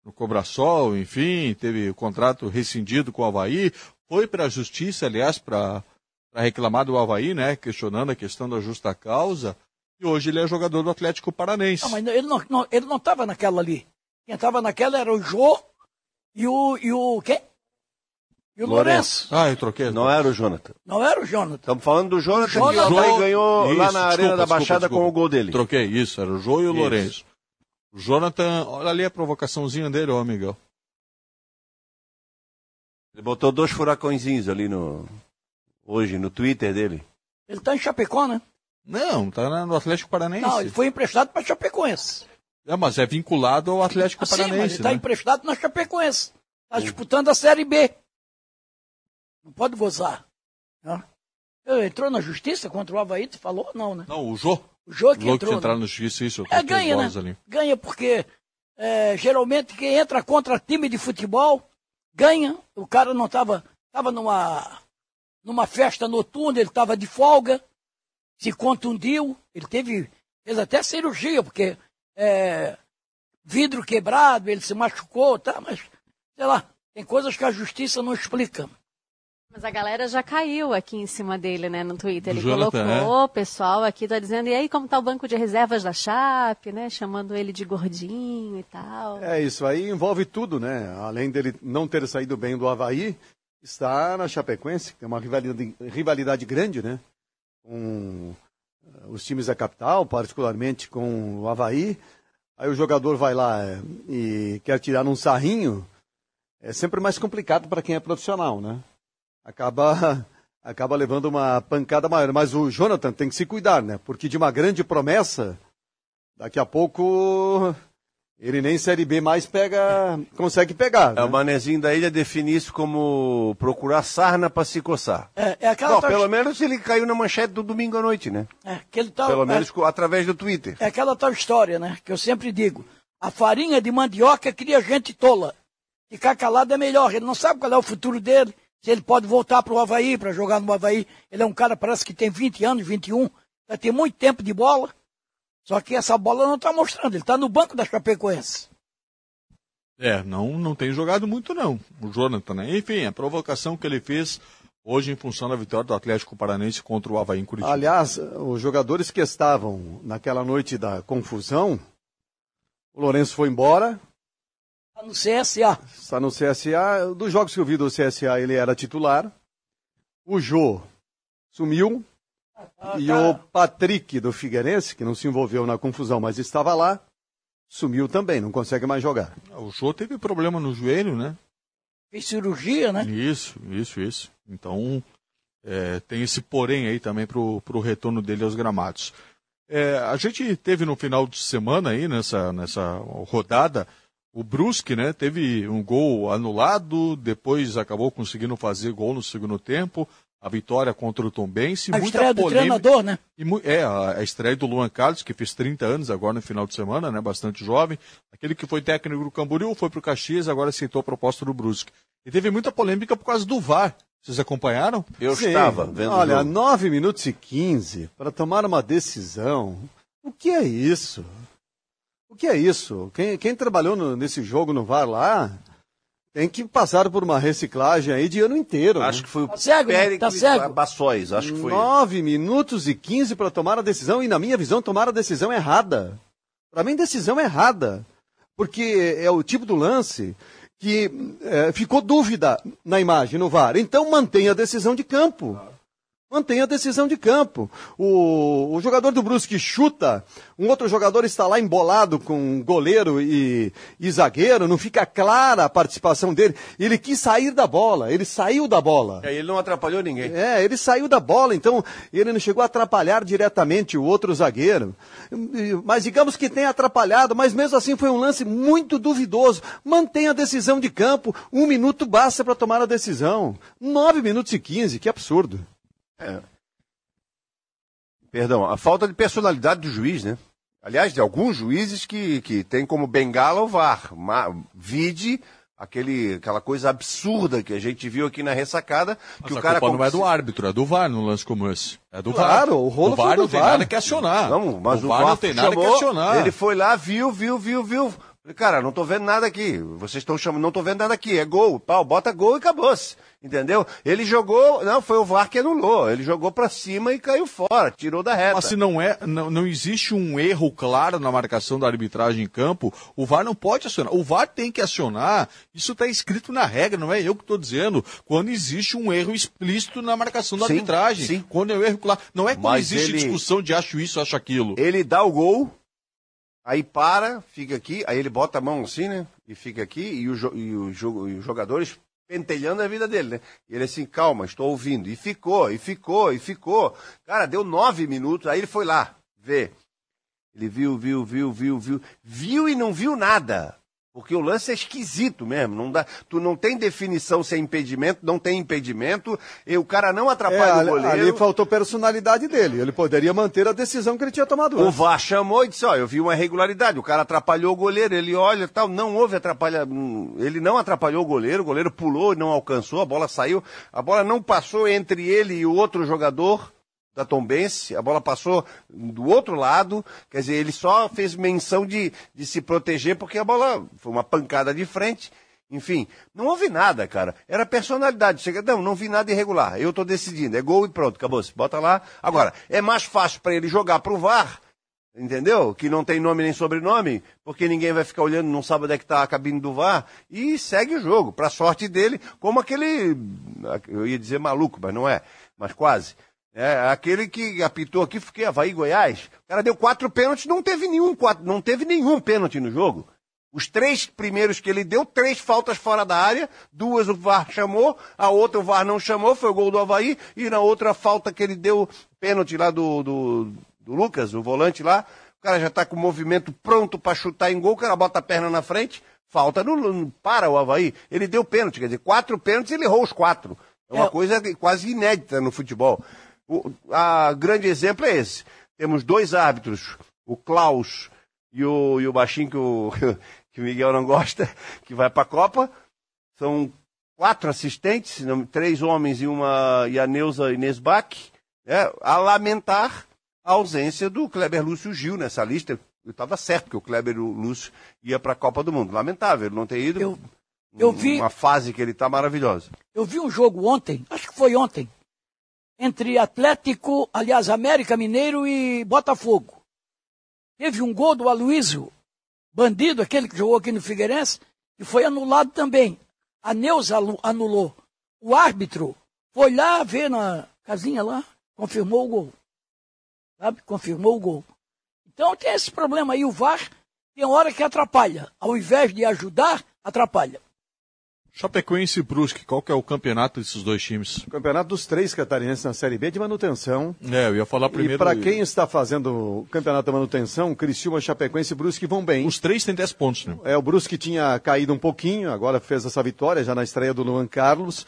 no Cobrasol, enfim, teve o contrato rescindido com o Havaí. Foi para a justiça, aliás, para reclamar do Havaí, né? Questionando a questão da justa causa. E hoje ele é jogador do Atlético Paranense. Não, mas ele não, não, ele não estava naquela ali. Quem estava naquela era o Jô e o. E o quem? E o Lourenço. Ah, eu troquei. Não era o Jonathan. Não era o Jonathan. Estamos falando do Jonathan, que o Jonathan- ganhou lá Isso, na Arena desculpa, da desculpa, Baixada desculpa. com o gol dele. Troquei, isso, era o Jô e o Isso. Lourenço. O Jonathan, olha ali a provocaçãozinha dele, ó, Miguel. Ele botou dois furacõezinhos ali no. Hoje, no Twitter dele. Ele está em Chapecó, né? Não, tá no Atlético Paranense. Não, ele foi emprestado para Chapecoense. É, mas é vinculado ao Atlético Assim, mas ele está né? emprestado na Chapecoense. Está disputando a Série B. Não pode gozar. né? Ele Entrou na justiça contra o Havaí, tu falou? Não, né? Não, o Jô. O Jô que entrou. entraram né? no justiça, isso. É, ganha, né? ali. Ganha porque é, geralmente quem entra contra time de futebol ganha. O cara não estava tava numa, numa festa noturna, ele estava de folga, se contundiu, ele teve, fez até cirurgia, porque é, vidro quebrado, ele se machucou, tá? Mas, sei lá, tem coisas que a justiça não explica. Mas a galera já caiu aqui em cima dele, né, no Twitter. Ele Jonathan, colocou, o pessoal aqui tá dizendo, e aí como tá o banco de reservas da Chape, né, chamando ele de gordinho e tal. É, isso aí envolve tudo, né? Além dele não ter saído bem do Havaí, está na Chapecoense, que tem uma rivalidade, rivalidade grande, né? Com eh, os times da capital, particularmente com o Havaí. Aí o jogador vai lá eh, e quer tirar num sarrinho, é sempre mais complicado para quem é profissional, né? Acaba, acaba levando uma pancada maior. Mas o Jonathan tem que se cuidar, né? Porque de uma grande promessa, daqui a pouco ele nem Série B mais pega, consegue pegar. É, o Manezinho da Ilha define isso como procurar sarna para se coçar. É, é aquela Não, tal- pelo menos ele caiu na manchete do domingo à noite, né? É, aquele tal, Pelo é- menos co- através do Twitter. É aquela tal história, né? Que eu sempre digo. A farinha de mandioca cria gente tola. Ficar calado é melhor. Ele não sabe qual é o futuro dele. Se ele pode voltar para o Havaí, para jogar no Havaí. Ele é um cara, parece que tem 20 anos, 21. Já tem muito tempo de bola. Só que essa bola não está mostrando. Ele está no banco da Chapecoense. É, não, não tem jogado muito não, o Jonathan, né? Enfim, a provocação que ele fez hoje em função da vitória do Atlético Paranense contra o Havaí em Curitiba. Aliás, os jogadores que estavam naquela noite da confusão, o Lourenço foi embora, no CSA. está no CSA. Dos jogos que eu vi do CSA, ele era titular. O Jô sumiu. E o Patrick do Figueirense, que não se envolveu na confusão, mas estava lá, sumiu também, não consegue mais jogar. O Jô teve problema no joelho, né? Fez cirurgia, né? Isso, isso, isso. Então, é, tem esse porém aí também pro, pro retorno dele aos gramados. É, a gente teve no final de semana aí, nessa, nessa rodada, o Brusque, né? Teve um gol anulado, depois acabou conseguindo fazer gol no segundo tempo, a vitória contra o Tombense. A muita estreia do polêmica- treinador, né? e é, a, a estreia do Luan Carlos, que fez 30 anos agora no final de semana, né? Bastante jovem. Aquele que foi técnico do Camboriú, foi pro Caxias, agora aceitou a proposta do Brusque. E teve muita polêmica por causa do VAR. Vocês acompanharam? Eu Sim. estava vendo Olha, jogo. 9 minutos e 15 para tomar uma decisão. O que é isso? O que é isso? Quem, quem trabalhou no- nesse jogo no VAR lá tem que passar por uma reciclagem aí de ano inteiro. Acho né? que foi o Tá cego, né? Tá cego. Bassóis, acho que foi. 9 minutos e 15 para tomar a decisão, e na minha visão, tomar a decisão errada. Para mim, decisão errada. Porque é o tipo do lance que é, ficou dúvida na imagem, no VAR. Então, mantenha a decisão de campo. Mantenha a decisão de campo. O, o jogador do Brusque chuta, um outro jogador está lá embolado com goleiro e, e zagueiro, não fica clara a participação dele. Ele quis sair da bola, ele saiu da bola. É, ele não atrapalhou ninguém. É, ele saiu da bola, então ele não chegou a atrapalhar diretamente o outro zagueiro. Mas digamos que tenha atrapalhado, mas mesmo assim foi um lance muito duvidoso. Mantenha a decisão de campo, um minuto basta para tomar a decisão. Nove minutos e quinze, que absurdo. É. Perdão, a falta de personalidade do juiz, né? Aliás, de alguns juízes que, que tem como bengala o VAR. Ma, vide aquele, aquela coisa absurda que a gente viu aqui na ressacada, Mas que o cara culpa não é do árbitro, é do VAR num lance como esse. É do Claro, VAR. o rolo o VAR não tem VAR. nada que acionar. Não, mas o o, VAR, não tem nada que acionar. Ele foi lá, viu, viu, viu, viu. Falei, cara, não tô vendo nada aqui. Vocês estão chamando, não tô vendo nada aqui. É gol, pau, bota gol e acabou-se. Entendeu? Ele jogou, não, foi o VAR que anulou. Ele jogou pra cima e caiu fora, tirou da reta. Mas se não é, não, não existe um erro claro na marcação da arbitragem em campo, o VAR não pode acionar. O VAR tem que acionar. Isso está escrito na regra, não é eu que estou dizendo. Quando existe um erro explícito na marcação da Sim, arbitragem. sim. Quando é um erro claro. Não é quando Mas existe ele- discussão de acho isso, acho aquilo. Ele dá o gol, aí para, fica aqui, aí ele bota a mão assim, né? E fica aqui, e, o e o e os jogadores pentelhando a vida dele, né? E ele assim, calma, estou ouvindo. E ficou, e ficou, e ficou. Cara, deu nove minutos, aí ele foi lá, ver. Ele viu, viu, viu, viu, viu. Viu e não viu nada. Porque o lance é esquisito mesmo. Não dá, tu não tem definição se é impedimento, não tem impedimento, e o cara não É, atrapalha ali, o goleiro. ali faltou personalidade dele. Ele poderia manter a decisão que ele tinha tomado O antes. VAR chamou e disse, ó, eu vi uma irregularidade, o cara atrapalhou o goleiro, ele olha e tal, não houve atrapalha, hum, ele não atrapalhou o goleiro, o goleiro pulou e não alcançou, a bola saiu, a bola não passou entre ele e o outro jogador da Tombense, a bola passou do outro lado, quer dizer, ele só fez menção de, de se proteger porque a bola foi uma pancada de frente, enfim, não houve nada, cara. Era personalidade. Chega, não, não vi nada irregular. Eu tô decidindo. É gol e pronto, acabou. Se bota lá. Agora, é mais fácil para ele jogar pro VAR, entendeu? Que não tem nome nem sobrenome, porque ninguém vai ficar olhando, não sabe onde é que tá a cabine do VAR, e segue o jogo, pra sorte dele, como aquele, eu ia dizer maluco, mas não é, mas quase. É, aquele que apitou aqui, fiquei Havaí Goiás. O cara deu quatro pênaltis, não teve nenhum, quatro, não teve nenhum pênalti no jogo. Os três primeiros que ele deu, três faltas fora da área, duas o VAR chamou, a outra o VAR não chamou, foi o gol do Havaí, e na outra falta que ele deu, pênalti lá do, do, do Lucas, o volante lá, o cara já tá com o movimento pronto para chutar em gol, o cara bota a perna na frente, falta no, no- para o Havaí. Ele deu pênalti, quer dizer, quatro pênaltis ele errou os quatro. É uma É. coisa quase inédita no futebol. O a grande exemplo é esse. Temos dois árbitros, o Klaus e o, e o baixinho que o, que o Miguel não gosta, que vai para a Copa. São quatro assistentes, três homens e uma e a Neuza Inês Bach, né, a lamentar a ausência do Kleber Lúcio Gil nessa lista. Eu estava certo que o Kleber Lúcio ia para a Copa do Mundo. Lamentável ele não ter ido. Eu, eu vi, Uma fase que ele está maravilhosa. eu vi um jogo ontem, acho que foi ontem, entre Atlético, aliás, América Mineiro e Botafogo. Teve um gol do Aloysio, bandido, aquele que jogou aqui no Figueirense, e foi anulado também. A Neuza anu- anulou. O árbitro foi lá ver na casinha lá, confirmou o gol. Sabe? Confirmou o gol. Então tem esse problema aí, o VAR tem hora que atrapalha. Ao invés de ajudar, atrapalha. Chapecoense e Brusque, qual que é o campeonato desses dois times? O campeonato dos três catarinenses na Série B de manutenção. É, eu ia falar primeiro. E para quem está fazendo o campeonato de manutenção, Criciúma, Chapecoense e Brusque vão bem. Os três têm 10 pontos, né? É, o Brusque tinha caído um pouquinho, agora fez essa vitória já na estreia do Luan Carlos.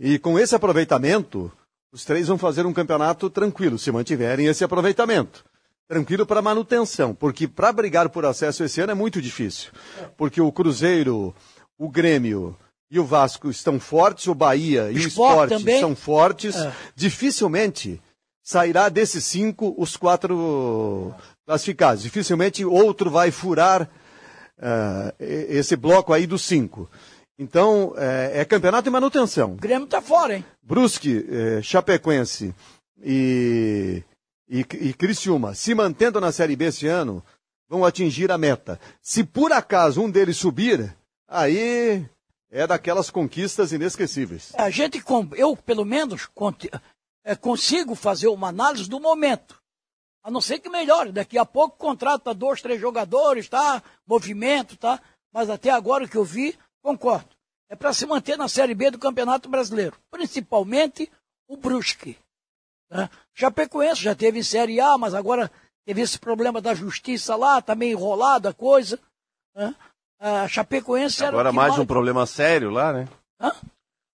E com esse aproveitamento, os três vão fazer um campeonato tranquilo, se mantiverem esse aproveitamento. Tranquilo para manutenção, porque para brigar por acesso esse ano é muito difícil. Porque o Cruzeiro, o Grêmio e o Vasco estão fortes, o Bahia e o Sport também. são fortes. É. Dificilmente sairá desses cinco os quatro classificados. Dificilmente outro vai furar eh, esse bloco aí dos cinco. Então, é, é campeonato e manutenção. O Grêmio está fora, hein? Brusque, eh, Chapecoense e, e, e Criciúma, se mantendo na Série B esse ano, vão atingir a meta. Se por acaso um deles subir, aí é daquelas conquistas inesquecíveis. A gente, eu pelo menos, eh, consigo fazer uma análise do momento. A não ser que melhore. Daqui a pouco contrata dois, três jogadores, tá? Movimento, tá? Mas até agora o que eu vi, concordo. É para se manter na Série B do Campeonato Brasileiro. Principalmente o Brusque. Né? Chapecoense já teve em Série A, mas agora teve esse problema da justiça lá, tá meio enrolada a coisa. Né? A Chapecoense era o Agora que mais um problema sério lá, né? Hã?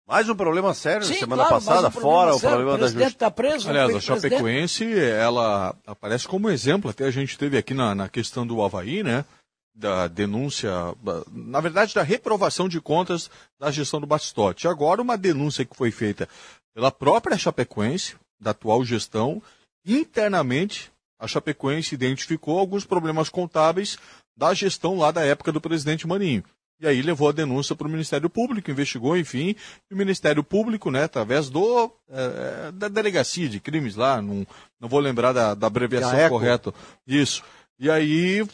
Mais um problema sério Sim, semana claro, passada, um problema fora o sério. problema O da presidente justiça. está preso. Aliás, a presidente. Chapecoense, ela aparece como exemplo, até a gente teve aqui na, na questão do Havaí, né? da denúncia, na verdade, da reprovação de contas da gestão do Batistote. Agora, uma denúncia que foi feita pela própria Chapecoense, da atual gestão, internamente, a Chapecoense identificou alguns problemas contábeis da gestão lá da época do presidente Maninho. E aí levou a denúncia para o Ministério Público, investigou, enfim, e o Ministério Público, né, através do é, da delegacia de crimes lá, não, não vou lembrar da, da abreviação correta, isso. E aí,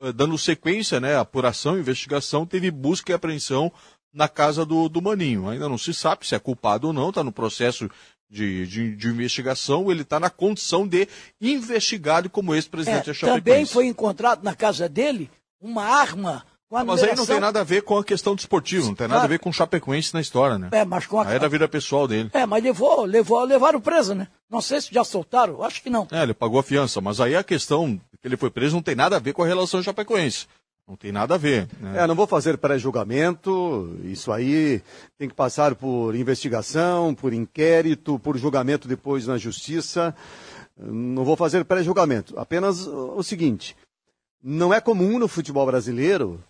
eh, dando sequência, né, apuração, investigação, teve busca e apreensão na casa do, do Maninho. Ainda não se sabe se é culpado ou não, está no processo de, de, de, investigação, ele está na condição de investigado como ex-presidente é, da Chapecoense. Também foi encontrado na casa dele uma arma ah, mas aí não tem nada a ver com a questão do esportivo, não tem nada a ver com o Chapecoense na história, né? É, mas com a... Aí é da vida pessoal dele. É, mas levou, levou, levaram preso, né? Não sei se já soltaram, acho que não. É, ele pagou a fiança, mas aí a questão que ele foi preso não tem nada a ver com a relação Chapecoense. Não tem nada a ver. Né? É, não vou fazer pré-julgamento, isso aí tem que passar por investigação, por inquérito, por julgamento depois na justiça. Não vou fazer pré-julgamento. Apenas o seguinte: não é comum no futebol brasileiro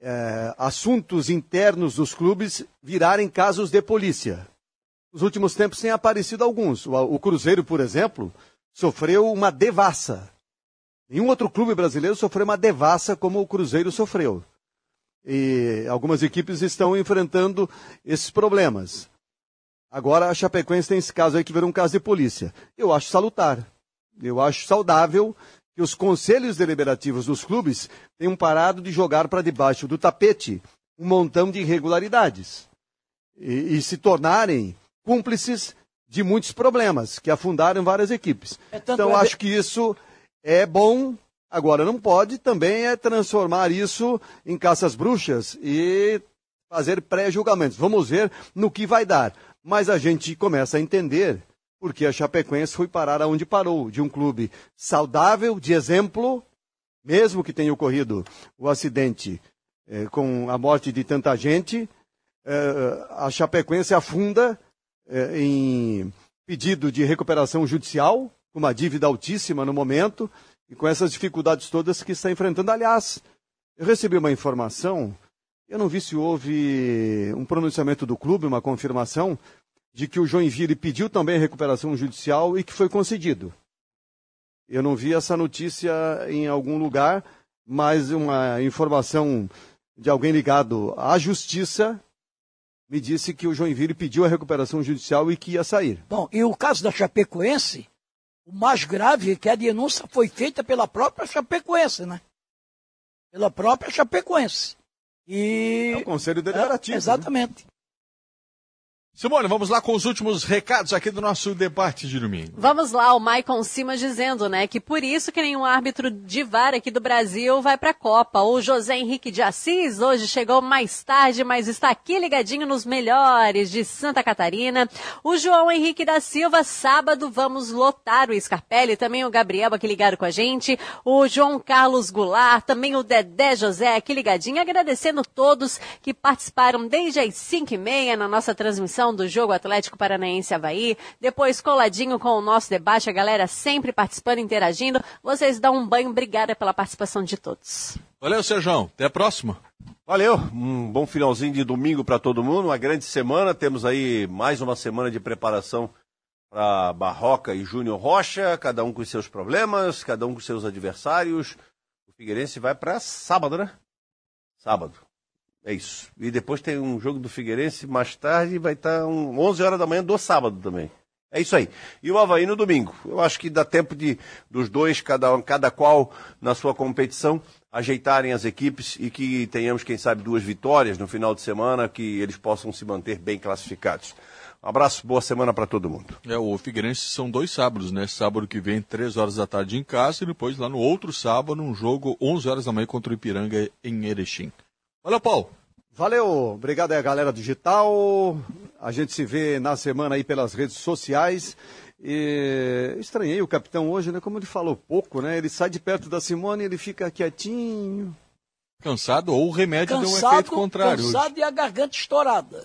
é, assuntos internos dos clubes virarem casos de polícia. Nos últimos tempos têm aparecido alguns. O, o Cruzeiro, por exemplo, sofreu uma devassa. Nenhum outro clube brasileiro sofreu uma devassa como o Cruzeiro sofreu. E algumas equipes estão enfrentando esses problemas. Agora a Chapecoense tem esse caso aí que virou um caso de polícia. Eu acho salutar. Eu acho saudável que os conselhos deliberativos dos clubes tenham parado de jogar para debaixo do tapete um montão de irregularidades e, e, se tornarem cúmplices de muitos problemas que afundaram várias equipes. É então, é... acho que isso é bom. Agora, não pode também é transformar isso em caças bruxas e fazer pré-julgamentos. Vamos ver no que vai dar. Mas a gente começa a entender porque a Chapecoense foi parar aonde parou, de um clube saudável, de exemplo, mesmo que tenha ocorrido o acidente eh, com a morte de tanta gente, eh, a Chapecoense afunda eh, em pedido de recuperação judicial, com uma dívida altíssima no momento, e com essas dificuldades todas que está enfrentando. Aliás, eu recebi uma informação, eu não vi se houve um pronunciamento do clube, uma confirmação, de que o Joinville pediu também recuperação judicial e que foi concedido. Eu não vi essa notícia em algum lugar, mas uma informação de alguém ligado à justiça me disse que o Joinville pediu a recuperação judicial e que ia sair. Bom, e o caso da Chapecoense, o mais grave é que a denúncia foi feita pela própria Chapecoense, né? Pela própria Chapecoense. E... É o Conselho Deliberativo. É, exatamente. Né? Simone, vamos lá com os últimos recados aqui do nosso debate de domingo. Vamos lá, o Maicon Simas dizendo, né, que por isso que nenhum árbitro de VAR aqui do Brasil vai para a Copa. O José Henrique de Assis hoje chegou mais tarde, mas está aqui ligadinho nos melhores de Santa Catarina. O João Henrique da Silva, sábado vamos lotar o Scarpelli, também o Gabriel aqui ligado com a gente, o João Carlos Goulart, também o Dedé José aqui ligadinho, agradecendo todos que participaram desde as 5 e meia na nossa transmissão do jogo Atlético Paranaense Havaí. Depois, coladinho com o nosso debate, a galera sempre participando, interagindo. Vocês dão um banho. Obrigada pela participação de todos. Valeu, Sejão. Até a próxima. Valeu, um bom finalzinho de domingo para todo mundo, uma grande semana. Temos aí mais uma semana de preparação para Barroca e Júnior Rocha, cada um com os seus problemas, cada um com seus adversários. O Figueirense vai para sábado, né? Sábado. É isso. E depois tem um jogo do Figueirense mais tarde, vai estar um 11 horas da manhã do sábado também. É isso aí. E o Havaí no domingo. Eu acho que dá tempo de dos dois, cada, cada qual na sua competição, ajeitarem as equipes e que tenhamos, quem sabe, duas vitórias no final de semana, que eles possam se manter bem classificados. Um abraço, boa semana para todo mundo. É, o Figueirense são dois sábados, né? Sábado que vem, três horas da tarde em casa, e depois lá no outro sábado, um jogo, 11 horas da manhã contra o Ipiranga em Erechim. Valeu, Paulo. Valeu, obrigado aí, galera digital. A gente se vê na semana aí pelas redes sociais. E estranhei o capitão hoje, né? Como ele falou pouco, né? Ele sai de perto da Simone e ele fica quietinho. Cansado ou o remédio cansado, deu um efeito contrário. Cansado hoje. e a garganta estourada.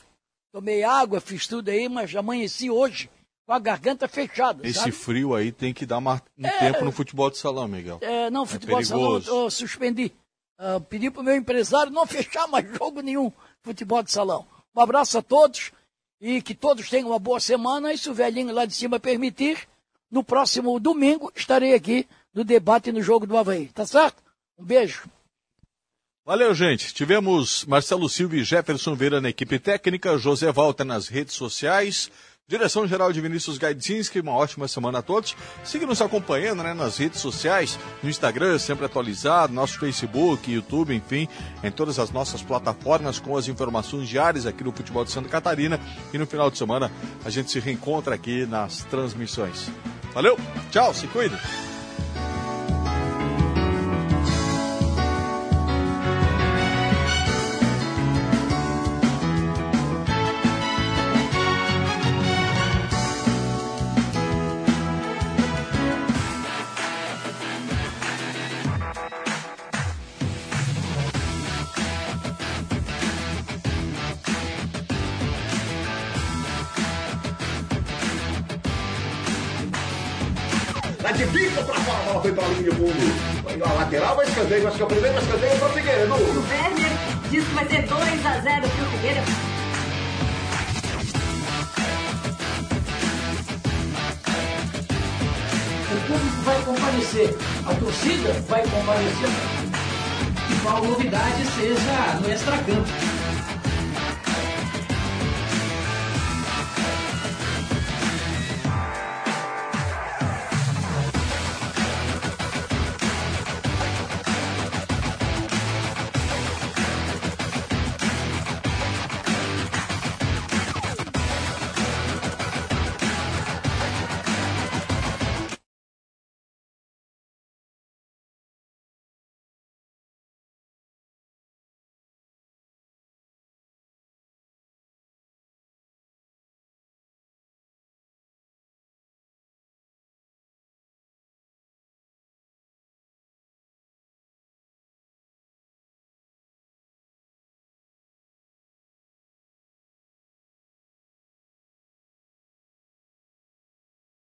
Tomei água, fiz tudo aí, mas amanheci hoje com a garganta fechada. Esse sabe? frio aí tem que dar um é, tempo no futebol de salão, Miguel. É, não, futebol é de salão eu suspendi. Uh, pedir para o meu empresário não fechar mais jogo nenhum futebol de salão. Um abraço a todos e que todos tenham uma boa semana. E se o velhinho lá de cima permitir, no próximo domingo estarei aqui no debate no jogo do Havaí. Tá certo? Um beijo. Valeu, gente. Tivemos Marcelo Silva e Jefferson Veira na equipe técnica, José Walter nas redes sociais. Direção geral de Vinícius Gaidzinski, uma ótima semana a todos. Siga nos acompanhando né, nas redes sociais, no Instagram, sempre atualizado, nosso Facebook, YouTube, enfim, em todas as nossas plataformas com as informações diárias aqui no Futebol de Santa Catarina. E no final de semana a gente se reencontra aqui nas transmissões. Valeu, tchau, se cuide. Que é o primeiro escanteio para o Figueiredo. O Werner diz que vai ser 2 a 0 para o Figueiredo. O público vai comparecer, a torcida vai comparecer. Qual novidade seja no extracampo.